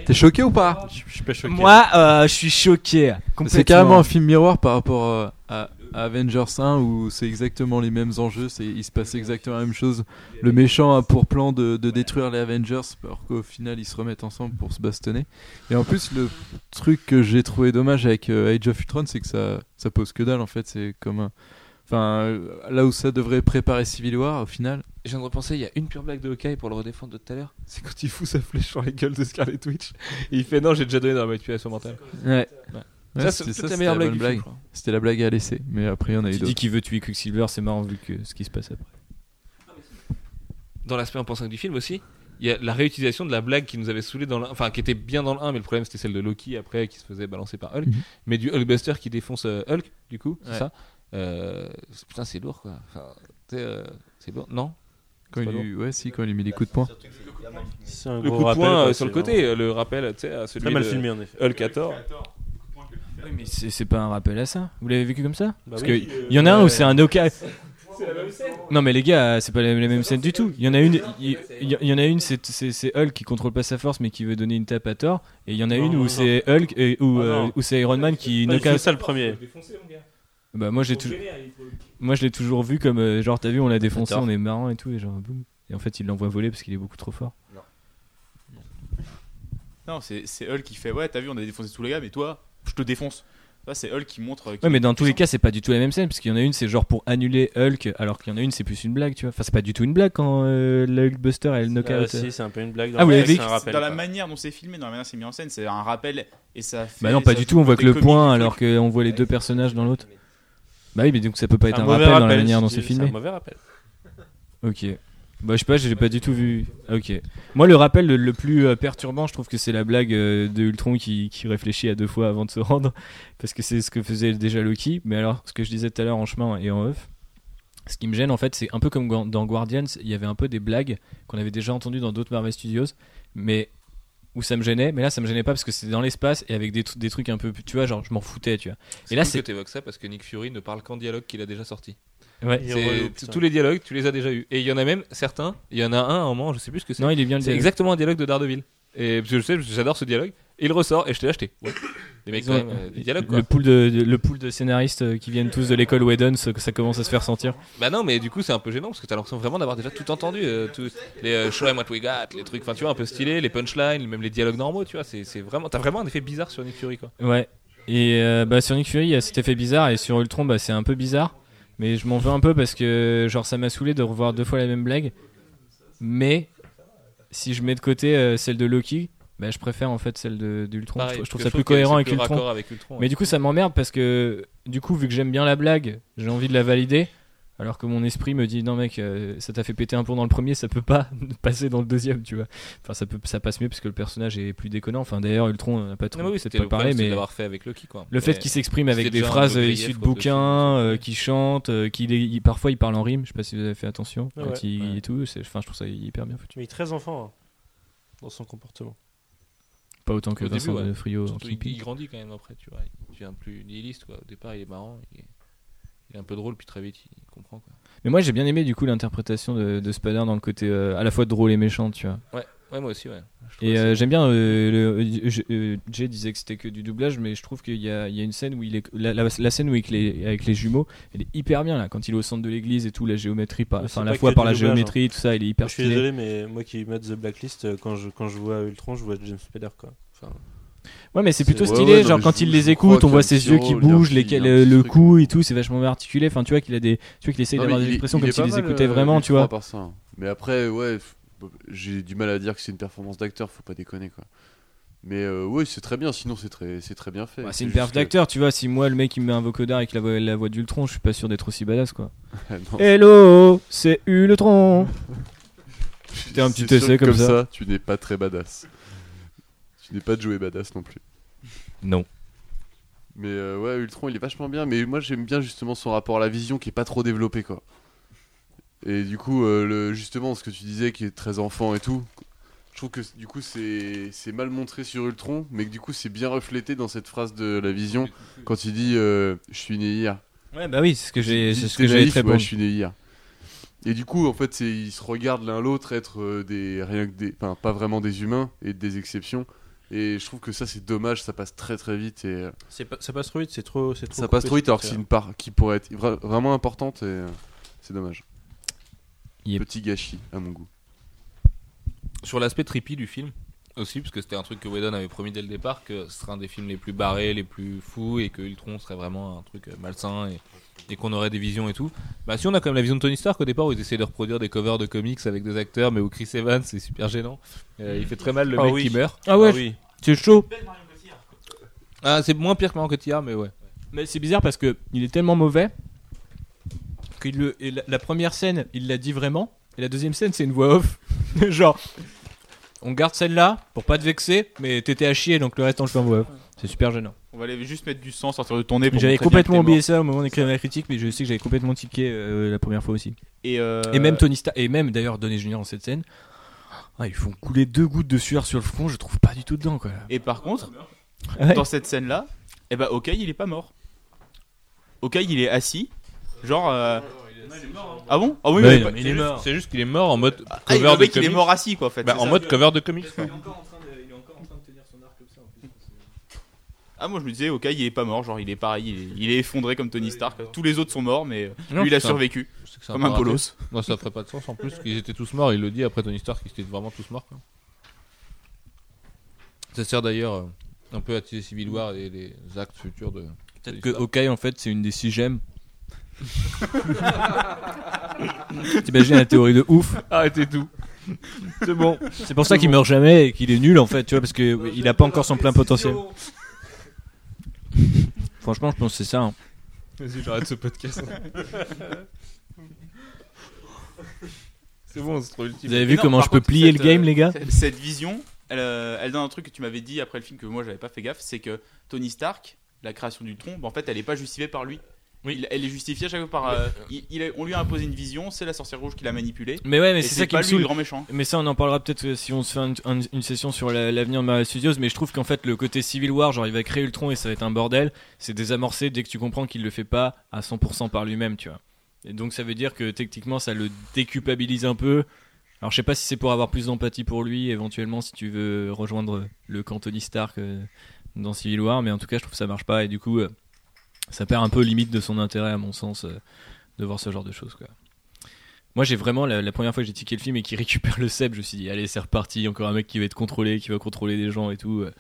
T'es choqué ou pas? Je suis pas choqué. Moi, euh, je suis choqué. C'est carrément un film miroir par rapport euh, à, à Avengers 1 où c'est exactement les mêmes enjeux, c'est, il se passe exactement la même chose. Le méchant a pour plan de, de détruire les Avengers alors qu'au final ils se remettent ensemble pour se bastonner. Et en plus le truc que j'ai trouvé dommage avec euh, Age of Ultron c'est que ça, ça pose que dalle en fait, c'est comme un... Enfin, là où ça devrait préparer Civil War, au final, Je viens de repenser, il y a une pure blague de Hawkeye pour le redéfendre de tout à l'heure. C'est quand il fout sa flèche sur la gueule de Scarlet Witch. Et il fait non, j'ai déjà donné dans la manipulation mentale. ouais. Ouais, c'était peut-être ça, la c'était meilleure la blague du. C'était la blague à laisser, mais après il y en a eu Tu d'autres. dis qu'il veut tuer Quicksilver, c'est marrant vu que ce qui se passe après. dans l'aspect 1.5 du film aussi, il y a la réutilisation de la blague qui nous avait saoulé dans le 1, enfin qui était bien dans le 1, mais le problème c'était celle de Loki après qui se faisait balancer par Hulk, Mhm. mais du Hulkbuster qui défonce euh, Hulk, du coup, c'est Ouais. ça. Euh, c'est- putain, c'est lourd quoi. Enfin, tu euh, c'est lourd, non Quand c'est il, lui- ouais, si, quand il lui met des coups de poing. C'est Le coup de poing sur le c'est côté, le rappel, tu sais, à celui Très mal de filmé en effet. Hulk à tort. Oui, mais c'est c'est pas un rappel à ça. Vous l'avez vécu comme ça Bah Parce oui. que il y en a un où c'est un Oka. Non mais les gars, c'est pas la, la même scène du tout. Il y en a une, il y, en a une, c'est c'est- c'est Hulk qui contrôle pas sa force mais qui veut donner une tape à Thor. Et il y en a Non, une non, où non. c'est Hulk et où, Ah, euh, non. où c'est Iron Man qui il knock out. ça le premier. Bah moi j'ai toujours, moi je l'ai toujours vu comme euh, genre t'as vu on l'a défoncé, on est marrant et tout et genre boum. Et en fait il l'envoie voler parce qu'il est beaucoup trop fort. Non, c'est c'est Hulk qui fait Ouais, t'as vu, on a défoncé tous les gars, mais toi, je te défonce. Ça, c'est Hulk qui montre. euh, Ouais, mais dans tous les cas, c'est pas du tout la même scène, parce qu'il y en a une, c'est genre pour annuler Hulk, alors qu'il y en a une, c'est plus une blague, tu vois. Enfin, c'est pas du tout une blague quand euh, le Hulkbuster elle knock Ah, out. si, c'est un peu une blague. Ah, vous l'avez c'est un rappel, Dans la manière dont c'est filmé, dans la manière dont c'est mis en scène, c'est un rappel et ça fait. Bah non, pas ça du tout, on voit que le point, alors qu'on voit les deux personnages dans l'autre. Bah oui, mais donc ça peut pas être Un rappel dans la manière dont c'est C'est un filmé. mauvais rappel. Ok. Bah je sais pas, j'ai pas du tout vu. Ah, Ok. Moi le rappel le, le plus euh, perturbant, je trouve que c'est la blague euh, de Ultron qui, qui réfléchit à deux fois avant de se [LAUGHS] rendre, parce que c'est ce que faisait déjà Loki. Mais alors, ce que je disais tout à l'heure en chemin et en off, ce qui me gêne en fait, c'est un peu comme dans Guardians, il y avait un peu des blagues qu'on avait déjà entendues dans d'autres Marvel Studios, mais où ça me gênait, mais là ça me gênait pas parce que c'était dans l'espace et avec des, des trucs un peu, tu vois, genre je m'en foutais, tu vois. Et là, c'est- c'est que t'évoques ça parce que Nick Fury ne parle qu'en dialogue qu'il a déjà sorti. Ouais. Relou, tous les dialogues, tu les as déjà eu. Et il y en a même certains. Il y en a un à un moment, je sais plus ce que c'est. Non, il est bien le C'est dialogue. exactement un dialogue de Daredevil. Et parce que je sais, j'adore ce dialogue. Et il ressort et je t'ai acheté. Ouais. Les mecs, ont- même, euh, des dialogues quoi. Le pool de, de- le pool de scénaristes euh, qui viennent tous de l'école Whedon, ça, ça commence à se faire sentir. Bah non, mais du coup, c'est un peu gênant parce que t'as l'impression vraiment d'avoir déjà tout entendu. euh, les euh, show 'em what we got, les trucs, enfin, tu vois, un peu stylés, les punchlines, même les dialogues normaux, tu vois. C'est c'est vraiment, t'as vraiment un effet bizarre sur Nick Fury quoi. Ouais. Et euh, bah, sur Nick Fury, il y a cet effet bizarre, et sur Ultron, bah, c'est un peu bizarre. Mais je m'en veux un peu parce que, genre, ça m'a saoulé de revoir deux fois la même blague. Mais si je mets de côté euh, celle de Loki, bah, je préfère en fait celle de- d'Ultron. Pareil, je, je trouve ça plus cohérent avec plus Ultron. raccord avec Ultron, ouais. Mais du coup, ça m'emmerde parce que, du coup, vu que j'aime bien la blague, j'ai envie de la valider. Alors que mon esprit me dit non mec, euh, ça t'a fait péter un plomb dans le premier, ça peut pas [LAUGHS] passer dans le deuxième, tu vois. Enfin ça peut, ça passe mieux parce que le personnage est plus déconnant. Enfin d'ailleurs Ultron on en a pas trop Non, mais oui, c'était pas le mais d'avoir fait avec Loki quoi. le fait qu'il s'exprime avec des phrases euh, grief issues de bouquins, euh, qu'il chante, euh, qu'il est, il- parfois il parle en rime. Je sais pas si vous avez fait attention Ouais, quand ouais. il Ouais. et tout. c'est- Enfin je trouve ça hyper bien foutu. Mais il est très enfant hein, dans son comportement. Pas autant que Au début, Vincent ouais. de Frio. Surtout, il, il grandit quand même après, tu vois. Il devient plus nihiliste quoi. Au départ, il est marrant, il est, il est un peu drôle, puis très vite, il comprend quoi. Mais moi j'ai bien aimé du coup l'interprétation de, de Spider dans le côté euh, à la fois drôle et méchant, tu vois. Ouais, moi aussi, ouais. Et euh, j'aime bien. euh, le, euh, je- euh, Jay disait que c'était que du doublage, mais je trouve qu'il y a, il y a une scène où il est la, la- la scène où il est avec les, avec les jumeaux, elle est hyper bien là. Quand il est au centre de l'église et tout, la géométrie, enfin la fois par la doublage, géométrie, tout ça, il est hyper Je suis stylé. désolé, mais moi qui mets The Blacklist, quand je, quand je vois Ultron, je vois James Spader quoi. Enfin, Ouais, mais c'est plutôt stylé. ouais, genre quand il les écoute, on y a voit ses yeux qui bougent, les, le, cou et tout, c'est vachement bien articulé. Enfin, tu vois qu'il a des, tu vois qu'il mais d'avoir des expressions comme s'il les écoutait euh, vraiment, tu vois. Mais après, ouais, j'ai du mal à dire que c'est une performance d'acteur, faut pas déconner quoi. Mais euh, ouais, c'est très bien, sinon c'est très, c'est très bien fait. Bah, c'est une perf que- d'acteur, tu vois. Si moi, le mec, il me met un vocodeur avec la voix, la voix d'Ultron, je suis pas sûr d'être aussi badass, quoi. [LAUGHS] Non, Hello, c'est Ultron. [LAUGHS] C'était un petit essai que comme ça. Tu n'es pas très badass. Tu n'es pas de jouer badass non plus. Non. Mais euh, ouais, Ultron, il est vachement bien. Mais moi, j'aime bien justement son rapport à la vision qui est pas trop développé, quoi. Et du coup, euh, le, justement, ce que tu disais qui est très enfant et tout, je trouve que du coup, c'est mal montré sur Ultron, mais que du coup, c'est bien reflété dans cette phrase de la vision quand il dit euh, Je suis né hier. Ouais, bah oui, c'est ce que j'ai, ce que naïf, très ouais, bon. je suis né hier. Et du coup, en fait, ils se regardent l'un l'autre être des rien que des, enfin, pas vraiment des humains et des exceptions. Et je trouve que ça, c'est dommage, ça passe très très vite et euh, c'est pas- ça passe trop vite, c'est trop, c'est trop ça passe trop vite sur alors que c'est une part qui pourrait être vra- vraiment importante et euh, c'est dommage. Yep. Petit gâchis à mon goût. Sur l'aspect trippy du film aussi, parce que c'était un truc que Whedon avait promis dès le départ, que ce serait un des films les plus barrés, les plus fous, et que Ultron serait vraiment un truc euh, malsain et, et qu'on aurait des visions et tout. Bah si on a quand même la vision de Tony Stark au départ où ils essaient de reproduire des covers de comics avec des acteurs, mais où Chris Evans c'est super gênant. Euh, il fait très mal le Ah mec oui. qui meurt. Ah ouais, oui. c'est chaud. Ah c'est moins pire que Marion Cotillard, mais ouais. Mais c'est bizarre parce que il est tellement mauvais qu'il le, et la, la première scène, il l'a dit vraiment, et la deuxième scène, c'est une voix off. [LAUGHS] Genre, on garde celle-là pour pas te vexer, mais t'étais à chier, donc le reste on le fait en voix. C'est super gênant. On va aller juste mettre du sang, sortir de ton nez. J'avais complètement oublié ça au moment d'écrire ma critique, mais je sais que j'avais complètement tiqué euh, la première fois aussi. Et, euh, Et même Tony Stark, et même d'ailleurs Donny Junior dans cette scène, ah, ils font couler deux gouttes de sueur sur le front, je trouve pas du tout dedans quoi. Et par contre, Ouais. dans cette scène-là, eh ben, Hawkeye, il est pas mort. Hawkeye, il est assis. Genre. euh, Ah bon? Ah oui, mais non, il est mort. C'est juste qu'il est mort en mode Ah, cover le de mec, il est comics. mort assis, quoi, en fait. Bah, en ça. mode cover de comics. quoi. Ah, moi je me disais, Hawkeye, il est pas mort. Genre, il est pareil, il est, il est effondré comme Tony Stark. Tous les autres sont morts, mais Non, lui, il a survécu. Comme un bolos. Non, ça ferait pas de sens en plus qu'ils étaient tous morts. Il le dit après Tony Stark qu'ils étaient vraiment tous morts. quoi. Ça sert d'ailleurs euh, un peu à teaser Civil War et les actes futurs de. Peut-être que Hawkeye en fait c'est une des six gemmes. [LAUGHS] T'imagines la théorie de ouf Arrêtez tout. C'est bon. C'est pour ça qu'il meurt jamais et qu'il est nul en fait, tu vois, parce que oui, il a pas encore son plein potentiel. Franchement, je pense que c'est ça. hein. Vas-y, j'arrête ce podcast. c'est bon, c'est trop ultime. Vous avez vu non, comment je peux contre, plier cette, le game, euh, les gars Cette, cette vision, elle, euh, elle donne un truc que tu m'avais dit après le film que moi j'avais pas fait gaffe, c'est que Tony Stark, la création du tronc, bah, en fait elle est pas justifiée par lui. Il- elle est justifiée à chaque fois par. euh, il- il a- on lui a imposé une vision, c'est la sorcière rouge qui l'a manipulée. Mais ouais, mais c'est ça qui me le saoule. grand méchant. Mais ça, on en parlera peut-être euh, si on se fait un- un- une session sur la- l'avenir de Marvel Studios. Mais je trouve qu'en fait, le côté Civil War, genre il va créer Ultron et ça va être un bordel, c'est désamorcé dès que tu comprends qu'il le fait pas à 100% par lui-même, tu vois. Et donc ça veut dire que techniquement, ça le déculpabilise un peu. Alors je sais pas si c'est pour avoir plus d'empathie pour lui, éventuellement, si tu veux rejoindre le Tony Stark euh, dans Civil War, mais en tout cas, je trouve que ça marche pas et du coup, euh, ça perd un peu limite de son intérêt, à mon sens, euh, de voir ce genre de choses, quoi. Moi, j'ai vraiment la, la première fois que j'ai tiqué le film et qu'il [LAUGHS] récupère le cep, je me suis dit, allez, c'est reparti, encore un mec qui va être contrôlé, qui va contrôler des gens et tout. euh.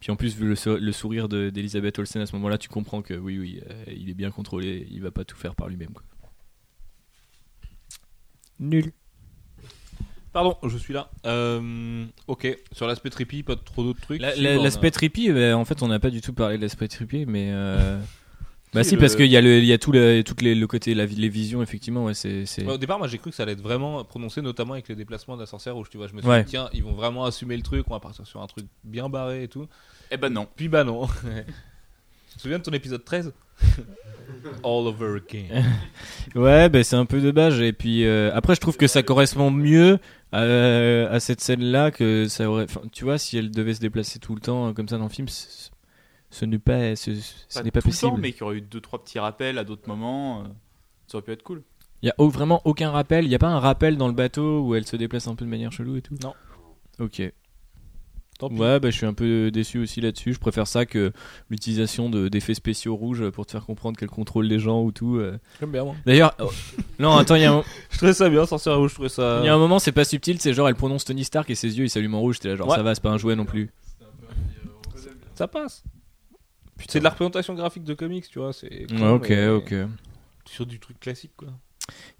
Puis en plus, vu le, sou- le sourire de- d'Elisabeth Olsen à ce moment-là, tu comprends que oui, oui, euh, il est bien contrôlé, il va pas tout faire par lui-même. quoi. Nul. Pardon, je suis là. Euh, ok, sur l'aspect trippy, pas trop d'autres trucs. La- Si, la- bon, on a- L'aspect trippy, bah, en fait, on n'a pas du tout parlé de l'aspect trippy, mais. euh, Bah Si, si, le- parce qu'il y a, le, il y a tout le, toutes les, le côté, la, les visions, effectivement, ouais, c'est. c'est- Ouais, au départ, moi j'ai cru que ça allait être vraiment prononcé, notamment avec les déplacements de la sorcière rouge. Tu vois, je me suis Ouais. dit, tiens, ils vont vraiment assumer le truc, on va partir sur un truc bien barré et tout. Eh ben non. Puis bah non. [LAUGHS] tu te souviens de ton épisode 13 [LAUGHS] All over again. [LAUGHS] Ouais, bah, c'est un peu de base. Et puis euh, après, je trouve que ça correspond mieux à, à cette scène-là que ça aurait. enfin, tu vois, si elle devait se déplacer tout le temps euh, comme ça dans le film, ce, n'est pas, ce, ce n'est pas tout le possible. temps, mais qu'il y aurait eu deux trois petits rappels à d'autres moments. euh, ça aurait pu être cool. Il y a au- vraiment aucun rappel. Il y a pas un rappel dans le bateau où elle se déplace un peu de manière chelou et tout? Non. Ok. Tant pis. Ouais, bah, je suis un peu déçu aussi là-dessus. Je préfère ça que l'utilisation de- d'effets spéciaux rouges pour te faire comprendre qu'elle contrôle les gens ou tout. euh. J'aime bien moi. D'ailleurs, oh, non, attends, il y a un, [LAUGHS] Je trouvais ça bien, sorcière rouge, je trouvais ça. Il y a un moment, c'est pas subtil, c'est genre elle prononce Tony Stark et ses yeux ils s'allument en rouge. T'es là, genre Ouais. ça va, c'est pas un jouet non plus. Ça passe. C'est de la représentation graphique de comics, tu vois. C'est Ouais, ok, mais ok. Sur du truc classique, quoi.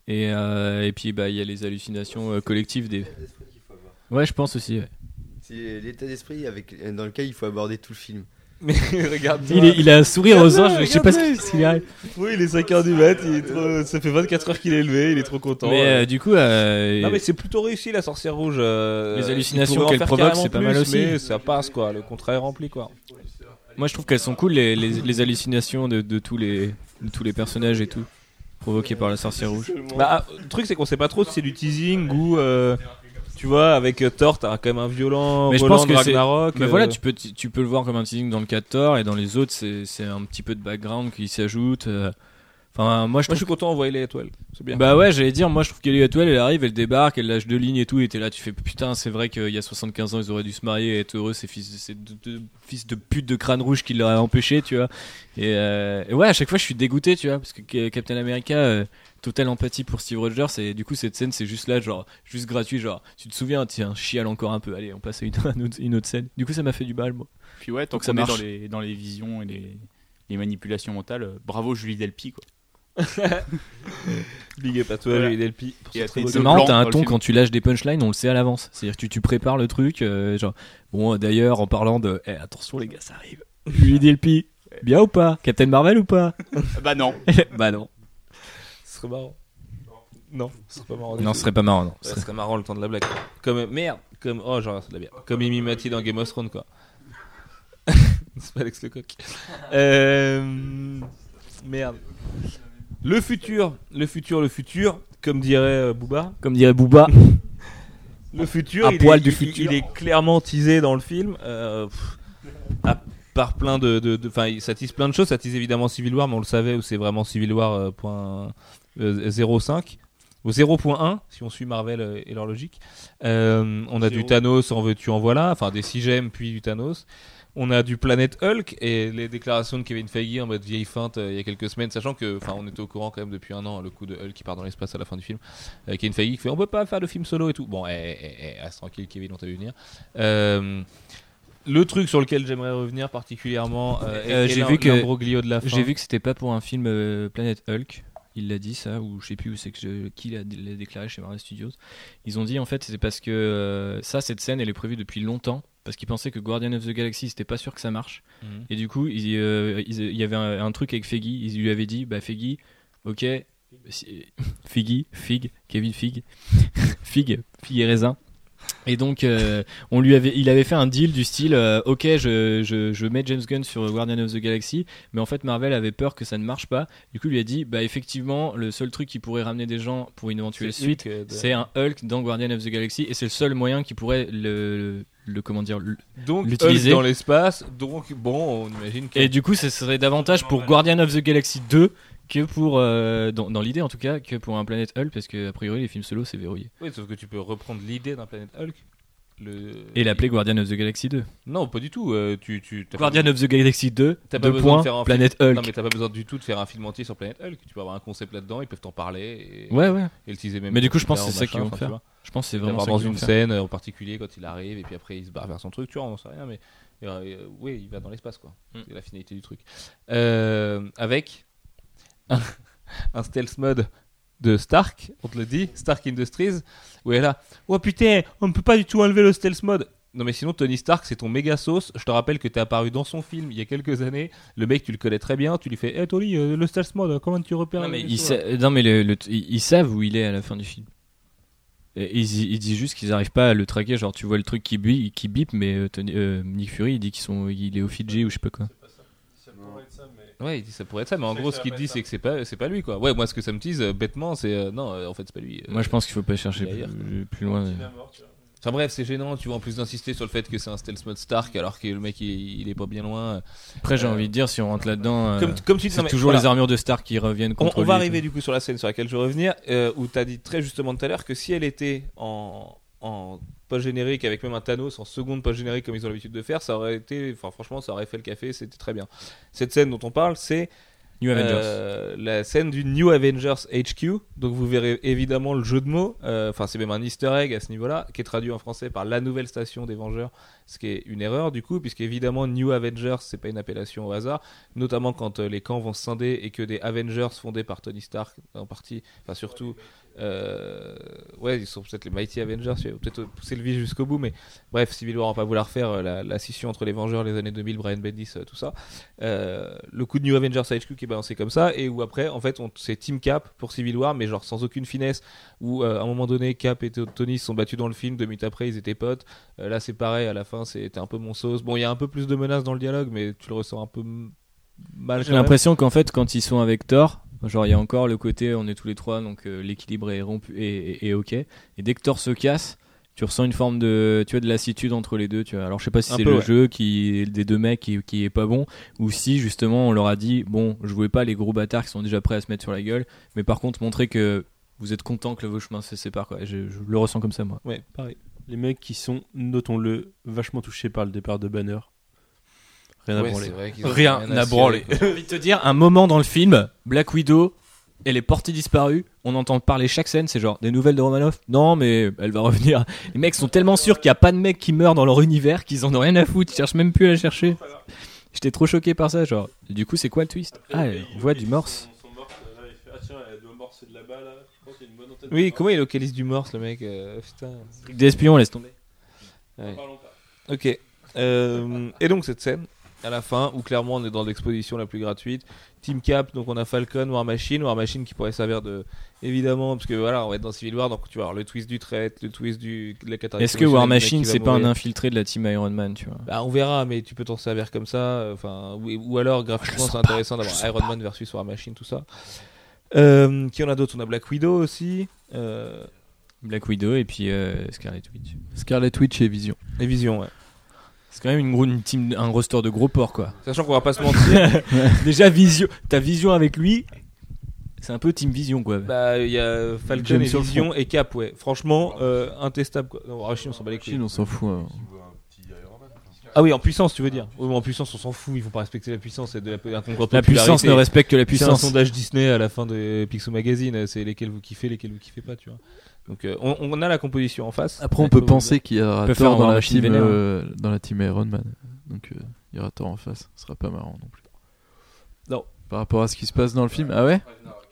Et, euh, et puis bah il y a les hallucinations euh, collectives des. Ouais, je pense aussi. ouais. C'est l'état d'esprit avec, dans lequel il faut aborder tout le film. [LAUGHS] Mais regarde. Il, est- il a un sourire aux anges, je sais pas ce qu'il arrive. Oui, il est 5h du mat, il est trop... ça fait 24 heures qu'il est levé, il est trop content. Mais euh. du coup, euh, Non mais c'est plutôt réussi la sorcière rouge. euh, Les hallucinations qu'elle provoque, c'est pas mal aussi. Mais ça passe quoi, le contrat est rempli quoi. Moi je trouve qu'elles sont cool les, les, les hallucinations de, de tous les de tous les personnages et tout provoquées par la sorcière rouge. Bah, le truc c'est qu'on sait pas trop si c'est du teasing ou euh, tu vois avec euh, Thor t'as quand même un violent Mais je pense que Ragnarok. Mais euh, voilà, tu peux, tu peux le voir comme un teasing dans le cas de Thor et dans les autres, c'est c'est un petit peu de background qui s'ajoute. euh. Enfin, moi je Moi je trouve suis content d'envoyer les étoiles, c'est bien. Bah ouais, j'allais dire, moi je trouve qu'Ellie Atwell, elle arrive, elle débarque, elle lâche deux lignes et tout, et t'es là, tu fais putain, c'est vrai qu'il y a 75 ans, ils auraient dû se marier et être heureux, ces fils, ces deux, deux fils de pute de crâne rouge qui l'auraient empêché, tu vois. Et, euh, et ouais, à chaque fois je suis dégoûté, tu vois, parce que Ca- Captain America, euh, totale empathie pour Steve Rogers, et du coup cette scène c'est juste là, genre, juste gratuit, genre, tu te souviens, tiens, chiale encore un peu, allez, on passe à une, [LAUGHS] une autre, une autre scène. Du coup ça m'a fait du mal, moi. Puis ouais, tant Donc que ça marche. dans les, dans les visions et les, les manipulations mentales, euh, bravo Julie Delpy quoi. [LAUGHS] Big up à toi, Voilà. Pour Et ce C'est marrant, t'as un ton quand tu lâches des punchlines, on le sait à l'avance. C'est-à-dire que tu, tu prépares le truc, euh, genre, bon, d'ailleurs, en parlant de, eh, attention les gars, ça arrive. [LAUGHS] Pi. Bien ou pas? Captain Marvel ou pas? [LAUGHS] Bah non. Bah non. Ce serait marrant. Non, ce serait pas marrant. Non, ce serait pas marrant, non. Ça serait marrant le temps de la blague. Comme merde, comme oh genre c'est de la bière. Comme Amy Matty dans Game of Thrones quoi. c'est pas Alex Lecoq. Euh... Merde. Le futur, le futur, le futur, comme dirait euh, Booba. Comme dirait Booba. [LAUGHS] Le futur, À il, poil est, du il- futur. il est clairement teasé dans le film. euh, pff, à part plein de, de, de- enfin, ça tease plein de choses. Ça tease évidemment Civil War, mais on le savait où c'est vraiment Civil War euh, point, euh, 0.5 au 0.1 si on suit Marvel et leur logique. Euh, on a du Thanos, en veux-tu en voilà, enfin des 6 gemmes puis du Thanos. On a du Planète Hulk et les déclarations de Kevin Feige en mode vieille feinte euh, il y a quelques semaines, sachant que, enfin, on était au courant quand même depuis un an le coup de Hulk qui part dans l'espace à la fin du film. Euh, Kevin Feige qui fait on peut pas faire de film solo et tout. Bon, eh, eh, eh, reste tranquille Kevin, on t'a vu venir. Euh, le truc sur lequel j'aimerais revenir particulièrement, j'ai vu que- de la fin. J'ai vu que c'était pas pour un film Planète Hulk. Il l'a dit ça, ou je sais plus où c'est que je- qui l'a l'a déclaré chez Marvel Studios. Ils ont dit en fait c'est parce que euh, ça, cette scène, elle est prévue depuis longtemps. Parce qu'ils pensaient que Guardian of the Galaxy, c'était pas sûr que ça marche. Mhm. Et du coup, il euh, il y avait un, un truc avec Feige. Ils lui avaient dit, bah Feige, ok, [LAUGHS] Feige, Fig, Kevin Fig, [LAUGHS] Fig, Fig et raisin. Et donc, euh, on lui avait, il avait fait un deal du style, euh, ok, je, je, je mets James Gunn sur Guardian of the Galaxy, mais en fait Marvel avait peur que ça ne marche pas. Du coup, il lui a dit, bah effectivement, le seul truc qui pourrait ramener des gens pour une éventuelle suite, c'est un Hulk dans Guardian of the Galaxy, et c'est le seul moyen qui pourrait le, le comment dire. le- Donc l'utiliser. Dans l'espace. Donc bon, on imagine que Et du coup, ce serait davantage pour Guardian of the Galaxy 2 que pour, euh, dans, dans l'idée en tout cas, que pour un Planète Hulk, parce que a priori les films solo c'est verrouillé. Oui, sauf que tu peux reprendre l'idée d'un planète Hulk. Le... Et l'appeler Guardian of the Galaxy 2. Non, pas du tout. euh, tu, tu, Guardian of the Galaxy 2, T'as pas besoin points, de faire un Planète film- Hulk. Non, mais t'as pas besoin du tout de faire un film entier sur Planète Hulk. Tu peux avoir un concept là-dedans, ils peuvent t'en parler et, Ouais, ouais. et le teaser même. Mais du coup, je pense que c'est ça qu'ils vont faire. Je pense que c'est vraiment dans une scène euh, en particulier quand il arrive et puis après il se barre vers son truc, tu vois, on sait rien, mais euh, oui, il va dans l'espace quoi. Mm. C'est la finalité du truc. Euh, avec un, [LAUGHS] un stealth mode de Stark, on te le dit, Stark Industries, où elle est là, oh putain, on ne peut pas du tout enlever le stealth mode. Non mais sinon Tony Stark c'est ton méga sauce. Je te rappelle que t'es apparu dans son film il y a quelques années. Le mec tu le connais très bien. Tu lui fais, hey Tony, euh, le stealth mode, comment tu repères Non, mais, ils, là sa- non, mais le- le- ils ils savent où il est à la fin du film. Et ils, ils disent juste qu'ils arrivent pas à le traquer. Genre, tu vois le truc qui bip, qui bip mais euh, Tony- euh, Nick Fury il dit qu'ils sont, il est au Fidji ou je sais pas quoi. Ouais, il dit ça pourrait être ça, mais en gros, ce qu'il dit, c'est que c'est pas, c'est pas lui, quoi. Ouais, moi, ce que ça me tease, euh, bêtement, c'est euh, non, euh, en fait, c'est pas lui. euh. Moi, je pense qu'il faut pas chercher plus, plus loin. Enfin bref, c'est gênant. Tu vois, en plus d'insister sur le fait que c'est un stealth mode Stark, alors que le mec, il, il est pas bien loin. Après, j'ai envie de dire, si on rentre là-dedans, euh, Comme, comme tu dis, c'est non, mais toujours voilà. les armures de Stark qui reviennent On, contre on va lui et arriver du coup sur la scène sur laquelle je veux revenir, euh, où tu as dit très justement tout à l'heure que si elle était en, en post-générique avec même un Thanos en seconde post-générique comme ils ont l'habitude de faire, ça aurait été, enfin franchement, ça aurait fait le café, c'était très bien. Cette scène dont on parle, c'est New Avengers. euh, la scène du New Avengers HQ. Donc vous verrez évidemment le jeu de mots. euh, Enfin, c'est même un Easter egg à ce niveau-là, qui est traduit en français par la nouvelle station des Vengeurs, ce qui est une erreur du coup, puisque évidemment New Avengers, c'est pas une appellation au hasard, notamment quand euh, les camps vont se scinder et que des Avengers fondés par Tony Stark en partie, enfin surtout. Euh, ouais, ils sont peut-être les Mighty Avengers, peut-être pousser le vis jusqu'au bout, mais bref, Civil War, on va pas vouloir faire euh, la, la scission entre les Vengeurs, les années 2000, Brian Bendis, euh, tout ça. Euh, le coup de New Avengers HQ qui est balancé comme ça et où après en fait on- c'est Team Cap pour Civil War mais genre sans aucune finesse où euh, à un moment donné Cap et Tony se sont battus dans le film deux minutes après ils étaient potes. Là c'est pareil à la fin c'était un peu mon sauce bon il y a un peu plus de menaces dans le dialogue mais tu le ressens un peu mal J'ai l'impression qu'en fait, quand ils sont avec Thor, genre il y a encore le côté on est tous les trois, donc euh, l'équilibre est rompu et, et- et ok. Et dès que Thor se casse, tu ressens une forme de, tu vois, de lassitude entre les deux. Tu vois. Alors je sais pas si c'est le ouais. jeu qui des deux mecs qui, qui est pas bon, ou si justement on leur a dit bon, je voulais pas les gros bâtards qui sont déjà prêts à se mettre sur la gueule, mais par contre montrer que vous êtes content que vos chemins se séparent. Quoi. Je, je le ressens comme ça moi. ouais pareil Les mecs qui sont, notons-le, vachement touchés par le départ de Banner. Rien à Ouais, branler. qu'ils ont Rien rien à cirer, branler. J'ai envie de te dire, un moment dans le film, Black Widow, elle est portée disparue. On entend parler chaque scène, c'est genre des nouvelles de Romanoff. Non, mais elle va revenir. Les mecs sont tellement sûrs qu'il n'y a pas de mec qui meurt dans leur univers qu'ils en ont rien à foutre. Ils cherchent même plus à la chercher. J'étais trop choqué par ça, genre. Du coup, c'est quoi le twist Ah, on voit du morse. oui comment il localise du morse le mec euh, putain Truc d'espion, laisse tomber. Ouais. Ok. Euh, et donc cette scène, à la fin, où clairement on est dans l'exposition la plus gratuite. Team Cap, donc on a Falcon, War Machine, War Machine qui pourrait servir de, évidemment, parce que voilà, on va être dans Civil War, donc tu vas avoir le twist du trait, le twist du, de la cataract Est-ce que War Machine, c'est pas un infiltré de la team Iron Man, tu vois? Bah, on verra, mais tu peux t'en servir comme ça. euh, Enfin, ou, ou alors graphiquement, c'est intéressant d'avoir Iron Man versus War Machine, tout ça. Euh, qui en a d'autres? On a Black Widow aussi. Euh, Black Widow et puis euh, Scarlet Witch. Scarlet Witch et Vision. et Vision, ouais. C'est quand même une, gros- une team, un roster de gros porcs, quoi. Sachant qu'on va pas se mentir, [LAUGHS] Déjà, Vision, ta vision avec lui, c'est un peu Team Vision, quoi. bah, il y a Falcon James et sur le Vision et Cap, ouais. Franchement, euh, intestable, quoi. Non, Machine, on s'en bat les couilles. Chine, on s'en fout. hein. Ah oui, en puissance, tu veux dire Oui, mais en puissance, on s'en fout. Ils vont pas respecter la puissance. De la, un concours de La puissance ne respecte que la C'est un puissance. sondage Disney à la fin de Pixel Magazine. C'est lesquels vous kiffez, lesquels vous kiffez pas, tu vois. Donc, euh, on, on a la composition en face. Après, on peut penser qu'il y aura peut Thor un dans la, team, euh, dans la team Iron Man. Donc euh, il y aura Thor en face. Ce sera pas marrant non plus. Non. Par rapport à ce qui se passe dans le film. Ah ouais?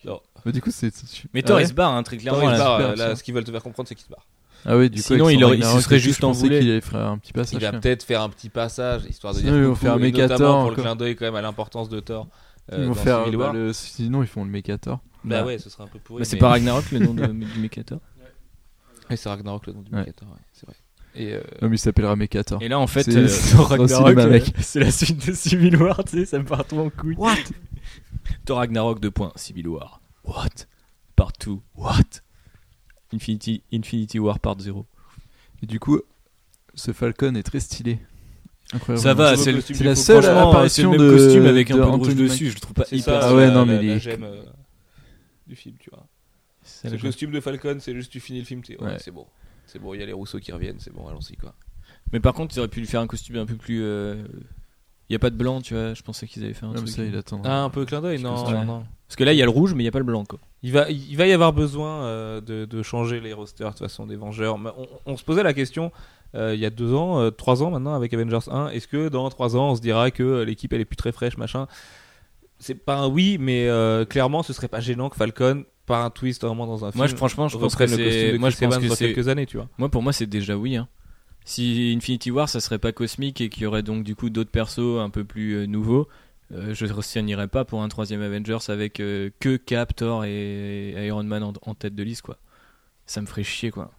Non. Mais du coup, c'est. Mais Ah Thor, ouais il se barre, hein, très Thor, clairement. il se là. barre, ce qu'ils veulent te faire comprendre, c'est qu'il se barre. Ah oui, du coup, Sinon, avec il son aurait- il se serait juste pensais envolé. qu'il allait faire un petit passage. Il va peut-être faire un petit passage, histoire de Sinon, dire ils vont coucou, faire un Mécator pour le clin d'œil quand même à l'importance de Thor. euh, Ils vont faire. Bah, Sinon, ils font le Mécator. Bah Bah. ouais, ce serait un peu pourri. Mais c'est pas Ragnarok le nom de- du Mécator [LAUGHS] Ouais, c'est Ragnarok le nom du Ouais. Mécator, ouais, c'est vrai. Et euh, Non, mais il s'appellera Mekator. Et là, en fait, C'est- euh, [LAUGHS] Ragnarok, euh, mec. c'est la suite de Civil War, tu sais, ça me part trop en couille. What? Thor Ragnarok 2 points, Civil War. What? Part 2. What? Infinity, Infinity War Part 0. Et du coup, ce Falcon est très stylé. Incroyable. Ça va, c'est le- costume c'est du la seule apparition c'est le même de- costume avec un peu de rouge dessus, je le trouve pas c'est hyper. ça, Ah ouais, la- non, la- mais euh, du film, tu vois. C'est le costume de Falcon, c'est juste tu finis le film, t'es ouais, Ouais. c'est bon. C'est bon, il y a les Rousseau qui reviennent, c'est bon, allons-y quoi. Mais par contre, ils auraient pu lui faire un costume un peu plus. Il y a pas de blanc, tu vois. Je pensais qu'ils avaient fait un Comme truc. ça, il attend. Ah, un peu clin d'œil, non, Ouais. non, non. Parce que là, il y a le rouge, mais il y a pas le blanc, quoi. Il va, il va y avoir besoin euh, de, de changer les rosters de toute façon des Vengeurs. Mais On, on se posait la question euh, il y a deux ans, euh, trois ans maintenant avec Avengers 1. Est-ce que dans trois ans on se dira que euh, l'équipe elle est plus très fraîche machin? C'est pas un oui, mais euh, clairement ce serait pas gênant que Falcon par un twist vraiment dans un film. Moi, je- franchement, je pense que c'est. Moi, je pense que c'est. quelques années, tu vois. Moi, pour moi, c'est déjà oui. Hein. Si Infinity War, ça serait pas cosmique et qu'il y aurait donc du coup d'autres persos un peu plus euh, nouveaux, euh, je ne signerais pas pour un troisième Avengers avec euh, que Cap, Thor et, et Iron Man en, en tête de liste, quoi. Ça me ferait chier, quoi.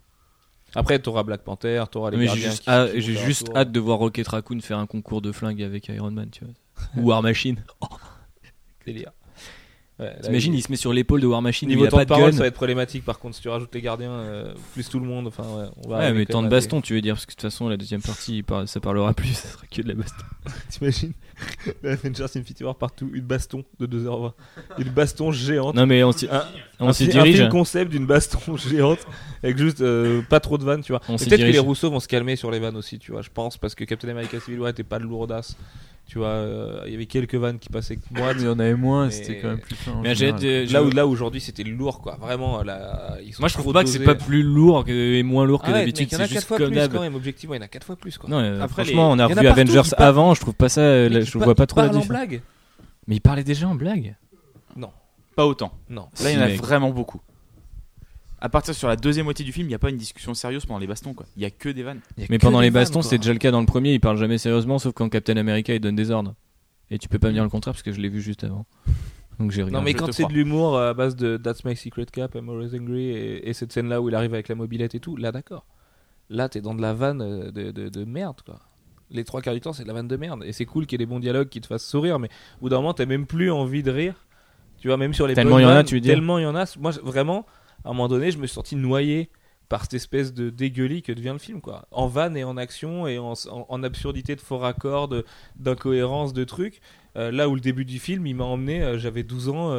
Après, t'auras Black Panther, t'auras les Mais j'ai juste, hâte- juste de voir Rocket Raccoon faire un concours de flingue avec Iron Man, tu vois. [LAUGHS] Ou War Machine. délire. Ouais, T'imagines, il se met sur l'épaule de War Machine, Niveau il a temps pas de de parole, gun. ça va être problématique. Par contre, si tu rajoutes les gardiens, euh, plus tout le monde, enfin, ouais, on va. Ouais, mais temps de baston, tu veux dire, parce que de toute façon, la deuxième partie, ça parlera plus, [LAUGHS] ça sera que de la baston. [LAUGHS] T'imagines [LAUGHS] Avengers Infinity War partout, une baston de 2h20. Une baston géante. Non, mais on s'y dirige. film concept d'une baston géante avec juste euh, pas trop de vannes, tu vois. Peut-être que les Rousseau vont se calmer sur les vannes aussi, tu vois. Je pense parce que Captain America Civil War était pas de lourdasse. Tu vois, euh, il y avait quelques vannes qui passaient moi. Mais il y en avait moins, Mais- c'était quand même plus fin. Mais j'ai Là où là aujourd'hui c'était lourd quoi. Vraiment là. Ils sont Moi, je trop trouve pas que c'est dosés. pas plus lourd que- et moins lourd que Ah ouais, d'habitude. mec, il y en a C'est 4 juste fois comme plus d'hab. quand même. Objectivement, il y en a 4 fois plus quoi. Non, euh, Après, franchement, les- on a il y en a revu partout Avengers qui avant, je trouve pas ça. euh, là, je vois pas trop la en différence. blague. Mais il parlait déjà en blague? Pas autant. Non. Là, il y en Si, a mec. vraiment beaucoup. À partir sur la deuxième moitié du film, il n'y a pas une discussion sérieuse pendant les bastons, quoi. Il y a que des vannes. Mais pendant les bastons, c'est déjà le cas dans le premier, il parle jamais sérieusement, sauf quand Captain America il donne des ordres. Et tu peux pas me dire le contraire parce que je l'ai vu juste avant. Donc j'ai Non mais quand c'est de l'humour à base de That's My Secret Cap, I'm Always Angry et, et cette scène là où il arrive avec la mobilette et tout, là d'accord. Là t'es dans de la vanne euh, de, de, de merde quoi. Les trois quarts du temps c'est de la vanne de merde et c'est cool qu'il y ait des bons dialogues qui te fassent sourire mais au bout d'un moment t'as même plus envie de rire. Tu vois même sur les Tellement il y en a, tu veux dire Tellement il y en a. Moi vraiment à un moment donné je me suis senti noyé par cette espèce de dégueulis que devient le film quoi. En vanne et en action et en, absurdité de faux raccords, d'incohérence de trucs. Euh, là où le début du film, il m'a emmené, euh, j'avais 12 ans,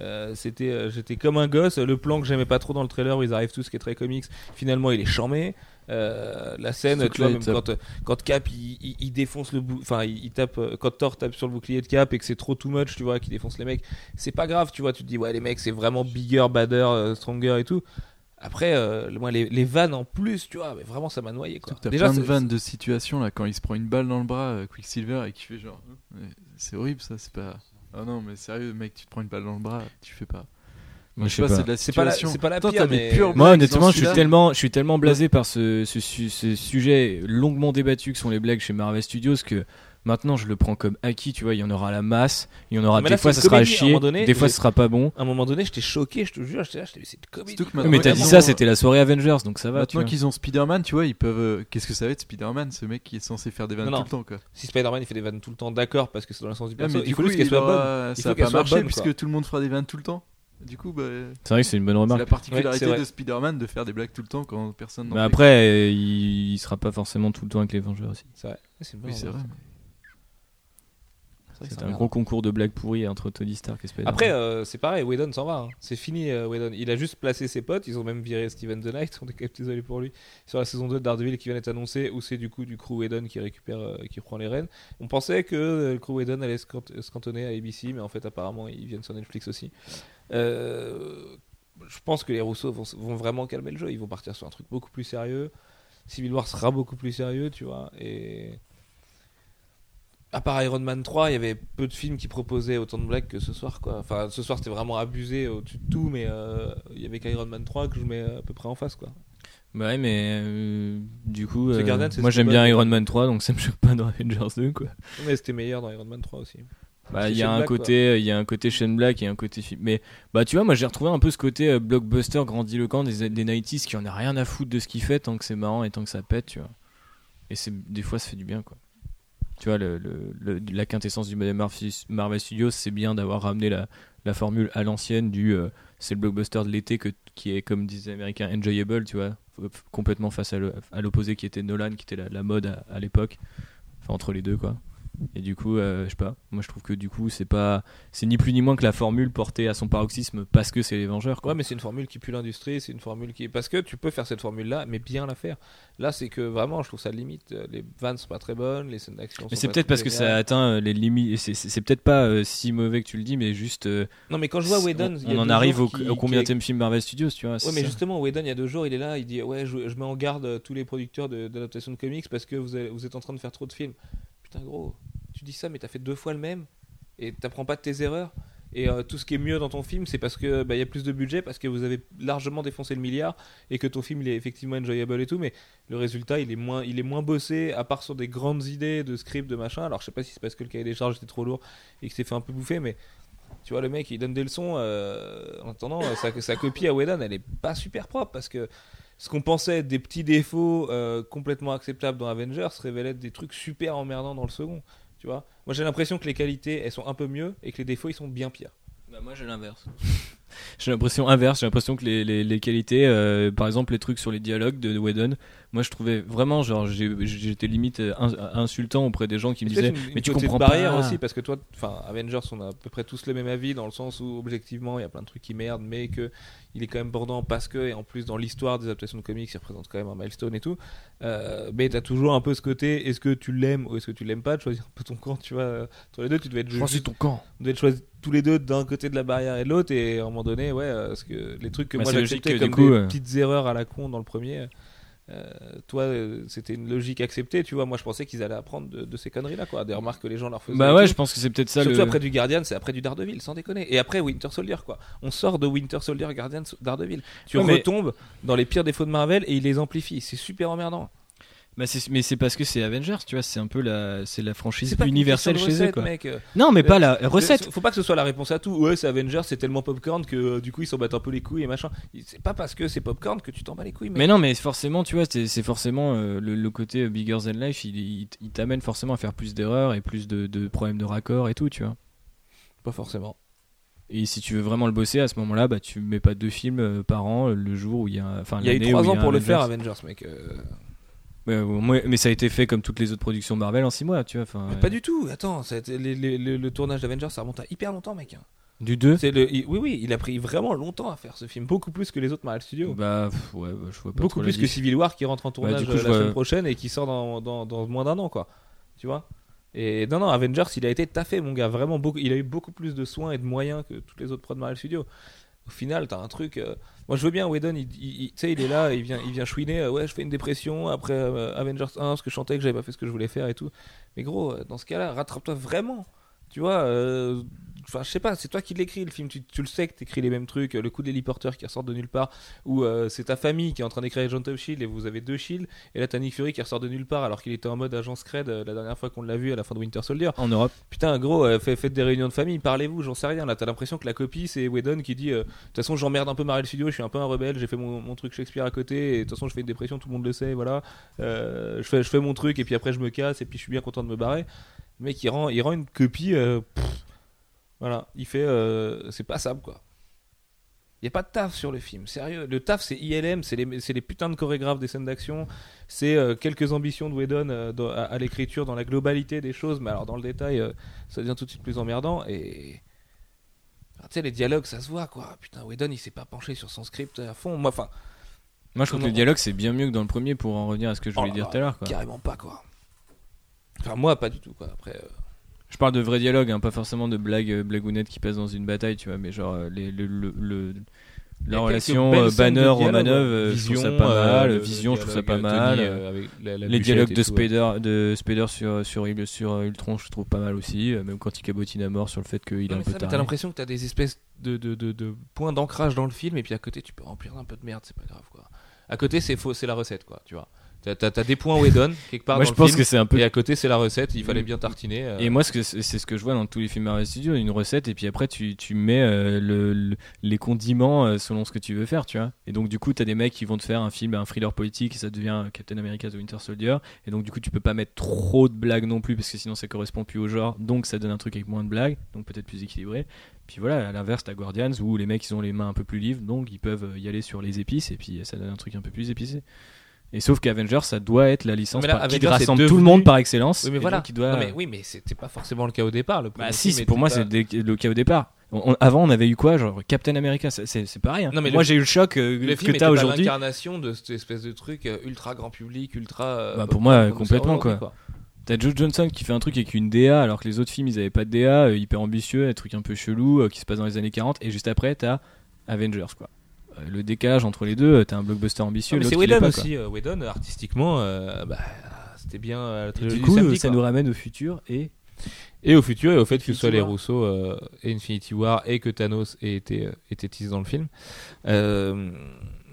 euh, c'était, j'étais comme un gosse. Le plan que j'aimais pas trop dans le trailer où ils arrivent tous, qui est très comics, finalement il est charmé. Euh, la scène, tu vois, même quand, quand Cap il, il- il défonce le enfin il, il tape, euh, quand Thor tape sur le bouclier de Cap et que c'est trop too much, tu vois, qu'il défonce les mecs, c'est pas grave, tu vois, tu te dis ouais les mecs c'est vraiment bigger, badder, euh, stronger et tout. Après, euh, moi les, les vannes en plus, tu vois, mais vraiment ça m'a noyé quoi. T'as Déjà, plein de vannes de situations là quand il se prend une balle dans le bras, euh, Quicksilver, et qui fait genre. C'est horrible ça, c'est pas. Ah non, mais sérieux, mec, tu te prends une balle dans le bras, tu fais pas. Moi, je sais pas, c'est de la C'est pas la- situation. c'est pas la Toi, pire, mais- Moi, honnêtement, je suis tellement, je suis tellement blasé par ce, ce, su- ce sujet longuement débattu que sont les blagues chez Marvel Studios que maintenant je le prends comme acquis. Tu vois, il y en aura la masse, il y en aura Mais des là, fois ça sera à chier, donné, des fois ce sera pas bon. À un moment donné, j'étais choqué, je te jure, j'étais là, j'étais c'est une comédie. Surtout que mais t'as dit ça, c'était la soirée Avengers, donc ça va. tu Maintenant vois. qu'ils ont Spider-Man, tu vois, ils peuvent. euh, Qu'est-ce que ça va être Spider-Man, ce mec qui est censé faire des vannes tout le temps quoi. Si Spider-Man il fait des vannes tout le temps, d'accord, parce que c'est dans le sens du perso. mais il du faut coup, juste qu'elle soit bonne. ça va pas marcher puisque tout le monde fera des vannes tout le temps. Du coup, bah, C'est vrai que c'est une bonne c'est remarque. la particularité Ouais, de Spider-Man de faire des blagues tout le temps quand personne n'en Mais fait. après, il, il sera pas forcément tout le temps avec les Vengeurs aussi. C'est vrai. Oui, c'est vrai. C'est un gros concours de blagues pourries entre Tony Stark et Spider-Man. Après, euh, c'est pareil, Whedon s'en va. hein. C'est fini, euh, Whedon. Il a juste placé ses potes. Ils ont même viré Steven The Knight. [LAUGHS] On est quand même désolé pour lui. Sur la saison 2 de Daredevil qui vient d'être annoncée, où c'est du coup du crew Whedon qui récupère, euh, qui reprend les rênes. On pensait que euh, le crew Whedon allait se cant- se cantonner à ABC, mais en fait, apparemment, ils viennent sur Netflix aussi. Je pense que les Rousseau vont, vont vraiment calmer le jeu. Ils vont partir sur un truc beaucoup plus sérieux. Civil War sera beaucoup plus sérieux, tu vois. Et à part Iron Man 3, il y avait peu de films qui proposaient autant de blagues que ce soir, quoi. Enfin, ce soir, c'était vraiment abusé au-dessus de tout, mais euh, il y avait qu'Iron Man 3 que je mets à peu près en face, quoi. Bah ouais, mais euh, du coup, euh, moi j'aime bien. Iron Man 3, donc ça me choque pas dans Avengers 2, quoi. Mais c'était meilleur dans Iron Man 3 aussi. Bah, il y a un Black, côté, il y a un côté Shane Black et un côté film. Mais bah, tu vois, moi j'ai retrouvé un peu ce côté euh, blockbuster grandiloquent des, des 90s qui en a rien à foutre de ce qu'il fait tant que c'est marrant et tant que ça pète, tu vois. Et c'est des fois ça fait du bien, quoi. Tu vois, le, la quintessence du Marvel Studios, c'est bien d'avoir ramené la, la formule à l'ancienne du euh, c'est le blockbuster de l'été qui est, comme disaient les Américains, enjoyable, tu vois, complètement face à l'opposé qui était Nolan, qui était la, mode à l'époque, enfin entre les deux, quoi. Et du coup, euh, je sais pas, moi je trouve que du coup, c'est pas, c'est ni plus ni moins que la formule portée à son paroxysme parce que c'est les Vengeurs, quoi. Ouais, mais c'est une formule qui pue l'industrie, c'est une formule qui. Parce que tu peux faire cette formule-là, mais bien la faire. Là, c'est que vraiment, je trouve ça limite. Les vannes sont pas très bonnes, les scènes d'action Mais c'est peut-être parce que ça a atteint euh, les limites. C'est peut-être pas euh, si mauvais que tu le dis, mais juste. euh, Non, mais quand je vois Whedon. on, on en arrive au, qui- au combien qui film Marvel Studios, tu vois. Ouais, mais ça. justement, Whedon, il y a deux jours, il est là, il dit Ouais, je, je mets en garde tous les producteurs de- d'adaptation de, comics parce que vous, avez- vous êtes en train de faire trop de films. Putain, gros, dis ça, mais t'as fait deux fois le même et t'apprends pas de tes erreurs. Et euh, tout ce qui est mieux dans ton film, c'est parce que bah, il y a plus de budget, parce que vous avez largement défoncé le milliard et que ton film il est effectivement enjoyable et tout, mais le résultat il est moins, il est moins bossé, à part sur des grandes idées de script, de machin. Alors je sais pas si c'est parce que le cahier des charges était trop lourd et que c'est fait un peu bouffer, mais tu vois, le mec il donne des leçons. euh, en attendant, euh, sa, copie à Whedon elle est pas super propre parce que ce qu'on pensait être des petits défauts complètement acceptables dans Avengers se révèlent être des trucs super emmerdants dans le second. Tu vois Moi j'ai l'impression que les qualités elles sont un peu mieux et que les défauts ils sont bien pires. Bah, moi j'ai l'inverse. [LAUGHS] j'ai l'impression inverse, j'ai l'impression que les, qualités, euh, par exemple les trucs sur les dialogues de Whedon, moi je trouvais vraiment, genre j'étais limite euh, ins- insultant auprès des gens qui me disaient une- une Mais tu petite comprends barrière pas. aussi parce que toi, enfin Avengers, on a à peu près tous le même avis dans le sens où objectivement il y a plein de trucs qui merdent, mais que il est quand même bordant parce que et en plus dans l'histoire des adaptations de comics, il représente quand même un milestone et tout. Euh, mais t'as toujours un peu ce côté, est-ce que tu l'aimes ou est-ce que tu l'aimes pas, de choisir un peu ton camp, tu vois. Entre les deux, tu devais être Choisis ton camp. on devait être choisis tous les deux d'un côté de la barrière et de l'autre et à un moment donné, ouais, euh, parce que les trucs que Bah, moi j'acceptais comme coup, des euh, petites erreurs à la con dans le premier. Euh, toi, euh, c'était une logique acceptée, tu vois. Moi, je pensais qu'ils allaient apprendre de, de ces conneries-là, quoi. Des remarques que les gens leur faisaient. Bah ouais, je pense que c'est peut-être ça Surtout le. après du Guardian, c'est après du Daredevil, sans déconner. Et après Winter Soldier, quoi. On sort de Winter Soldier, Guardian, Daredevil. Tu Ouais, mais- retombes dans les pires défauts de Marvel et il les amplifie. C'est super emmerdant. Bah, mais c'est parce que c'est Avengers, tu vois, c'est un peu la, c'est la franchise universelle chez eux, quoi. mec. Euh, Non, mais pas Euh, la recette. Faut pas que ce soit la réponse à tout. Ouais, c'est Avengers, c'est tellement popcorn que euh, du coup ils s'en battent un peu les couilles et machin. C'est pas parce que c'est popcorn que tu t'en bats les couilles. mec. Mais non, mais forcément, tu vois, c'est c'est forcément euh, le, le côté euh, bigger than life, il, il, il t'amène forcément à faire plus d'erreurs et plus de, de problèmes de raccord et tout, tu vois. Pas forcément. Et si tu veux vraiment le bosser à ce moment-là, bah tu mets pas deux films euh, par an euh, le jour où il y a, enfin Il y a eu trois ans pour le faire, Avengers, mec. Euh, ouais, moi- mais ça a été fait comme toutes les autres productions Marvel en six mois, tu vois. mais euh, Pas du tout. Attends, ça a été- les- les- le, le tournage d'Avengers, ça remonte à hyper longtemps, mec. Du 2 C'est le, il- oui, oui, il a pris vraiment longtemps à faire ce film, beaucoup plus que les autres Marvel Studios. Bah pff, ouais, bah, je vois pas beaucoup plus que. Civil War qui rentre en tournage du coup, euh, la vois- semaine prochaine et qui sort dans, dans, dans moins d'un an, quoi. Tu vois? Et non, non, Avengers, il a été taffé, mon gars. Vraiment, beaucoup, il a eu beaucoup plus de soins et de moyens que toutes les autres prods de Marvel Studios. Au final, t'as un truc. euh, Moi, je veux bien, Whedon, il, il- il- est là, il vient, il vient chouiner. euh, ouais, je fais une dépression après euh, Avengers 1 parce que je chantais que j'avais pas fait ce que je voulais faire et tout. Mais gros, dans ce cas-là, rattrape-toi vraiment. Tu vois, enfin, je sais pas, c'est toi qui l'écris le film. Tu, tu le sais que t'écris les mêmes trucs. Le coup de l'héliporteur qui ressort de nulle part, ou euh, c'est ta famille qui est en train d'écrire Agent of Shield et vous avez deux Shield. Et là, t'as Nick Fury qui ressort de nulle part alors qu'il était en mode agent Scred euh, la dernière fois qu'on l'a vu à la fin de Winter Soldier. En Europe. Putain, gros, euh, fait- faites des réunions de famille, parlez-vous, j'en sais rien. Là, t'as l'impression que la copie, c'est Whedon qui dit De toute façon, j'emmerde un peu Marvel Studios, je suis un peu un rebelle, j'ai fait mon, mon truc Shakespeare à côté, et de toute façon, je fais une dépression, tout le monde le sait, voilà. Je, fais, je fais mon truc, et puis après, je me casse, et puis je suis bien content de me barrer. Mec, il rend, il rend une copie. pff, voilà, il fait. euh, c'est pas ça, quoi. Il n'y a pas de taf sur le film, sérieux. Le taf, c'est ILM, c'est les, les putains de chorégraphes des scènes d'action, c'est euh, quelques ambitions de Whedon euh, dans- à, à l'écriture, dans la globalité des choses, mais alors dans le détail, euh, ça devient tout de suite plus emmerdant. Et. Tu sais, les dialogues, ça se voit, quoi. Putain, Whedon, il s'est pas penché sur son script à fond. Moi, enfin, Moi, je trouve que le dialogue c'est bien mieux que dans le premier pour en revenir à ce que je voulais Oh, dire tout à l'heure. carrément pas, quoi. Enfin, moi, pas du tout, quoi. Après. Je parle de vrai dialogue, hein, pas forcément de blagues euh, blagounettes qui passent dans une bataille, tu vois, mais genre euh, les, le, le, le- Il y la relation euh, Banner Romanov, ouais. euh, je trouve ça Vision, pas mal. Vision, je trouve ça pas mal. Tony, euh, avec la- la les dialogues de ouais. Spider, de sur sur, Ul- sur Ultron, je trouve pas mal aussi. Même quand il cabotine à mort sur le fait qu'il est un peu T'as l'impression que t'as des espèces de, de, de, de points d'ancrage dans le film, et puis à côté, tu peux remplir un peu de merde, c'est pas grave, quoi. À côté, c'est faux, c'est la recette, quoi, tu vois. T'as- des points Whedon quelque part Moi, dans je le pense film, que c'est un peu. et à côté c'est la recette. Il fallait bien tartiner. euh. Et moi, c'est c'est ce que je vois dans tous les films Marvel Studios, une recette, et puis après, tu, tu mets euh, le, le- les condiments euh, selon ce que tu veux faire, tu vois. Et donc, du coup, t'as des mecs qui vont te faire un film, un thriller politique, et ça devient Captain America The Winter Soldier. Et donc, du coup, tu peux pas mettre trop de blagues non plus, parce que sinon, ça correspond plus au genre. Donc, ça donne un truc avec moins de blagues, donc peut-être plus équilibré. Puis voilà, à l'inverse, t'as Guardians, où les mecs, ils ont les mains un peu plus libres, donc ils peuvent y aller sur les épices, et puis ça donne un truc un peu plus épicé. Et sauf qu'Avengers, ça doit être la licence là, par- qui Avengers rassemble tout le monde par excellence. Oui, mais voilà. il doit... Non, mais oui, mais c'était pas forcément le cas au départ. Le Bah si, pour moi pas- c'est le cas au départ. On- avant on avait eu quoi genre Captain America, c'est- pareil. hein. Non, mais moi j'ai eu le choc euh, Le que t'as aujourd'hui. l'incarnation de cette espèce de truc euh, ultra grand public, ultra. euh, Bah, pour moi, complètement, quoi. T'as Joe Johnson qui fait un truc avec une DA alors que les autres films ils avaient pas de DA, euh, hyper ambitieux, un truc un peu chelou qui se passe dans les années 40 et juste après t'as Avengers quoi. Euh, Le décalage entre les deux, euh, t'as un blockbuster ambitieux. Mais c'est Whedon aussi. euh, Whedon, artistiquement, euh, bah, c'était bien euh, la Et trilogie du du coup, samedi, ça quoi. nous ramène au futur et Et au futur, et au fait que ce Infinity soit les War. Rousseau euh, et Infinity War et que Thanos ait été, euh, été teasé dans le film. Euh,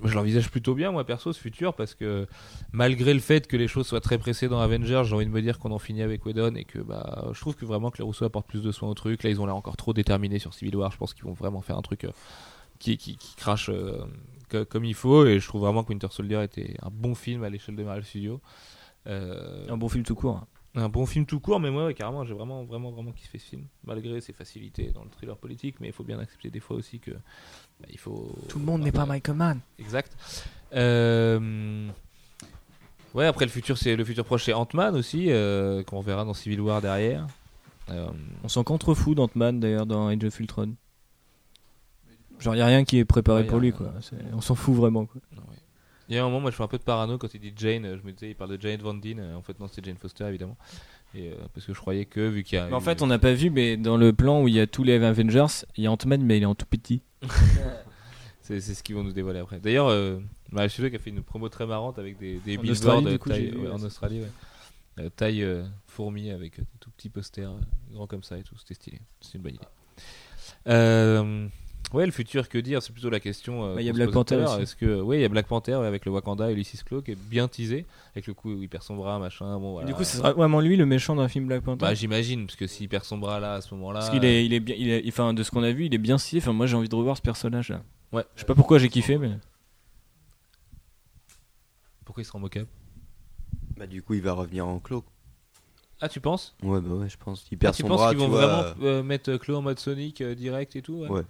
je l'envisage plutôt bien, moi perso, ce futur, parce que malgré le fait que les choses soient très pressées dans Avengers, j'ai envie de me dire qu'on en finit avec Whedon et que bah, je trouve que vraiment que les Rousseau apportent plus de soin au truc. Là, ils ont l'air encore trop déterminés sur Civil War. Je pense qu'ils vont vraiment faire un truc euh, qui, qui, qui crache euh, co- comme il faut. Et je trouve vraiment que Winter Soldier était un bon film à l'échelle de Marvel Studios. Euh, un bon film tout court. hein. un bon film tout court, mais moi, ouais, carrément, j'ai vraiment, vraiment, vraiment kiffé ce film. Malgré ses facilités dans le thriller politique, mais il faut bien accepter des fois aussi que bah, il faut. Tout le monde n'est pas Michael Mann. Exact. Euh, Ouais, après le futur, c'est le futur proche, c'est Ant-Man aussi, euh, qu'on verra dans Civil War derrière. Euh, On s'en contrefou d'Ant-Man d'ailleurs dans Age of Ultron. Genre y a rien qui est préparé Ouais, pour lui quoi. C'est- On s'en fout vraiment quoi. Il y a un moment, moi, je fais un peu de parano quand il dit Jane. Je me disais, il parle de Jane Van Dyne. En fait, non, c'était Jane Foster, évidemment. Et, euh, parce que je croyais que, vu qu'il y a. Mais en fait, on n'a pas vu, mais dans le plan où il y a tous les Avengers, il y a Ant-Man, mais il est en tout petit. [LAUGHS] C'est c'est ce qu'ils vont nous dévoiler après. D'ailleurs, euh, Marvel Studios qui a fait une promo très marrante avec des, des En billboards Australie, du coup, taille- j'ai vu, ouais, ouais, en c'est Australie, ouais. Euh, taille euh, fourmi avec euh, des tout petits posters euh, grands comme ça et tout. C'était stylé. C'est une bonne idée. Euh, ouais, le futur, que dire C'est plutôt la question. euh, Bah, il y a Black Panther. Est-ce que, ouais, il y a Black Panther avec le Wakanda et Ulysses Claw qui est bien teasé avec le coup où il perd son bras, machin. Bon, voilà. Du coup, ce sera vraiment lui le méchant d'un film Black Panther. Bah, j'imagine, parce que s'il perd son bras là à ce moment-là. Parce qu'il est, il est bien, il est, enfin, de ce qu'on a vu, il est bien stylé. Enfin, moi, j'ai envie de revoir ce personnage-là. Ouais. Je sais pas pourquoi j'ai kiffé, mais. Pourquoi il sera en mocap Bah, du coup, il va revenir en clos. Ah, tu penses? Ouais, bah ouais, je pense. Il Ah, perd tu son penses bras, qu'ils tu vont vois, vraiment euh, euh, mettre Claw en mode Sonic euh, direct et tout ouais? Ouais.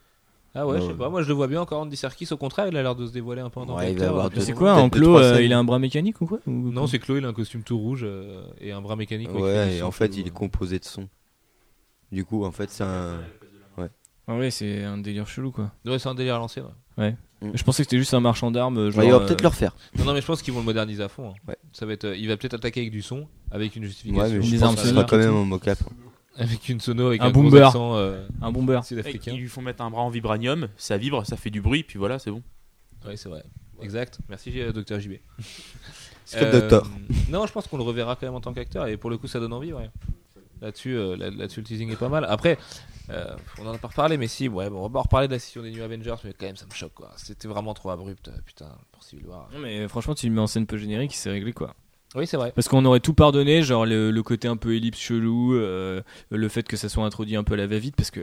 Ah ouais, Ouais, je sais ouais. pas. Moi, je le vois bien encore Andy Serkis. Au contraire, il a l'air de se dévoiler un peu en tant Ouais, qu'acteur. C'est quoi, en trois euh, il a un bras mécanique ou quoi Ou- Non, c'est Claw, il a un costume tout rouge euh, et un bras mécanique. Ouais, et en fait, il est ouais. composé de sons. Du coup, en fait, c'est un. Ah ouais, c'est un délire chelou quoi. Ouais, c'est un délire à l'ancienne. ouais. Mm. Je pensais que c'était juste un marchand d'armes. Genre, Ouais, il va euh, peut-être le refaire. Non, non, mais je pense qu'ils vont le moderniser à fond. hein. Ouais. Ça va être, euh, il va peut-être attaquer avec du son, avec une justification. Ouais, mais je Des pense armes que ce soniques sera quand même en mocap. Avec une sono, avec Un un, accent euh, Un bomber. Sud-africain. Ils lui font mettre un bras en vibranium, ça vibre, ça fait du bruit, puis voilà, c'est bon. Ouais, c'est vrai. Exact. Merci, euh, docteur JB. C'est le Euh, docteur. [LAUGHS] Non, je pense qu'on le reverra quand même en tant qu'acteur et pour le coup, ça donne envie, ouais. Là-dessus, euh, là- là-dessus, le teasing est pas mal. Après, euh, on en a pas reparlé, mais si, ouais, bon, on va pas reparler de la session des New Avengers, mais quand même, ça me choque, quoi. C'était vraiment trop abrupt, euh, putain, pour Civil War. Non, mais franchement, tu le mets en scène peu générique, c'est réglé quoi. Oui, c'est vrai. Parce qu'on aurait tout pardonné, genre le, le côté un peu ellipse chelou, euh, le fait que ça soit introduit un peu à la va-vite, parce que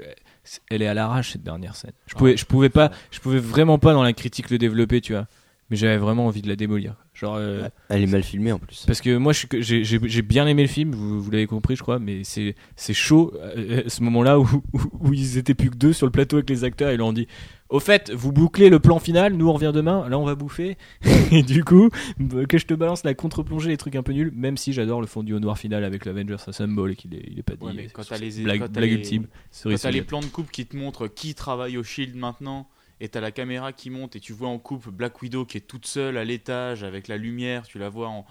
elle est à l'arrache cette dernière scène. Je pouvais, je pouvais pas, je pouvais vraiment pas dans la critique le développer, tu vois. Mais j'avais vraiment envie de la démolir. Genre, euh, Elle est mal filmée en plus. parce que moi, je suis que- j'ai j'ai- j'ai bien aimé le film, vous, vous l'avez compris, je crois, mais c'est c'est chaud euh, ce moment-là où, où, où ils étaient plus que deux sur le plateau avec les acteurs, et ils leur ont dit Au fait, vous bouclez le plan final, nous on revient demain, là on va bouffer. [LAUGHS] et du coup, bah, que je te balance la contre-plongée, les trucs un peu nuls, même si j'adore le fondu au noir final avec l'Avengers Assemble et qu'il est, il est pas dit. Ouais, mais quand C'est- t'as les- blague, quand t'as blague les- ultime. Quand sur les le- plans de coupe qui te montrent qui travaille au Shield maintenant, et t'as la caméra qui monte, et tu vois en coupe Black Widow qui est toute seule à l'étage avec la lumière, tu la vois en.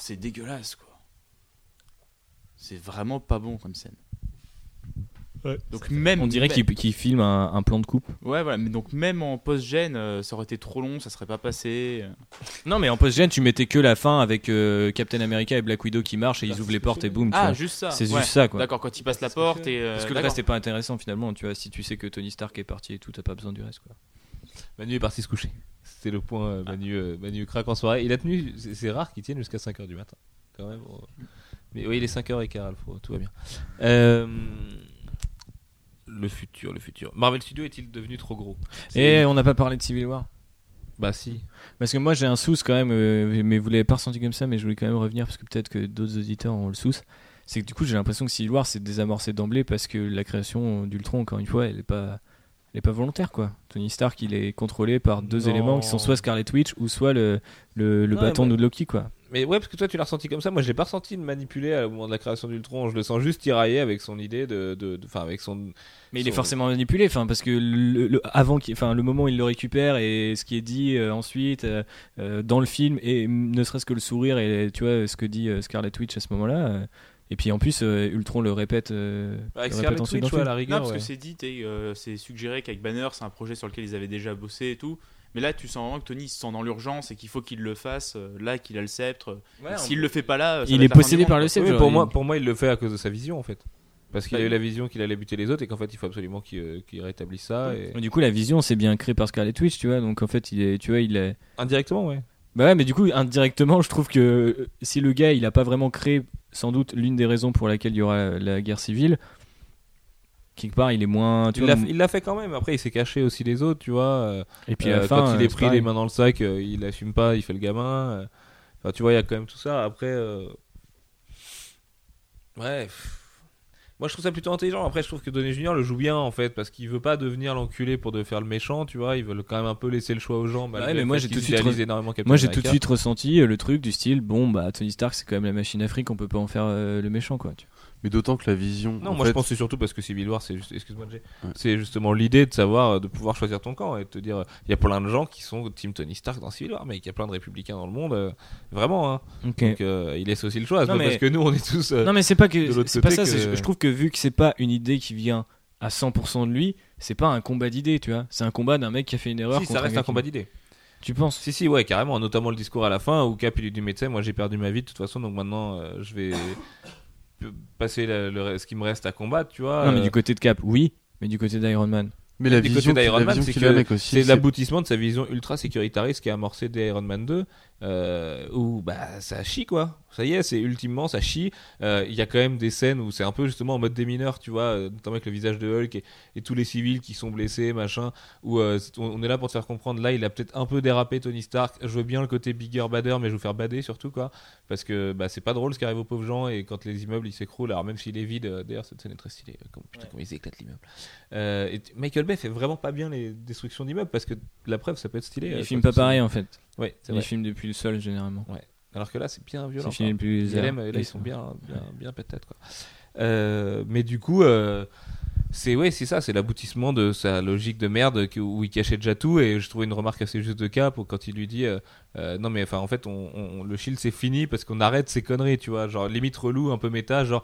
C'est dégueulasse quoi. C'est vraiment pas bon comme scène. Donc même On dirait même- qu'il filme un, un plan de coupe. Ouais voilà, mais donc même en post-gène, euh, ça aurait été trop long, ça serait pas passé. Non, mais en post-gen, tu mettais que la fin avec euh, Captain America et Black Widow qui marchent et ils ouvrent les portes et boum. Ah vois. juste ça. C'est ouais. juste ça quoi. D'accord, quand il passe la porte et. euh, Parce que le reste est pas intéressant finalement, tu vois. Si tu sais que Tony Stark est parti et tout, t'as pas besoin du reste quoi. Manu est parti se coucher. C'était le point euh, Manu, euh, Manu craque en soirée. Il a tenu, c'est c'est rare qu'il tienne jusqu'à 5h du matin. Quand même. Mais oui, il est 5h15, Alfro, tout va bien. Euh, le futur, le futur. Marvel Studios est-il devenu trop gros? Et on n'a pas parlé de Civil War. Bah si. Parce que moi j'ai un sous quand même, euh, mais vous l'avez pas ressenti comme ça, mais je voulais quand même revenir parce que peut-être que d'autres auditeurs ont le sous. C'est que du coup j'ai l'impression que Civil War c'est désamorcé d'emblée parce que la création d'Ultron, encore une fois, elle est pas, pas volontaire quoi. Tony Stark il est contrôlé par deux Non. éléments qui sont soit Scarlet Witch ou soit le, le, bâton de Loki quoi. Mais ouais, parce que toi tu l'as ressenti comme ça. Moi je l'ai pas ressenti de manipuler au moment de la création d'Ultron. Je le sens juste tirailler avec son idée de. de- de- Enfin, avec son. Mais il est forcément manipulé, enfin parce que le, le- avant, enfin le moment où il le récupère et ce qui est dit euh, ensuite euh, euh, dans le film et ne serait-ce que le sourire et tu vois ce que dit euh, Scarlet Witch à ce moment-là. Et puis en plus, euh, Ultron le répète. euh, Avec le répète ensuite ouais, à la film. Non, rigueur. parce ouais. que c'est dit, euh, c'est suggéré qu'avec Banner, c'est un projet sur lequel ils avaient déjà bossé et tout. Mais là, tu sens vraiment que Tony il se sent dans l'urgence et qu'il faut qu'il le fasse. euh, Là, qu'il a le sceptre. S'il le fait pas là, ça Il est possédé par le sceptre. Oui, pour il- moi, pour moi, il le fait à cause de sa vision en fait. Parce qu'il a eu la vision qu'il allait buter les autres et qu'en fait il faut absolument qu'il rétablisse ça. Et... Du coup, la vision, c'est bien créé par Scarlet Witch, tu vois. Donc en fait, il est, tu vois, il est. Indirectement, ouais. Bah ouais, mais du coup, indirectement, je trouve que euh, si le gars, il a pas vraiment créé, sans doute, l'une des raisons pour laquelle il y aura la guerre civile, quelque part, il est moins. Tu Il vois, l'a il l'a fait quand même. Après, il s'est caché aussi les autres, tu vois. euh, et puis euh, à la fin, quand il euh, est pris pareil. les mains dans le sac, euh, il assume pas, il fait le gamin. euh. Enfin, tu vois, il y a quand même tout ça. Après, euh, ouais. pff. Moi, je trouve ça plutôt intelligent. Après, je trouve que Donny Junior le joue bien en fait, parce qu'il veut pas devenir l'enculé pour de faire le méchant, tu vois. Il veut quand même un peu laisser le choix aux gens. malgré mais moi, j'ai tout de suite idéalisent re- énormément Captain Moi, j'ai tout de America. suite ressenti euh, le truc du style bon, bah, Tony Stark, c'est quand même la machine Afrique, on peut pas en faire euh, le méchant, quoi. tu vois. Mais d'autant que la vision. Non, en moi fait, je pense que c'est surtout parce que Civil War, c'est juste, excuse-moi, Jay. Ouais. c'est justement l'idée de savoir, de pouvoir choisir ton camp et de te dire, il y a plein de gens qui sont Team Tony Stark dans Civil War, mais il y a plein de républicains dans le monde, euh, vraiment. Hein. Donc euh, il laisse aussi le choix, Non, mais- parce que nous on est tous. euh, Non, mais c'est pas de que c'est pas ça. que- Je trouve que vu que c'est pas une idée qui vient à 100% de lui, c'est pas un combat d'idées, tu vois. C'est un combat d'un mec qui a fait une erreur. si, ça reste un qui- combat d'idées. Tu penses? Si, si, ouais, carrément, notamment le discours à la fin où Cap il lui dit, mais tu sais, moi j'ai perdu ma vie de toute façon, donc maintenant euh, je vais passer le- le- ce qui me reste à combattre, tu vois. Non, mais euh, du côté de Cap, oui, mais du côté d'Iron Man. Mais la vision d'Iron la Man, vision c'est a, l'aboutissement de sa vision ultra sécuritariste qui est amorcée dès Iron Man 2, euh, où bah ça chie quoi. Ça y est, c'est ultimement ça chie. Euh, Il y a quand même des scènes où c'est un peu justement en mode démineur, tu vois, euh, notamment avec le visage de Hulk et, et tous les civils qui sont blessés, machin. Où euh, on est là pour te faire comprendre. Là, il a peut-être un peu dérapé Tony Stark. Je veux bien le côté bigger, badder, mais je veux faire bader surtout quoi, parce que bah c'est pas drôle ce qui arrive aux pauvres gens et quand les immeubles ils s'écroulent. Alors même s'il est vide, d'ailleurs cette scène est très stylée. Comme, putain, comment ils éclatent l'immeuble. Et Michael Bay fait vraiment pas bien les destructions d'immeubles parce que la preuve ça peut être stylé. Il filme pas pareil en fait. Ouais, c'est vrai. depuis le sol généralement. Alors que là c'est bien violent. C'est filmé depuis les. LM, là ils sont [LAUGHS] bien, bien, bien pétates quoi. Euh, mais du coup, euh, c'est ouais, c'est ça, c'est l'aboutissement de sa logique de merde où il cachait déjà tout. Et je trouvais une remarque assez juste de Cap quand il lui dit euh, euh, non mais enfin en fait on, on- le shield c'est fini parce qu'on arrête ces conneries, tu vois, genre limite relou, un peu méta, genre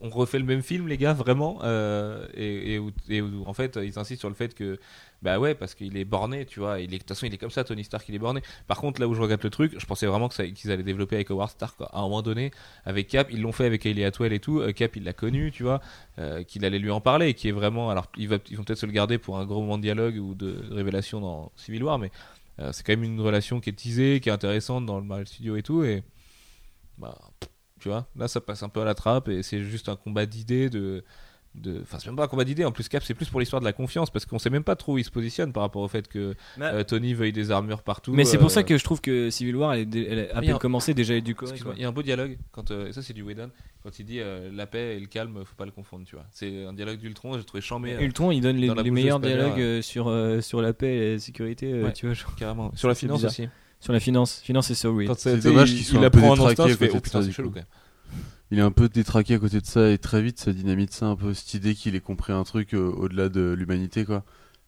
on refait le même film les gars vraiment euh, et, en fait ils insistent sur le fait que bah ouais parce qu'il est borné tu vois il est de toute façon il est comme ça Tony Stark il est borné. Par contre là où je regarde le truc je pensais vraiment qu'ils allaient développer avec Howard Stark à un moment donné avec Cap ils l'ont fait avec Hayley Atwell et tout Euh, Cap il l'a connu tu vois euh, qu'il allait lui en parler qui est vraiment alors ils, va- vont peut-être se le garder pour un gros moment de dialogue ou de révélation dans Civil War mais c'est quand même une relation qui est teasée qui est intéressante dans le Marvel Studio et tout et bah tu vois là ça passe un peu à la trappe et c'est juste un combat d'idées de de enfin c'est même pas un combat d'idées en plus Cap c'est plus pour l'histoire de la confiance parce qu'on sait même pas trop où il se positionne par rapport au fait que euh, Tony veuille des armures partout Mais c'est pour euh, ça que je trouve que Civil War, elle, est dé- elle a à peine un- commencé déjà édulcoré. Excuse-moi, il y a un beau dialogue quand euh, et ça c'est du Whedon quand il dit euh, la paix et le calme faut pas le confondre tu vois c'est un dialogue d'Ultron j'ai trouvé chambé euh, Ultron, il donne les, meilleurs dialogues sur, euh, sur la paix et la sécurité, euh, Ouais. tu vois, genre, carrément sur la finance bizarre. aussi sur la finance. Finance et so C'est dommage il- qu'il soit il un peu un détraqué fais côté oh de putain ça, c'est du chelou coup. quand même Il est un peu détraqué à côté de ça et très vite ça dynamite ça un peu cette idée qu'il ait compris un truc euh, au-delà de l'humanité quoi.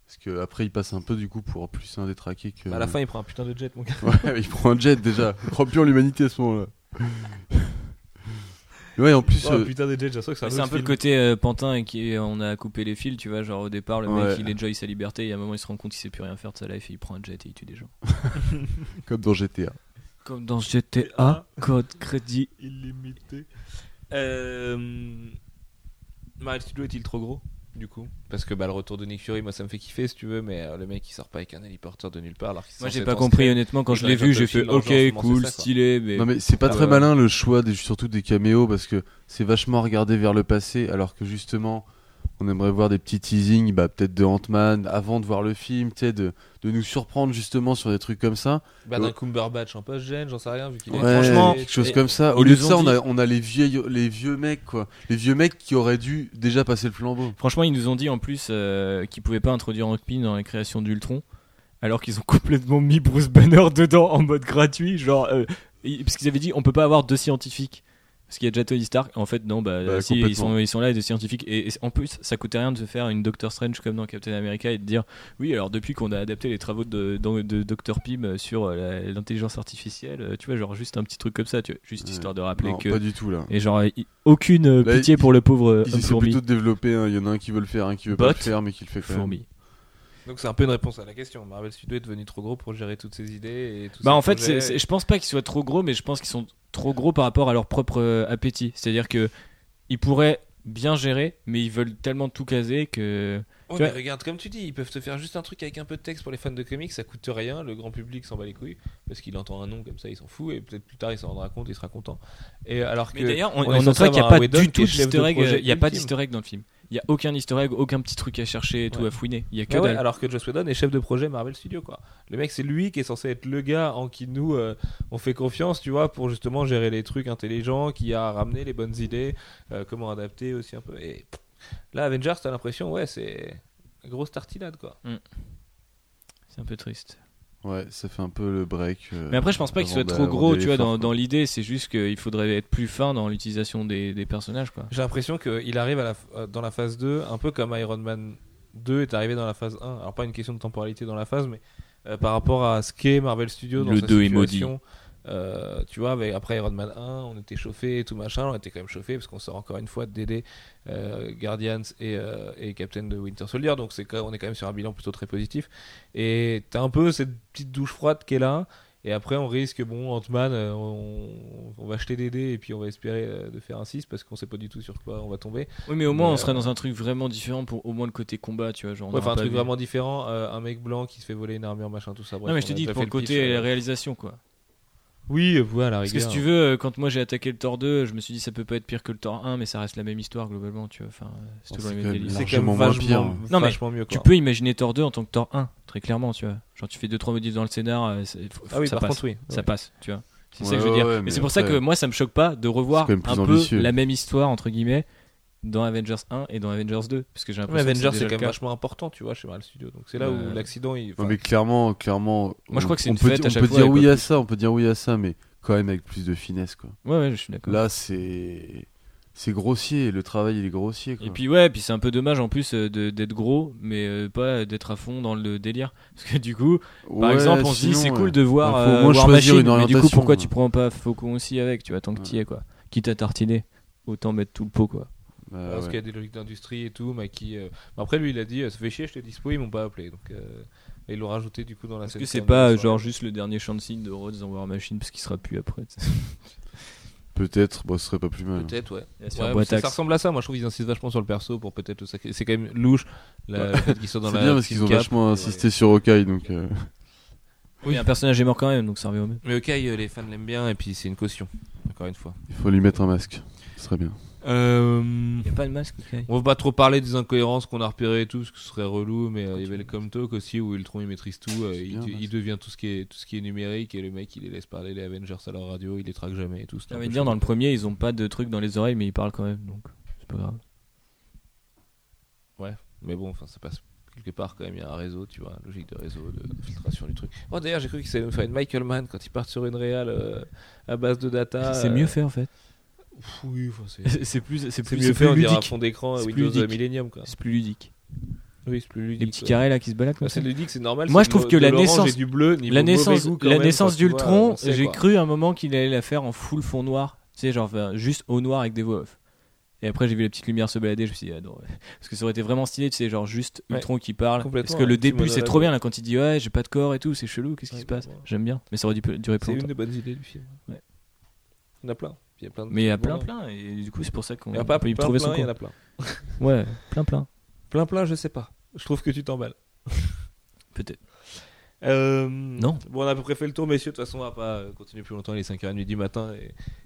Parce que après il passe un peu du coup pour plus un détraqué que. Bah, à la fin il prend un putain de jet mon gars Ouais, [LAUGHS] il prend un jet déjà. Il plus en l'humanité à ce moment-là. [LAUGHS] ouais, en plus. oh euh, putain de jet j'ai l'impression que c'est un, peu le côté euh, Pantin et qui on a coupé les fils, tu vois, genre au départ le Ouais. mec il enjoy sa liberté et à un moment il se rend compte qu'il sait plus rien faire de sa life et il prend un jet et il tue des gens. [LAUGHS] comme dans GTA. Comme dans GTA, code crédit. illimité euh... Marvel Studios est-il trop gros? Du coup Parce que bah, le retour de Nick Fury, moi ça me fait kiffer si tu veux, mais euh, le mec il sort pas avec un héliporteur de nulle part alors Moi j'ai pas compris honnêtement quand Et je l'ai vu j'ai fait ok cool ça, stylé mais Non mais c'est pas Ah très ouais. malin le choix des, surtout des caméos parce que c'est vachement regardé vers le passé alors que justement on aimerait voir des petits teasings bah, peut-être de Ant-Man avant de voir le film, tu sais, de, de nous surprendre justement sur des trucs comme ça. Bah, d'un Cumberbatch un post gêne, j'en sais rien vu qu'il est Ouais, franchement, quelque chose comme ça. Au lieu de ça, on a, on a les, vieilles, les vieux mecs quoi. Les vieux mecs qui auraient dû déjà passer le flambeau. Franchement, ils nous ont dit en plus euh, qu'ils pouvaient pas introduire Hank Pym dans la création d'Ultron, alors qu'ils ont complètement mis Bruce Banner dedans en mode gratuit, genre euh, parce qu'ils avaient dit on peut pas avoir deux scientifiques. Parce qu'il y a déjà Tony Stark, en fait non, bah, Bah, si ils sont, ils sont là, deux scientifiques, et, et en plus ça coûtait rien de se faire une Doctor Strange comme dans Captain America et de dire oui alors depuis qu'on a adapté les travaux de, de, de Dr Pym sur euh, l'intelligence artificielle, euh, tu vois genre juste un petit truc comme ça, tu vois, juste Ouais. histoire de rappeler Non, que pas du tout là. et genre aucune euh, Là, pitié pour le pauvre Ils essaient fourmi. plutôt de développer. hein. Il y en a un qui veut le faire, un qui veut pas le faire, mais qui le fait quand même. Donc c'est un peu une réponse à la question. Marvel Studios est devenu trop gros pour gérer toutes ces idées et tous Bah ces en fait, projets. c'est- c'est- je pense pas qu'ils soient trop gros, mais je pense qu'ils sont trop gros par rapport à leur propre euh, appétit. C'est-à-dire que ils pourraient bien gérer, mais ils veulent tellement tout caser que. Ouais, Tu mais regarde, comme tu dis, ils peuvent te faire juste un truc avec un peu de texte pour les fans de comics, ça coûte rien, le grand public s'en bat les couilles, parce qu'il entend un nom comme ça, il s'en fout, et peut-être plus tard il s'en rendra compte, il sera content. Et alors que. Mais d'ailleurs, on, on on notera qu'il n'y a pas du tout chef de d'easter egg. projet Il n'y a pas ultime. d'easter egg dans le film. Il y a aucun easter egg, aucun petit truc à chercher et tout à fouiner. Il y a que Ah ouais, alors que Joss Whedon est chef de projet Marvel Studios quoi. Le mec c'est lui qui est censé être le gars en qui nous euh, on fait confiance tu vois pour justement gérer les trucs intelligents, qui a ramené les bonnes idées, euh, comment adapter aussi un peu. Et là Avengers t'as l'impression ouais c'est grosse tartinade quoi. C'est un peu triste. Ouais, ça fait un peu le break. euh, Mais après, je pense pas qu'il soit trop gros, tu vois, dans, l'idée. C'est juste qu'il faudrait être plus fin dans l'utilisation des, des personnages, quoi. J'ai l'impression qu'il arrive à la, f- euh, dans la phase 2 un peu comme Iron Man 2 est arrivé dans la phase 1. Alors pas une question de temporalité dans la phase mais euh, par rapport à ce qu'est Marvel Studios dans Le sa 2 est maudit. Euh, tu vois, avec- après Iron Man 1, on était chauffé et tout machin, on était quand même chauffé parce qu'on sort encore une fois de DD, euh, Guardians et, euh, et Captain de Winter Soldier, donc c'est on est quand même sur un bilan plutôt très positif. Et t'as un peu cette petite douche froide qui est là. Et après, on risque, bon, Ant-Man, on, on va acheter dés et puis on va espérer de faire un 6 parce qu'on sait pas du tout sur quoi on va tomber. Oui, mais au moins, Mais, on serait dans un truc vraiment différent pour au moins le côté combat, tu vois. Genre, Ouais, un truc vu. vraiment différent, un mec blanc qui se fait voler une armure, machin, tout ça. bref, non, mais je te dis pour le côté pitch, réalisation, quoi. Oui, euh, voilà, Parce que si tu veux, euh, quand moi j'ai attaqué le Thor 2, je me suis dit ça peut pas être pire que le Thor 1, mais ça reste la même histoire globalement, tu vois. Enfin, c'est Oh, toujours les mêmes c'est quand même vachement, pire. Non, mais vachement mieux. Tu peux imaginer Thor 2 en tant que Thor 1, très clairement, tu vois. Genre tu fais 2-3 modifs dans le scénar, euh, Ah oui, ça par passe. contre, oui. Ça Ouais. passe, tu vois. C'est ça que je veux dire. ouais, mais mais c'est pour ça que moi ça me choque pas de revoir un peu ambitieux. la même histoire entre guillemets dans Avengers 1 et dans Avengers 2 parce que j'ai Mais l'impression que Avengers, c'est quand même vachement important, tu vois, chez Marvel Studios. Donc c'est là où l'accident, il. Non, enfin, mais clairement, clairement. Moi, je on- crois que c'est on une peut fête à On chaque peut fois, dire oui à plus. ça, on peut dire oui à ça, mais quand même avec plus de finesse, quoi. Ouais ouais, je suis d'accord. Là, c'est c'est grossier. Le travail, il est grossier. Quoi. Et puis ouais, puis c'est un peu dommage en plus euh, de- d'être gros, mais euh, pas d'être à fond dans le délire. Parce que du coup, par Ouais, exemple, on se dit c'est ouais. cool de voir Bah, faut au euh, choisir Machine, une mais du coup pourquoi quoi. tu prends pas Faucon aussi avec, tu vois, tant que t'y es quoi. Quitte à tartiner, autant mettre tout le pot quoi. Bah, Parce ouais. qu'il y a des logiques d'industrie et tout, mais qui. euh, mais Après, lui, il a dit euh, ça fait chier, je t'ai dispo, ils m'ont pas appelé. Donc, euh, et ils l'ont rajouté du coup dans la Est-ce que c'est pas euh, genre juste le dernier chant de signe de Rhodes dans War Machine parce qu'il sera plus après. [LAUGHS] Peut-être, bon, ce serait pas plus mal. Peut-être, ouais. Ouais, ça, ressemble à ça. Moi, je trouve qu'ils insistent vachement sur le perso pour peut-être. C'est quand même louche la- le fait qu'ils soient dans C'est la. bien parce qu'ils ont vachement insisté sur Hawkeye, donc. euh, Oui, un personnage est mort quand même donc ça revient au même. Mais euh, les fans l'aiment bien et puis c'est une caution. Encore une fois. Il faut lui mettre un masque. Ce serait bien. Euh... Il y a pas de masque. On va pas trop parler des incohérences qu'on a repérées et tout, ce que ce serait relou, mais euh, il y avait le Com Talk aussi où Ultron il maîtrise tout, euh, il, bien, il parce devient tout ce qui est tout ce qui est numérique et le mec il les laisse parler les Avengers à leur radio, il les traque jamais et tout. peu de dire dans le premier ils ont pas de trucs dans les oreilles mais ils parlent quand même donc c'est pas grave. Mais bon, enfin ça passe quelque part quand même, il y a un réseau, tu vois, logique de réseau, de, de filtration du truc. Oh d'ailleurs j'ai cru qu'ils allaient nous faire une Michael Mann quand ils partent sur une réal euh, à base de data. c'est euh, mieux fait en fait. Oui, [LAUGHS] c'est plus c'est plus mieux fait, on dirait un ludique. fond d'écran à C'est plus Windows ludique. Millennium quoi. C'est plus ludique. Oui, c'est plus ludique. Les petits carrés là qui se baladent Ah, ça. c'est ludique, c'est normal. Moi, je trouve que la naissance- du bleu, La naissance, la naissance d'Ultron, on j'ai cru un moment qu'il allait la faire en full fond noir. Tu sais, genre juste au noir avec des voix off. Et après, j'ai vu la petite lumière se balader. Je me suis dit, ah non, parce que ça aurait été vraiment stylé, tu sais, genre juste Ouais. Ultron qui parle. Parce que le début, c'est trop bien là quand il dit, ouais, j'ai pas de corps et tout, c'est chelou, qu'est-ce qui Ouais, se passe? J'aime bien, mais ça aurait dû durer plus C'est une longtemps. des bonnes idées du film. Ouais. Il y en a plein. Il y a plein de Mais il y a plein, plein, et du coup, c'est pour ça qu'on Il y en a pas peut y plein, trouver plein, son il y en compte. a plein. [LAUGHS] Ouais, plein, plein. Plein plein, je sais pas. Je trouve que tu t'emballes. [LAUGHS] Peut-être. Euh, Non. Bon, on a à peu près fait le tour, messieurs. De toute façon, on va pas euh, continuer plus longtemps. Il est 5h30 du matin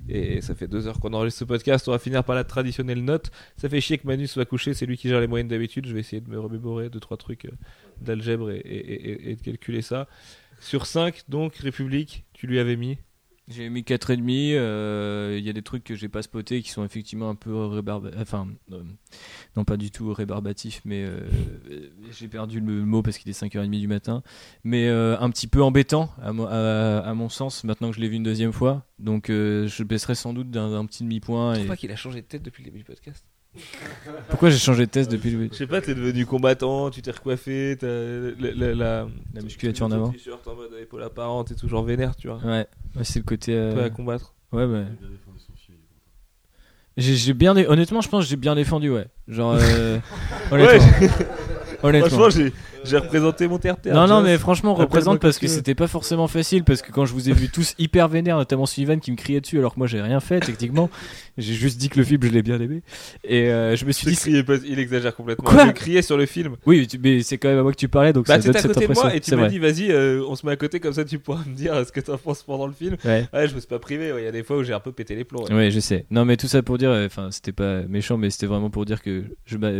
et, et ça fait deux heures qu'on enregistre ce podcast. On va finir par la traditionnelle note. Ça fait chier que Manu soit couché. C'est lui qui gère les moyennes d'habitude. Je vais essayer de me remémorer deux, trois trucs euh, d'algèbre et, et- et- et de calculer ça. Sur 5, donc, République, tu lui avais mis. J'ai mis 4,5. euh, Il y a des trucs que j'ai pas spotés qui sont effectivement un peu rébarbatifs. Enfin, euh, non, pas du tout rébarbatifs, mais euh, j'ai perdu le mot parce qu'il est 5h30 du matin. Mais un petit peu embêtant, à, mo- à- à mon sens, maintenant que je l'ai vu une deuxième fois. Donc je baisserai sans doute d'un petit demi-point. Je et- pas qu'il a changé de tête depuis le début du podcast. Pourquoi j'ai changé de test depuis le Je sais pas, t'es devenu combattant, tu t'es recoiffé, t'as la, la, la, La musculature en avant. t-shirt en mode épaule apparente et tout, genre vénère, tu vois. Ouais, ouais, c'est le côté. euh, Prêt à combattre. Ouais, ouais. J'ai bien, dé- honnêtement, je pense que j'ai bien défendu, ouais. Genre, euh, [LAUGHS] honnêtement. Honnêtement. Franchement, j'ai représenté mon terre-terre. Non, non, mais franchement, représente parce que c'était pas forcément facile. Parce que quand je vous ai vu tous hyper vénères, notamment Sullivan qui me criait dessus alors que moi j'ai rien fait, techniquement. [LAUGHS] j'ai juste dit que le film je l'ai bien aimé. Et euh, je me suis dit. pas- il exagère complètement. Quoi Je criais sur le film. Oui, mais c'est quand même à moi que tu parlais donc Bah, ça donne à cette côté de impression. moi et tu m'as dit, vas-y, euh, on se met à côté comme ça, tu pourras me dire ce que t'en penses pendant le film. Ouais. Ouais, je me suis pas privé. ouais, Il y a des fois où j'ai un peu pété les plombs. ouais. Ouais, je sais. Non, mais tout ça pour dire, euh, enfin, c'était pas méchant, mais c'était vraiment pour dire que je, bah,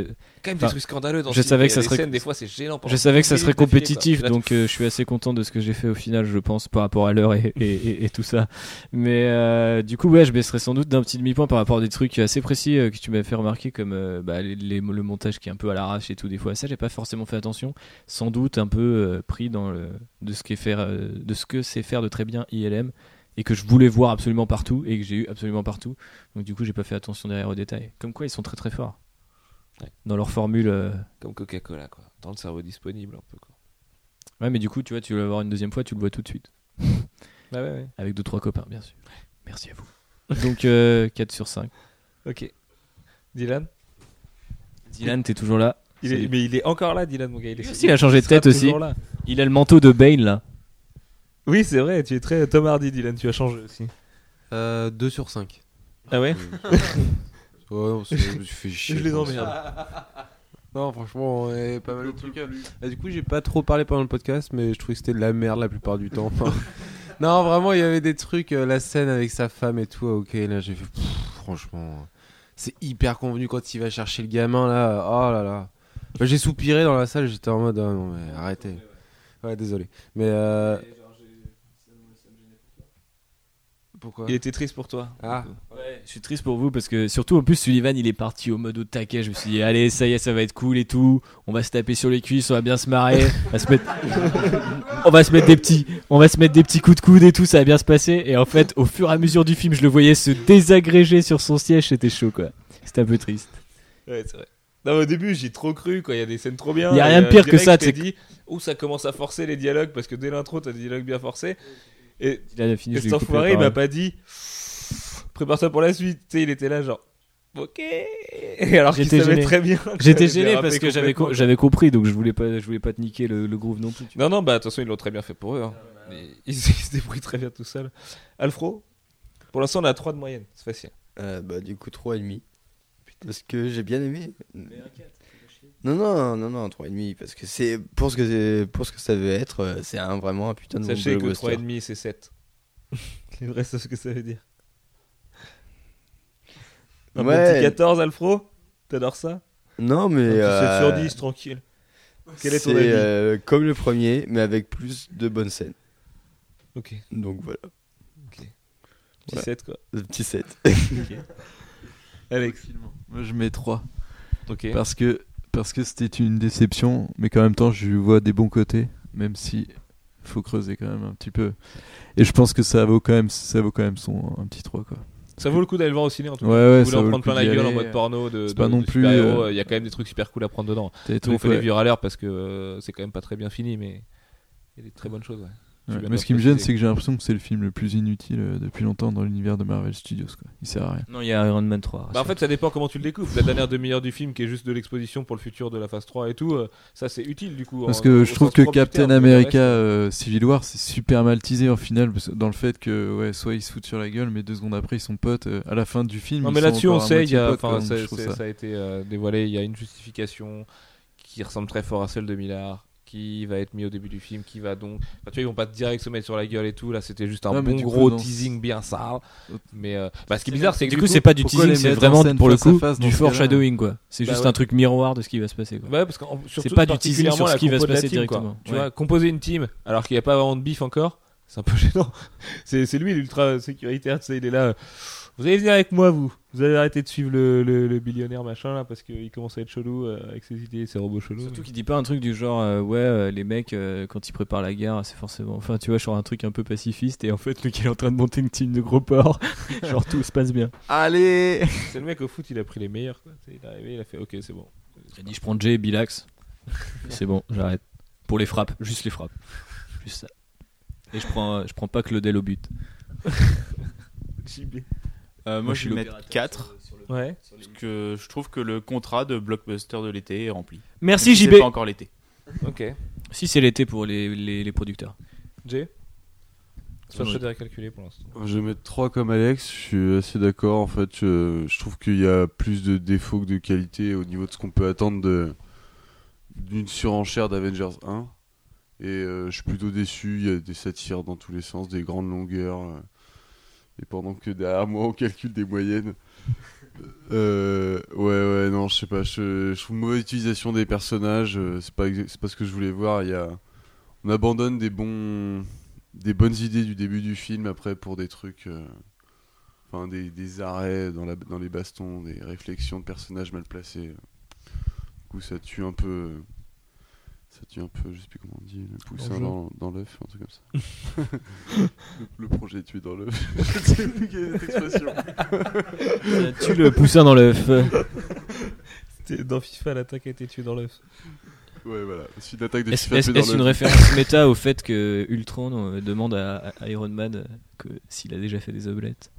Quand même des trucs scandaleux dans je savais film. que ça des serait- scènes, des fois, c'est gênant. pendant je savais que ça serait quoi. compétitif, donc euh, je suis assez content de ce que j'ai fait au final, je pense, par rapport à l'heure et, et, et- et tout ça. Mais euh, du coup, ouais, je baisserai sans doute d'un petit demi-point par rapport à des trucs assez précis euh, que tu m'as fait remarquer, comme bah, les- les- le montage qui est un peu à l'arrache et tout. Des fois, ça, j'ai pas forcément fait attention. Sans doute un peu pris dans le, de ce qu'est faire, de ce que c'est faire de très bien ILM et que je voulais voir absolument partout et que j'ai eu absolument partout. Donc du coup, j'ai pas fait attention derrière aux détails. Comme quoi, ils sont très très forts Ouais. dans leur formule. euh, Comme Coca-Cola, quoi. Dans le cerveau disponible, un peu, quoi. Ouais, mais du coup, tu vois, tu veux le voir une deuxième fois, tu le vois tout de suite. [LAUGHS] Bah ouais, ouais. Avec deux, trois copains, bien sûr. Merci à vous. Donc, euh, 4 sur 5. Ok. Dylan? Dylan, t'es toujours là. il est, Salut. Mais il est encore là, Dylan, mon gars. Il, est, il a changé de tête aussi. là. Il a le manteau de Bane, là. Oui, c'est vrai, tu es très Tom Hardy, Dylan. Tu as changé aussi. Euh, 2 sur 5. Ah ouais? Ouais, on se- fait [LAUGHS] chier. Je les emmerde. [LAUGHS] Non, franchement, ouais, pas mal de trucs. Bah, du coup, j'ai pas trop parlé pendant le podcast, mais je trouvais que c'était de la merde la plupart du temps. Enfin, [LAUGHS] non, vraiment, il y avait des trucs, euh, la scène avec sa femme et tout. Ok, là, j'ai fait. pff, franchement, c'est hyper convenu quand il va chercher le gamin là. Oh là là. Bah, j'ai soupiré dans la salle, j'étais en mode ah, non, mais arrêtez. Ouais, désolé. Mais. Euh... Pourquoi Il était triste pour toi. Ah. Ouais, je suis triste pour vous parce que surtout en plus Sullivan il est parti au mode au taquet. Je me suis dit allez ça y est ça va être cool et tout. On va se taper sur les cuisses, on va bien se marrer, on va se mettre, on va se mettre des petits, on va se mettre des petits coups de coude et tout, ça va bien se passer. Et en fait au fur et à mesure du film je le voyais se désagréger sur son siège, c'était chaud quoi. C'était un peu triste. Ouais, c'est vrai. Non, au début, j'y trop cru, quoi. Il y a des scènes trop bien. Il y a rien de pire que ça, tu sais dit, où ça commence à forcer les dialogues, parce que dès l'intro, t'as des dialogues bien forcés. Et, Il a fini. et cet enfoiré, il m'a pas dit, prépare-toi pour la suite. Tu sais, il était là, genre, ok. Et alors J'étais savait gêné. très bien. que J'étais j'allais gêné déraper parce que j'avais complètement. co- j'avais compris donc je voulais pas je voulais pas te niquer le, le groove non plus. tu vois. Non, non, bah, attention, ils l'ont très bien fait pour eux. hein. Mais Ils, [LAUGHS] ils se débrouillent très bien tout seuls. Alfro, pour l'instant, on a 3 de moyenne. C'est facile. Euh, bah, du coup, 3,5. Parce que j'ai bien aimé. Non, non, non, non, 3,5. Parce que c'est pour, ce que c'est- pour ce que ça veut être, euh, c'est un, vraiment un putain de Sachez que blockbuster. 3,5 c'est 7. [LAUGHS] c'est vrai, c'est ce que ça veut dire. Un Ouais. petit 14, Alfro? T'adores ça? Non, mais. Un petit 7 euh, sur 10, tranquille. Quel est ton c'est, avis? euh, comme le premier, mais avec plus de bonnes scènes. Ok, Donc voilà, petit Ouais. 7 quoi. le petit 7. [LAUGHS] [LAUGHS] Alex, Moi, je mets 3. ok. Parce que parce que c'était une déception, mais qu'en même temps, je vois des bons côtés, même si faut creuser quand même un petit peu. Et je pense que ça vaut quand même, ça vaut quand même son un petit 3 quoi. Ça vaut le coup d'aller le voir au ciné en tout cas. Ouais, ouais, Vous voulez en prendre plein la gueule en mode porno de, pas non de plus, super-héros, euh, Il y a quand même des trucs super cool à prendre dedans. Nous, on trucs, fait les ouais. vieux râleurs parce que euh, c'est quand même pas très bien fini, mais il y a des très bonnes choses. Ouais. Ouais, Mais ce qui me gêne, c'est que j'ai l'impression que c'est le film le plus inutile euh, depuis longtemps dans l'univers de Marvel Studios. Quoi. Il sert à rien. Non, il y a Iron Man 3. Bah en fait ça dépend comment tu le découvres. La dernière demi-heure du film qui est juste de l'exposition pour le futur de la phase 3 et tout, euh, ça c'est utile du coup. Parce en- que je trouve que Captain terme, America euh, Civil War c'est super mal teasé en final dans le fait que ouais soit ils se foutent sur la gueule mais deux secondes après ils sont potes euh, à la fin du film Non ils mais là-dessus on sait, y a, potes, quoi, ça- ça a été euh, dévoilé, il y a une justification, qui ressemble très fort à celle de Millard, qui va être mis au début du film, qui va donc. Enfin, tu vois, ils vont pas direct se mettre sur la gueule et tout. Là, c'était juste un mais bon coup, gros teasing bien sale. Mais euh, bah, ce qui est bizarre, c'est que Du coup, c'est pas du teasing, c'est vraiment pour le coup face du foreshadowing quoi. C'est Bah juste ouais. un truc miroir de ce qui va se passer quoi. Ouais, parce que surtout pas du teasing sur ce qui va se passer team, directement. Tu vois, composer une team alors qu'il n'y a pas vraiment de bif encore, c'est un peu [LAUGHS] gênant. C'est c'est lui l'ultra sécuritaire, tu sais, il est là. euh, Vous allez venir avec moi, vous. Vous allez arrêter de suivre le, le, le billionnaire machin là parce qu'il commence à être chelou euh, avec ses idées, ses robots chelous. Surtout qu'il dit pas un truc du genre euh, ouais euh, les mecs euh, quand ils préparent la guerre c'est forcément enfin tu vois genre un truc un peu pacifiste et en fait le qui est en train de monter une team de gros porcs [LAUGHS] genre tout se passe bien. Allez C'est le mec au foot, il a pris les meilleurs. Quoi. Tu sais, Il est arrivé, il a fait OK, c'est bon. Il a dit je prends Jay Bilax. c'est bon j'arrête. Pour les frappes juste les frappes juste ça. Et je prends je prends pas Claudel au but. [LAUGHS] Euh, moi, Moi, je vais suis mettre 4 Ouais. parce que je trouve que le contrat de blockbuster de l'été est rempli. Merci si JB. C'est pas encore l'été. OK. Si c'est l'été pour les, les, les producteurs. Jay Soit je dirais calculé pour l'instant. Je vais mettre 3 comme Alex, je suis assez d'accord. En fait, je, je trouve qu'il y a plus de défauts que de qualité au niveau de ce qu'on peut attendre de d'une surenchère d'Avengers 1. Et euh, je suis plutôt déçu, il y a des satires dans tous les sens, des grandes longueurs. Et pendant que derrière moi on calcule des moyennes. Euh, ouais, ouais, non, je sais pas, je, trouve une mauvaise utilisation des personnages, euh, c'est pas, c'est pas ce que je voulais voir. Il y a, on abandonne des bons des bonnes idées du début du film après pour des trucs euh, enfin des, des arrêts dans, la, dans les bastons des réflexions de personnages mal placés du coup ça tue un peu ça tue un peu je sais plus comment on dit le poussin dans, dans l'œuf un truc comme ça. Le, [LAUGHS] le projet est tué dans l'œuf. [LAUGHS] Je sais plus quelle est cette expression. Ça tue le poussin dans l'œuf. Dans FIFA, l'attaque a été tuée dans l'œuf. ouais voilà. C'est une attaque de Est-ce FIFA est-ce- une référence méta au fait que Ultron euh, demande à, à Iron Man euh, que s'il a déjà fait des omelettes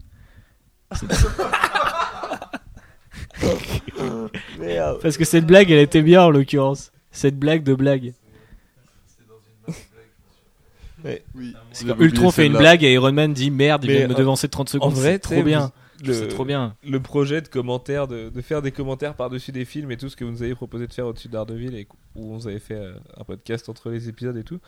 C'est- [LAUGHS] Parce que cette blague, elle était bien en l'occurrence. Cette blague de blague. oui C'est J'avais quand Ultron fait une blague et Iron Man dit merde, il Mais, vient de me devancer de 30 secondes. vrai, c'est tu sais, trop bien. Le, C'est trop bien. le projet de commentaires, de, de faire des commentaires par-dessus des films et tout ce que vous nous avez proposé de faire au-dessus d'Ardeville et où on vous avait fait euh, un podcast entre les épisodes et tout.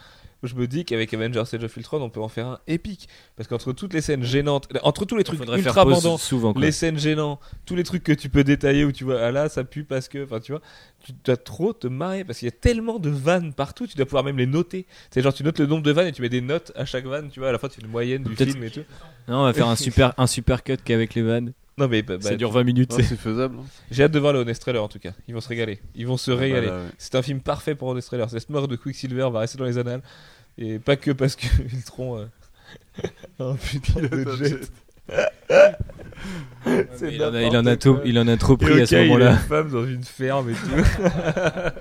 Je me dis qu'avec Avengers Age of Ultron, on peut en faire un épique. Parce qu'entre toutes les scènes gênantes, entre tous les trucs ultra souvent. quoi. les scènes gênantes, tous les trucs que tu peux détailler où tu vois, ah là, ça pue parce que, enfin, tu vois, tu dois trop te marrer parce qu'il y a tellement de vannes partout, tu dois pouvoir même les noter. C'est genre, tu notes le nombre de vannes et tu mets des notes à chaque vanne, tu vois, à la fin, tu fais une moyenne du film et tout. Non, on va faire un super, un super cut qu'avec les vannes. Non, mais bah, Ça bah, dure 20 minutes. C'est- faisable hein. j'ai hâte de voir le Honest Trailer en tout cas. Ils vont se régaler. Ils vont se régaler. Voilà, ouais. C'est un film parfait pour Honest Trailer. Cette mort de Quicksilver va rester dans les annales. Et pas que parce que [LAUGHS] Ultron. Euh... [LAUGHS] un putain de jet. [LAUGHS] Il, en a, il en a il en a trop pris ok, à ce il y a moment-là. une femme dans une ferme et tout.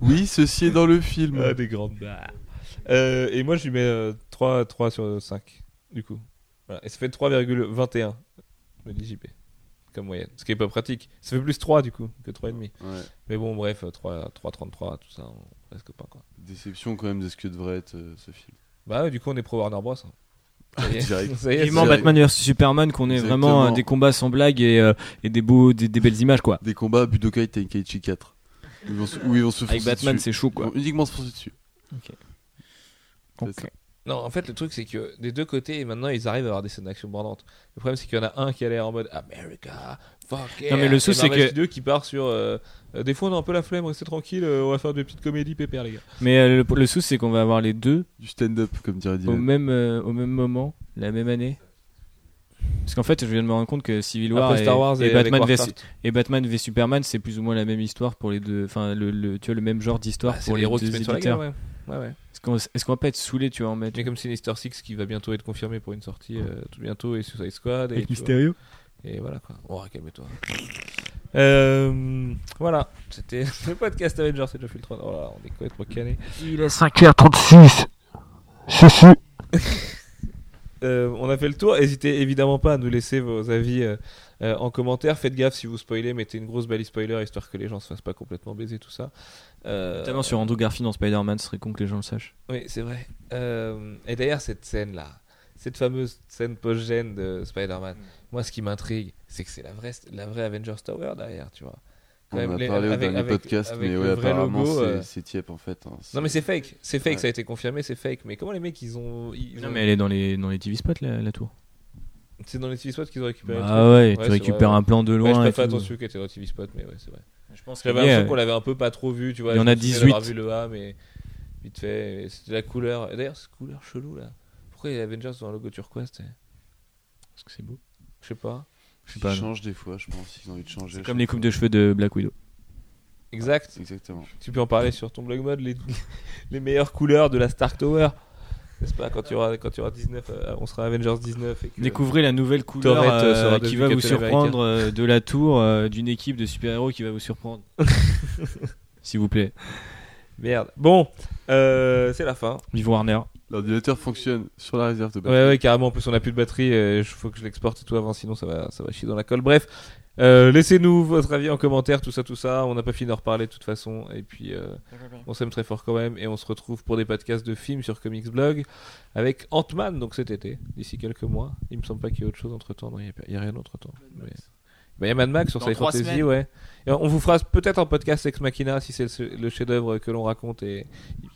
oui ceci est dans le film Ah, des grandes. Euh, et moi, je lui mets euh, 3, 3 sur 5, du coup. Voilà. Et ça fait 3,21, me dit JP, comme moyenne. Ce qui est pas pratique. Ça fait plus 3, du coup, que 3,5. Ouais. Mais bon, bref, 3, 3,33, tout ça, on reste copains, quoi. déception quand même de ce que devrait être euh, ce film Bah, ouais, du coup, on est pro Warner Bros. hein. [LAUGHS] [LAUGHS] Vivement Batman vs Superman, qu'on ait Exactement. vraiment euh, des combats sans blague et, euh, et des, beaux, des, des belles images quoi. des combats Budokai Tenkaichi 4 où ils vont se, où ils vont se Avec Batman, c'est chaud Ils quoi. vont uniquement se foncer dessus ça. Non, en fait, le truc, c'est que des deux côtés, maintenant, ils arrivent à avoir des scènes d'action bordantes. Le problème, c'est qu'il y en a un qui a l'air en mode America, fuck yeah. Non, mais le Et souci, c'est que- Studios qui part sur. euh, euh, des fois, on a un peu la flemme, restez tranquille, euh, on va faire des petites comédies pépères, les gars. Mais euh, le, le souci c'est qu'on va avoir les deux du stand-up comme dirait au Dylan même, euh, au même moment, la même année. Parce qu'en fait, je viens de me rendre compte que Civil War, Après et, Star Wars et, Batman, v, Warcraft. et Batman v Superman, c'est plus ou moins la même histoire pour les deux. Enfin, le, le- tu vois, le même genre d'histoire Bah, c'est pour les les deux se mettent sur la gueule, éditeurs. ouais. Ouais, ouais. Est-ce qu'on va pas être saoulé, tu vois, en mettre J'ai comme Sinister Six qui va bientôt être confirmé pour une sortie euh, tout bientôt et Suicide Squad. Et, avec. Mysterio Et voilà quoi. Oh, calme-toi. Euh, voilà, c'était [LAUGHS] le podcast Avengers Age of Ultron. Oh là, on est complètement calé. Il est 5h36. Chuchu. [LAUGHS] Euh, on a fait le tour. N'hésitez évidemment pas à nous laisser vos avis euh, euh, en commentaire. Faites gaffe si vous spoilez, mettez une grosse balise spoiler histoire que les gens se fassent pas complètement baiser tout ça. Euh, Notamment sur Andrew Garfield dans Spider-Man, ce serait con que les gens le sachent. Oui, c'est vrai. Euh, et d'ailleurs, cette scène-là, cette fameuse scène post-gène de Spider-Man, moi, ce qui m'intrigue, c'est que c'est la vraie, la vraie Avengers Tower derrière, tu vois. quand On a les- parlé au dernier avec- podcast, avec mais le ouais, vrai apparemment logo, c'est- euh. tiep en fait. hein. Non mais c'est fake, c'est fake, Ouais. ça a été confirmé, c'est fake. Mais comment les mecs ils ont, ils Non, mais elle est dans les, dans les TV spots, la, la tour. C'est dans les TV spots qu'ils ont récupéré. Ah ouais, Ouais, tu récupères vrai, un plan de Ouais, loin. je et préfère tout. attention qu'elle était dans TV spot, mais ouais c'est vrai. Je pense J'avais qu'il y qu'on l'avait un peu pas trop vu, tu vois. Il y en a me souviens 18. d'avoir vu le A, mais vite fait. C'était la couleur. Et d'ailleurs, cette couleur chelou là. Pourquoi les Avengers ont un logo turquoise Parce que c'est beau. Je sais pas. Je sais Ils pas. changent des fois, je pense. Ils ont envie de changer. C'est comme les coupes de cheveux de Black Widow. Exact. Exactement. Tu peux en parler sur ton blog mode, les, [LAUGHS] les meilleures couleurs de la Stark Tower. N'est-ce pas quand tu auras, quand tu auras 19, euh, on sera Avengers 19 et que Découvrez la nouvelle couleur euh, euh, qui va vous surprendre euh, de la tour euh, d'une équipe de super-héros qui va vous surprendre. [LAUGHS] S'il vous plaît. Merde. Bon, euh, c'est la fin. Vive Warner. L'ordinateur fonctionne sur la réserve de Ouais, batterie. ouais, carrément. En plus, on a plus de batterie. Il faut que je l'exporte et tout avant, sinon ça va, ça va chier dans la colle. Bref, euh, laissez-nous votre avis en commentaire, tout ça, tout ça. On n'a pas fini d'en reparler de toute façon. Et puis, euh, on s'aime très fort quand même. Et on se retrouve pour des podcasts de films sur Comics Blog avec Ant-Man, donc cet été, d'ici quelques mois. Il me semble pas qu'il y ait autre chose entre temps. Non, il n'y a, rien entre temps. Mais... Bah, il y a Mad Max sur Sci Fantasy, semaines. ouais. Et on vous fera peut-être un podcast Ex Machina si c'est le, le chef-d'œuvre que l'on raconte. Et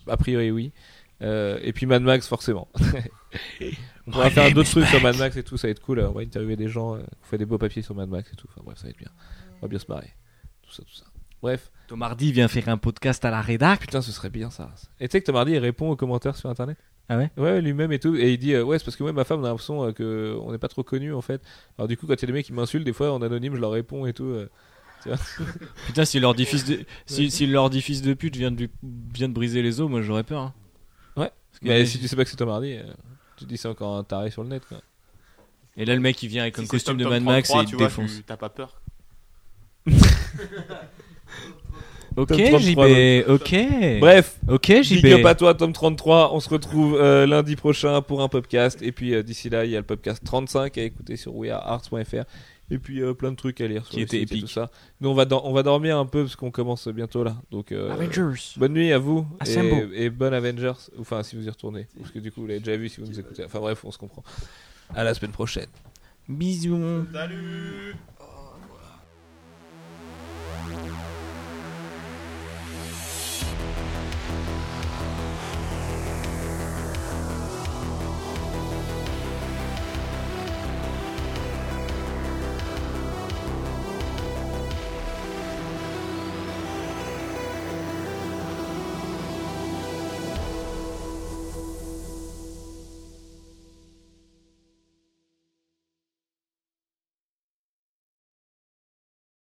a priori, oui. Euh, et puis Mad Max, forcément. [LAUGHS] on pourra faire d'autres trucs sur Mad Max et tout, ça va être cool. On va interviewer des gens, euh, on fait des beaux papiers sur Mad Max et tout. Enfin bref, ça va être bien. On va bien se marrer. Tout ça, tout ça. Bref, Tom Hardy vient faire un podcast à la rédac. putain, ce serait bien ça. Et tu sais que Tom Hardy, il répond aux commentaires sur internet. Ah ouais? Ouais, lui-même et tout. Et il dit, euh, ouais, c'est parce que moi, ma femme, on a l'impression euh, que on n'est pas trop connu en fait. Alors du coup, quand il y a des mecs qui m'insultent, des fois en anonyme, je leur réponds et tout. euh. [LAUGHS] Putain, si leur de, si, si leur de pute vient de, lui- vient de briser les os, moi j'aurais peur. hein. Mais si tu sais pas que c'est Tom Hardy, euh, tu te dis c'est encore un taré sur le net quoi. Et là, le mec il vient avec un Si costume de Tom Mad Max et 33, il tu te vois, défonce. T'as pas peur. [LAUGHS] Ok, Tom 33, JB, ok. Bref, Ok, Big up JB. à toi, Tom 33. On se retrouve euh, lundi prochain pour un podcast. Et puis euh, d'ici là, il y a le podcast 35 à écouter sur wearearts.fr et puis euh, plein de trucs à lire qui était épique. tout ça. Nous on va on va dormir un peu parce qu'on commence bientôt là. Donc euh, Avengers. bonne nuit à vous et, et bonne Avengers. Enfin si vous y retournez parce que du coup vous l'avez déjà vu si vous nous écoutez. Enfin bref on se comprend. À la semaine prochaine. Bisous. Salut